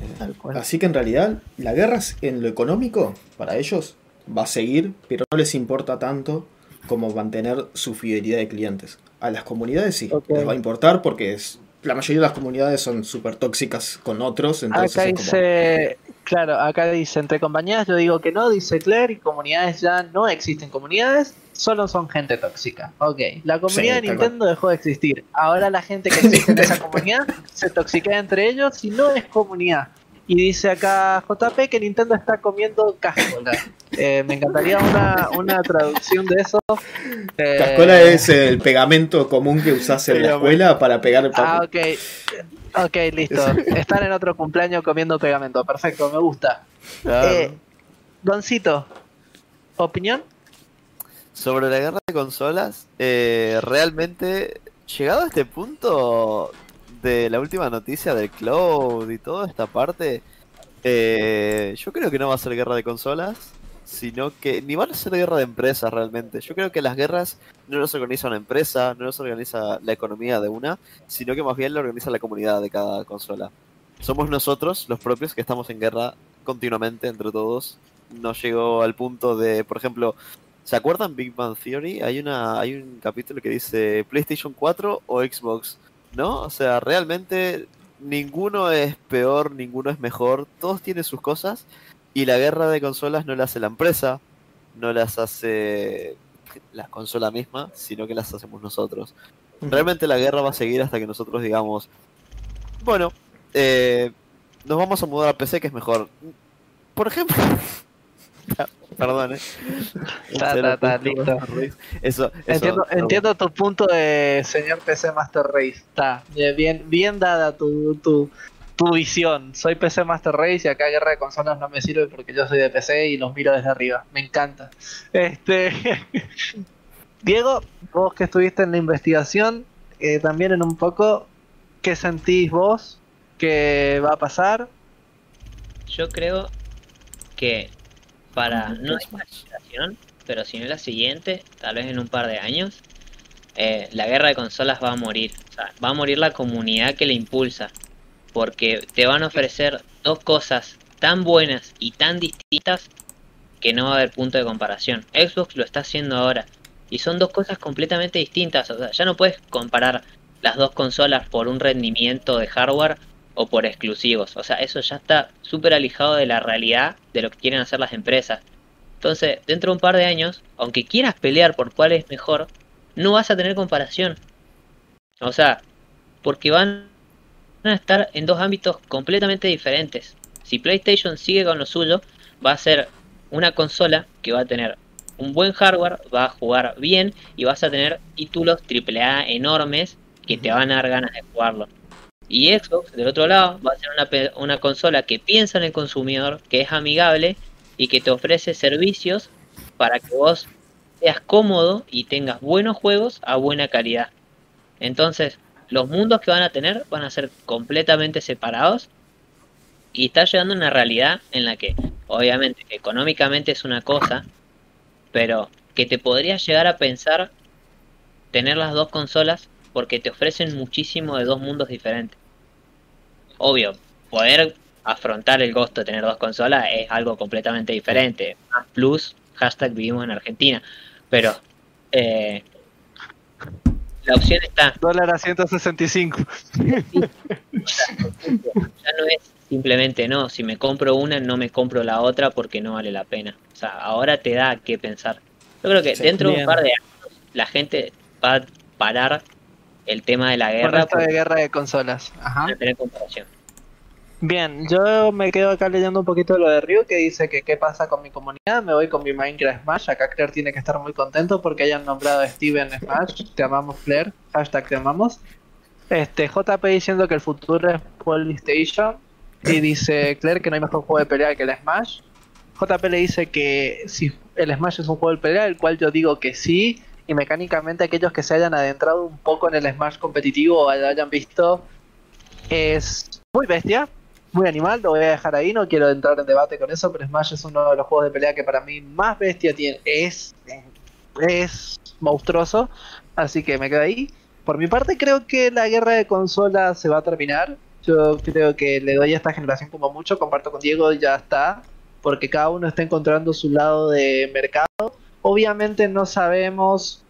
así que en realidad la guerra en lo económico para ellos va a seguir, pero no les importa tanto como mantener su fidelidad de clientes. A las comunidades sí, les va a importar porque es, la mayoría de las comunidades son súper tóxicas con otros, entonces Acá dice, claro, acá dice entre compañías, yo digo que no, dice Claire, y comunidades ya no existen comunidades, solo son gente tóxica. Ok, la comunidad Sí, de Nintendo dejó de existir. Ahora la gente que existe en esa comunidad se toxiquea entre ellos y no es comunidad. Y dice acá JP que Nintendo está comiendo cascola. Eh, me encantaría una, una traducción de eso. Eh, Cascola es el pegamento común que usás en la escuela para pegar Ah, papel. ok. Ok, listo. Están en otro cumpleaños comiendo pegamento. Perfecto, me gusta. Claro. Eh, Doncito, ¿opinión? Sobre la guerra de consolas, eh, realmente, llegado a este punto de la última noticia del cloud y toda esta parte, eh, yo creo que no va a ser guerra de consolas, sino que ni van a ser guerra de empresas realmente. Yo creo que las guerras no las organiza una empresa, no las organiza la economía de una, sino que más bien la organiza la comunidad de cada consola. Somos nosotros, los propios, que estamos en guerra continuamente entre todos. No llegó al punto de, por ejemplo, ¿Se acuerdan Big Bang Theory? Hay una hay un capítulo que dice PlayStation 4 o Xbox, ¿no? O sea, realmente ninguno es peor, ninguno es mejor, todos tienen sus cosas y la guerra de consolas no la hace la empresa, no las hace la consola misma, sino que las hacemos nosotros. Realmente la guerra va a seguir hasta que nosotros digamos, bueno, eh, nos vamos a mudar a PC que es mejor. Por ejemplo, perdón, eh. Ta, ta, ta, listo. Eso, eso, Entiendo, entiendo tu punto de señor PC Master Race. Está bien, bien dada tu, tu, tu visión. Soy PC Master Race y acá guerra de consolas no me sirve porque yo soy de PC y los miro desde arriba. Me encanta. Este Diego, vos que estuviste en la investigación, eh, también en un poco, ¿qué sentís vos que va a pasar? Yo creo que para no esta generación, pero si no la siguiente, tal vez en un par de años, eh, la guerra de consolas va a morir. O sea, va a morir la comunidad que la impulsa. Porque te van a ofrecer dos cosas tan buenas y tan distintas que no va a haber punto de comparación. Xbox lo está haciendo ahora. Y son dos cosas completamente distintas. O sea, ya no puedes comparar las dos consolas por un rendimiento de hardware o por exclusivos. O sea, eso ya está súper alejado de la realidad de lo que quieren hacer las empresas. Entonces, dentro de un par de años, aunque quieras pelear por cuál es mejor, no vas a tener comparación. O sea, porque van a estar en dos ámbitos completamente diferentes. Si PlayStation sigue con lo suyo, va a ser una consola que va a tener un buen hardware, va a jugar bien y vas a tener títulos AAA enormes que te van a dar ganas de jugarlo. Y Xbox, del otro lado, va a ser una, una consola que piensa en el consumidor, que es amigable y que te ofrece servicios para que vos seas cómodo y tengas buenos juegos a buena calidad. Entonces, los mundos que van a tener van a ser completamente separados y está llegando una realidad en la que, obviamente, económicamente es una cosa, pero que te podría llegar a pensar tener las dos consolas porque te ofrecen muchísimo de dos mundos diferentes. Obvio, poder afrontar el costo de tener dos consolas es algo completamente diferente. Más plus, hashtag vivimos en Argentina. Pero eh, la opción está. Dólar a 165. Ya no es simplemente no, si me compro una, no me compro la otra porque no vale la pena. O sea, ahora te da que pensar. Yo creo que Sí. dentro de un par de años la gente va a parar el tema de la guerra esto de por guerra de consolas. Ajá. no tener comparación. Bien, yo me quedo acá leyendo un poquito lo de Ryu que dice que qué pasa con mi comunidad, me voy con mi Minecraft Smash, acá Claire tiene que estar muy contento porque hayan nombrado a Steven Smash, te amamos Claire, hashtag te amamos. Este, JP diciendo que el futuro es PlayStation y dice Claire que no hay mejor juego de pelea que el Smash. JP le dice que si el Smash es un juego de pelea, el cual yo digo que sí, y mecánicamente aquellos que se hayan adentrado un poco en el Smash competitivo o lo hayan visto, es muy bestia, muy animal, lo voy a dejar ahí, no quiero entrar en debate con eso, pero Smash es uno de los juegos de pelea que para mí más bestia tiene, es, es monstruoso, así que me quedo ahí. Por mi parte creo que la guerra de consolas se va a terminar, Yo creo que le doy a esta generación como mucho, comparto con Diego, ya está, porque cada uno está encontrando su lado de mercado. Obviamente no sabemos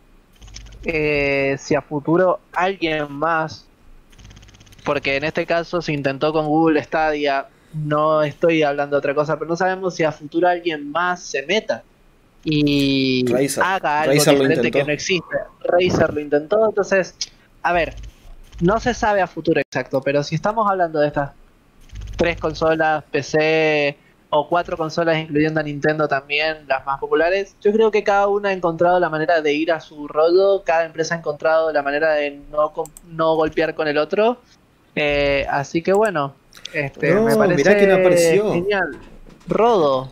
eh, si a futuro alguien más, porque en este caso se intentó con Google Stadia, no estoy hablando de otra cosa, pero no sabemos si a futuro alguien más se meta y Razer. haga algo Razer diferente que no existe. Razer lo intentó, entonces, a ver, no se sabe a futuro exacto, pero si estamos hablando de estas tres consolas, PC o cuatro consolas, incluyendo a Nintendo también, las más populares, yo creo que cada una ha encontrado la manera de ir a su rollo, cada empresa ha encontrado la manera de no, no golpear con el otro. Eh, así que bueno, este, No, me parece mirá quién apareció. genial. Rodo.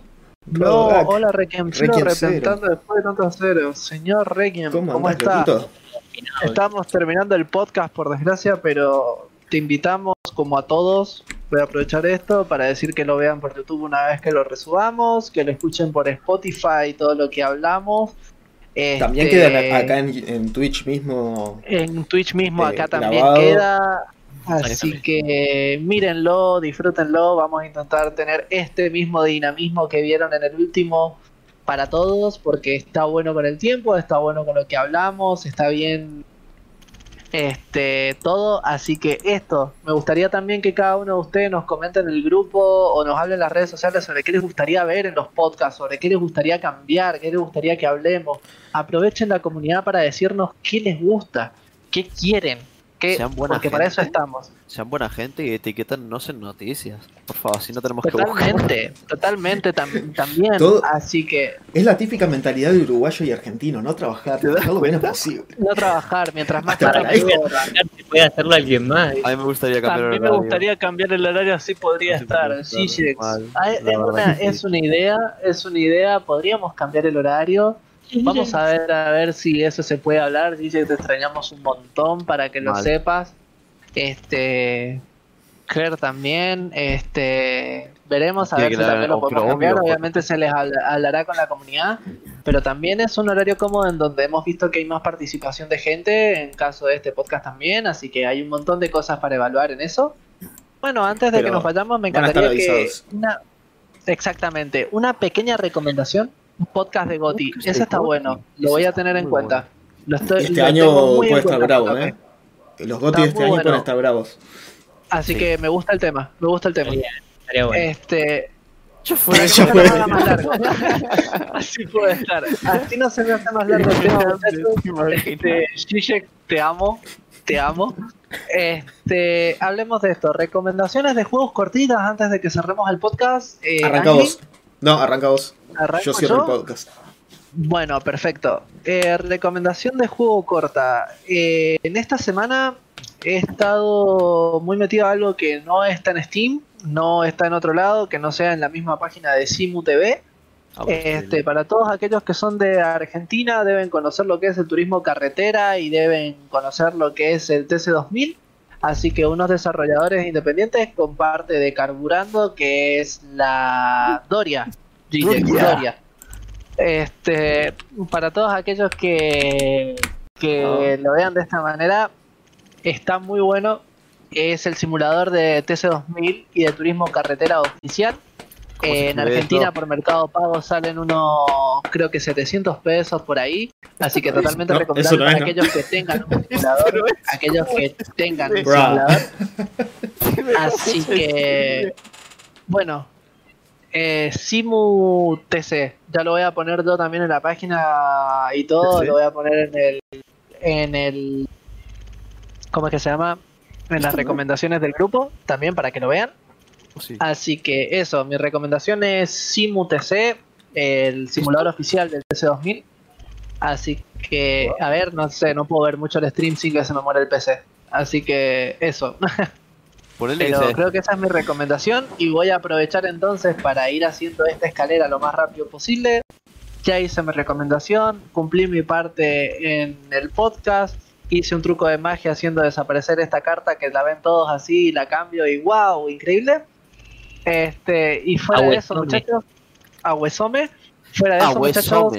Hola Requiem, representando después de tantos ceros. Señor Requiem, ¿Cómo, ¿cómo, está? Estamos terminando el podcast por desgracia, pero te invitamos como a todos. Voy a aprovechar esto para decir que lo vean por YouTube una vez que lo resubamos, que lo escuchen por Spotify todo lo que hablamos. También Este, queda acá en, en Twitch mismo. en Twitch mismo eh, acá también grabado. queda. Así que mírenlo, disfrútenlo. Vamos a intentar tener este mismo dinamismo que vieron en el último para todos, porque está bueno con el tiempo, está bueno con lo que hablamos, está bien este todo. Así que esto, me gustaría también que cada uno de ustedes nos comente en el grupo o nos hable en las redes sociales sobre qué les gustaría ver en los podcasts, sobre qué les gustaría cambiar, qué les gustaría que hablemos. Aprovechen la comunidad para decirnos qué les gusta, qué quieren, qué, Sean buena porque para eso gente. estamos. Sean buena gente y etiquétanos en noticias. Por favor, así no tenemos que buscar. Totalmente, totalmente tam- también. Todo- Así que Es la típica mentalidad de uruguayo y argentino, no trabajar, trabajar lo menos posible. no trabajar mientras más Hasta para que ahí. voy a trabajar, si puede hacerlo alguien más. A mí me gustaría cambiar el me horario. gustaría cambiar el horario, así podría Así estar. Sí, Ah, es, una, que es una idea, es una idea. Podríamos cambiar el horario. Vamos a ver a ver si eso se puede hablar. Dice que te extrañamos un montón para que lo sepas. Este. Claire también. Este. Veremos a ver si también lo podemos cambiar. obvio, Obviamente se les habla- hablará con la comunidad. Pero también es un horario cómodo en donde hemos visto que hay más participación de gente. En caso de este podcast también. Así que hay un montón de cosas para evaluar en eso. Bueno, antes de Pero que nos vayamos, me encantaría que. Una, exactamente. Una pequeña recomendación. Un podcast de Goti. Podcast de Ese está Goti. bueno. Lo voy a tener en cuenta. Lo estoy, Este lo año puede estar bravo. ¿eh? Los gotis de este año bueno. pueden estar bravos. Así Sí. que me gusta el tema. Me gusta el tema. Estaría, estaría bueno. Este. Ya fue. no fue. Así puede estar. Así no se me hace más largo el tema, muchachos. Este, Zizek, te amo. Te amo. Este, hablemos de esto. Recomendaciones de juegos cortitas antes de que cerremos el podcast. Eh, Arranca Ángel, vos. No, arranca vos. ¿Arranco Yo cierro yo? el podcast. Bueno, perfecto. Eh, recomendación de juego corta. Eh, en esta semana he estado muy metido a algo que no está en Steam, no está en otro lado, que no sea en la misma página de Simu TV. Ah, Este, para todos aquellos que son de Argentina deben conocer lo que es el turismo carretera y deben conocer lo que es el TC2000. Así que unos desarrolladores independientes con parte de Carburando, que es la Doria. Doria. Este, para todos aquellos que, que lo vean de esta manera, está muy bueno. Es el simulador de TC2000 y de turismo carretera oficial. ¿Cómo se Eh, en Argentina por Mercado Pago salen unos, creo que 700 pesos por ahí. Así que totalmente No, recomendable no para es, ¿no? aquellos que tengan un simulador. aquellos que tengan un simulador. Así que, bueno, eh, Simu TC, ya lo voy a poner yo también en la página y todo, lo voy a poner en el, en el, ¿cómo es que se llama? En las recomendaciones del grupo, también para que lo vean. Sí. Así que eso, mi recomendación es Simu TC, el simulador oficial del TC2000. Así que, a ver, no sé, no puedo ver mucho el stream sin que se me muera el PC. Así que eso. Pero creo que esa es mi recomendación y voy a aprovechar entonces para ir haciendo esta escalera lo más rápido posible. Ya hice mi recomendación, cumplí mi parte en el podcast, hice un truco de magia haciendo desaparecer esta carta que la ven todos así y la cambio y wow, increíble. Este, y fuera de eso, muchachos, Ahuesome, fuera de eso, muchachos,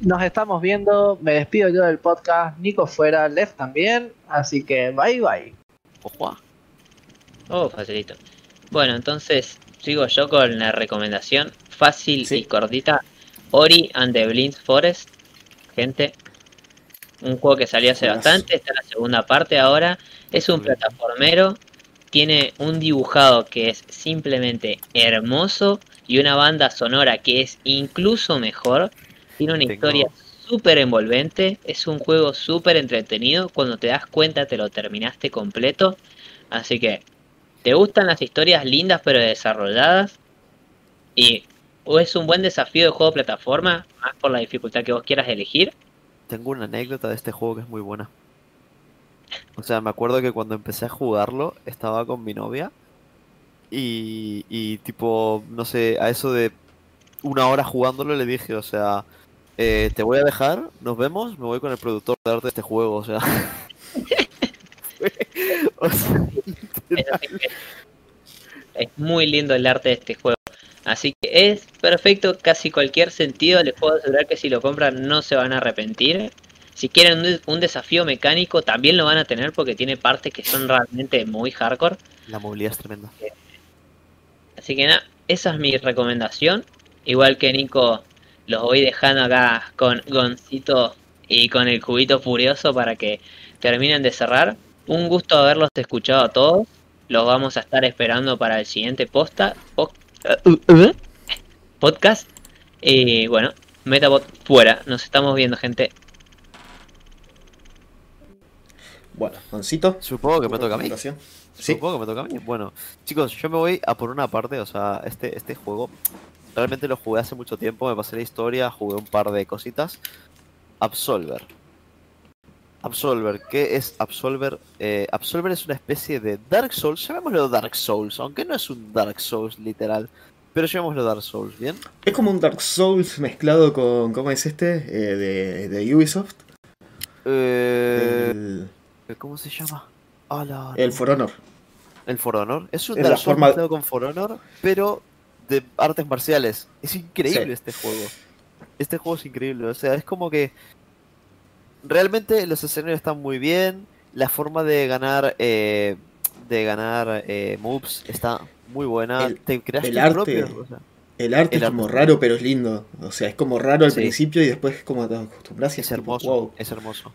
nos estamos viendo, me despido yo del podcast, Nico fuera, Left también, así que bye bye. Ojo. Oh, facilito. Bueno, entonces sigo yo con la recomendación fácil Sí. y cortita. Ori and the Blind Forest. Gente, un juego que salió hace bastante, está en la segunda parte ahora. Es un plataformero, tiene un dibujado que es simplemente hermoso y una banda sonora que es incluso mejor. Tiene una Tengo- historia súper envolvente, es un juego súper entretenido. Cuando te das cuenta te lo terminaste completo. Así que, ¿te gustan las historias lindas pero desarrolladas? Y o es un buen desafío de juego de plataforma, más por la dificultad que vos quieras elegir. Tengo una anécdota de este juego que es muy buena. O sea, me acuerdo que cuando empecé a jugarlo estaba con mi novia y, y tipo, no sé, a eso de una hora jugándolo le dije, o sea, eh, te voy a dejar, nos vemos, me voy con el productor de arte de este juego, o sea. O sea, Es, muy lindo el arte de este juego. Así que es perfecto casi cualquier sentido. Les puedo asegurar que si lo compran no se van a arrepentir. Si quieren un, un desafío mecánico también lo van a tener porque tiene partes que son realmente muy hardcore. la movilidad es tremenda. Así que nada, esa es mi recomendación. Igual que Nico, los voy dejando acá con Goncito y con el cubito furioso para que terminen de cerrar. Un gusto haberlos escuchado a todos. Los vamos a estar esperando para el siguiente posta, po- podcast. Y bueno, Metabot fuera. Nos estamos viendo, gente. Bueno, Juancito. Supongo que me toca a mí. Sí. Supongo que me toca a mí. Bueno, chicos, yo me voy a por una parte, o sea, este, este juego realmente lo jugué hace mucho tiempo, me pasé la historia, jugué un par de cositas. Absolver. Absolver, ¿qué es Absolver? Eh, Absolver es una especie de Dark Souls, llamémoslo Dark Souls, aunque no es un Dark Souls literal, pero llamémoslo Dark Souls, ¿bien? Es como un Dark Souls mezclado con. ¿Cómo es este? Eh, de, de Ubisoft. Eh, El, ¿Cómo se llama? El. For Honor. El For Honor. Es un Es Dark Souls forma- mezclado con For Honor, pero de artes marciales. Es increíble Sí. este juego. Este juego es increíble. O sea, es como que realmente los escenarios están muy bien. La forma de ganar eh, de ganar eh, moves está muy buena. El- Te creas el arte- propio, o sea, El arte El es como raro, pero es lindo. O sea, es como raro al Sí. principio y después es como te acostumbras y es es tipo, hermoso. wow. Es hermoso.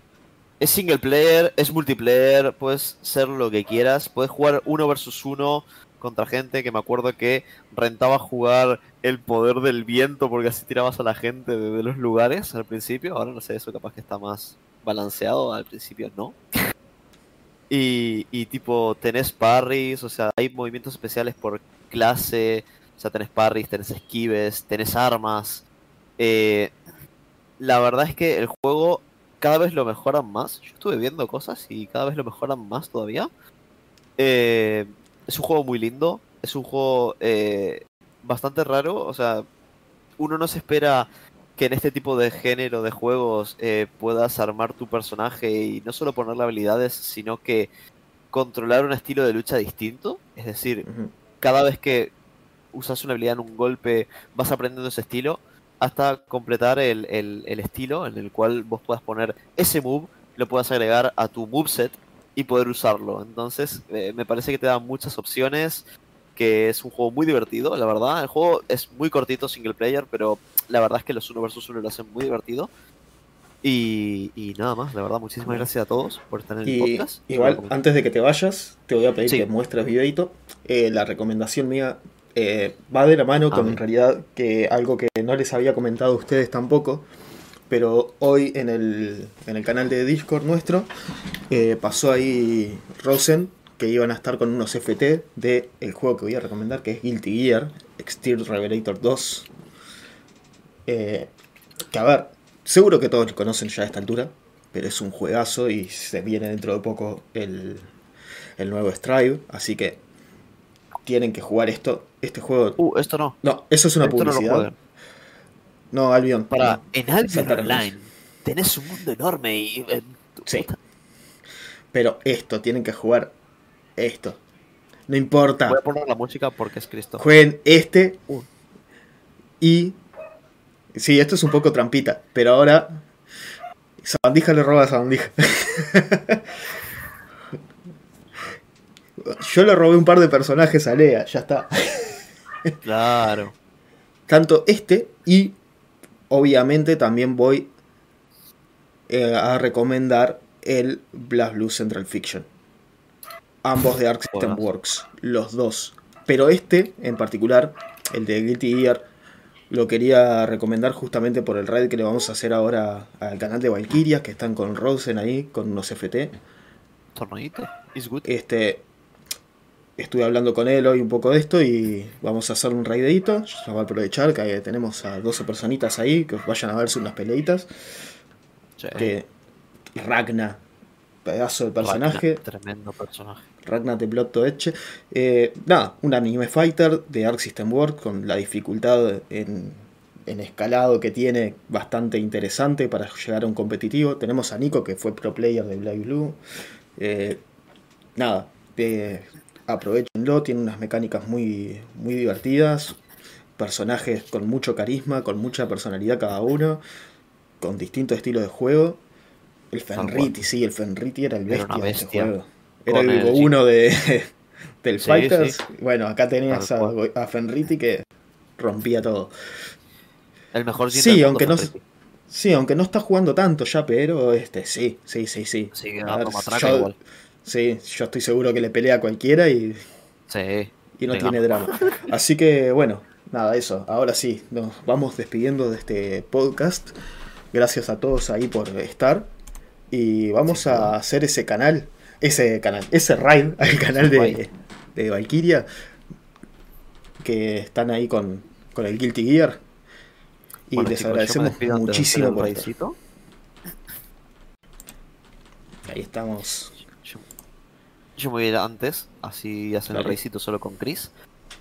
Es single player, es multiplayer, puedes ser lo que quieras, puedes jugar uno versus uno contra gente que me acuerdo que rentaba jugar el poder del viento porque así tirabas a la gente de, los lugares al principio, ahora no sé, eso capaz que está más balanceado, al principio no. Y, y tipo, tenés parries, o sea, hay movimientos especiales por clase, o sea, tenés parries, tenés esquives, tenés armas. Eh, la verdad es que el juego cada vez lo mejoran más. Yo estuve viendo cosas y cada vez lo mejoran más todavía. Eh, es un juego muy lindo, es un juego eh, bastante raro, o sea, uno no se espera que en este tipo de género de juegos eh, puedas armar tu personaje y no solo ponerle habilidades, sino que controlar un estilo de lucha distinto. Es decir, cada vez que usas una habilidad en un golpe, vas aprendiendo ese estilo hasta completar el, el- el estilo en el cual vos puedas poner ese move, lo puedas agregar a tu moveset y poder usarlo. Entonces, eh, me parece que te da muchas opciones, que es un juego muy divertido, la verdad. El juego es muy cortito, single player, pero la verdad es que los uno versus uno lo hacen muy divertido. Y, y nada más, la verdad, muchísimas gracias a todos por estar en el Y podcast. igual, antes de que te vayas, te voy a pedir Sí. que muestres videito. Eh, la recomendación mía eh, va de la mano con en realidad que algo que no les había comentado a ustedes tampoco. Pero hoy en el, en el canal de Discord nuestro eh, pasó ahí Rosen que iban a estar con unos FT de el juego que voy a recomendar, que es Guilty Gear, Extreme Revelator 2. Eh, que a ver, seguro que todos lo conocen ya a esta altura, pero es un juegazo y se viene dentro de poco el, el nuevo Strive, así que tienen que jugar esto. Este juego. Uh, esto no. No, eso es una esto no publicidad. jueguen. No, Albion. Para, en Albion Online tenés un mundo enorme y... eh, Sí. puta- Pero esto, tienen que jugar esto. No importa. Voy a poner la música porque es Cristo. Jueguen este Uh. y. Sí, esto es un poco trampita, pero ahora. Sabandija le roba a Sabandija. yo le robé un par de personajes a Lea, ya está. Claro. Tanto este y obviamente también voy eh, a recomendar el Blast Blue Central Fiction. Ambos de Arc System. Works, los dos. Pero este en particular, el de Guilty Gear, lo quería recomendar justamente por el raid que le vamos a hacer ahora al canal de Valkyria, que están con Rosen ahí, con unos FT. Good. Este, estuve hablando con él hoy un poco de esto y vamos a hacer un raidito. Ya voy a aprovechar que tenemos a 12 personitas ahí que vayan a verse unas peleitas. Sí. Que Ragna, pedazo de personaje. Tremendo personaje. Ragna de Blood Edge. Eh, nada, un anime fighter de Arc System Works con la dificultad en, en escalado que tiene bastante interesante para llegar a un competitivo. Tenemos a Nico que fue pro player de Black Blue. Eh, nada, eh, aprovechenlo, tiene unas mecánicas muy, muy divertidas. Personajes con mucho carisma, con mucha personalidad cada uno, con distintos estilos de juego. El Fenriti, sí, el Fenriti era el Era bestia, una de este juego. Era el 1 de, del Sí, Fighters. sí. Bueno, acá tenías a, a Fenriti que rompía todo. El mejor Sí, aunque no, sí, aunque no está jugando tanto ya, pero este sí, sí, sí, sí. Que A ver, como yo- igual. Sí, yo estoy seguro que le pelea a cualquiera y, Sí. y no tiene drama. Así que bueno, nada, eso. Ahora sí, nos vamos despidiendo de este podcast. Gracias a todos ahí por estar. Y vamos Sí, a hacer ese canal, ese canal, ese raid al canal de, de Valkyria. Que están ahí con, con el Guilty Gear. Y Bueno, les chicos, agradecemos muchísimo por estar. Ahí estamos. Yo, me voy a ir antes, así hacen el Dale. reisito solo con Chris.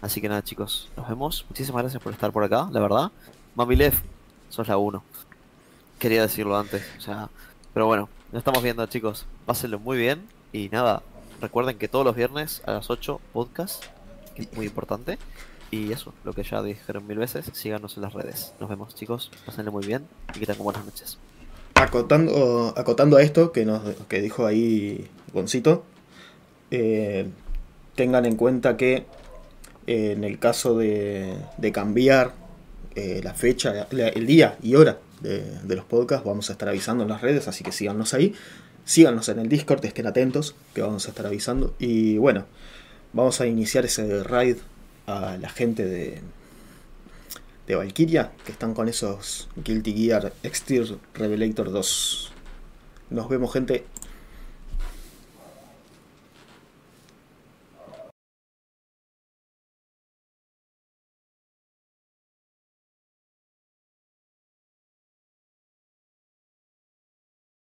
Así que nada, chicos, nos vemos. Muchísimas gracias por estar por acá, la verdad. Mami Lev, sos la uno. Quería decirlo antes, o sea. Pero bueno, nos estamos viendo, chicos. Pásenlo muy bien. Y nada, recuerden que todos los viernes a las 8 podcast, que es muy importante. Y eso, lo que ya dijeron mil veces, síganos en las redes. Nos vemos, chicos. Pásenlo muy bien y que tengan buenas noches. Acotando, acotando a esto que, nos, que dijo ahí Goncito, eh, tengan en cuenta que eh, en el caso de, cambiar eh, la fecha, el día y hora de, de los podcasts, vamos a estar avisando en las redes, así que síganos ahí. Síganos en el Discord, estén atentos, que vamos a estar avisando. Y bueno, vamos a iniciar ese raid a la gente de, de Valkyria, que están con esos Guilty Gear Extir Revelator 2. Nos vemos gente.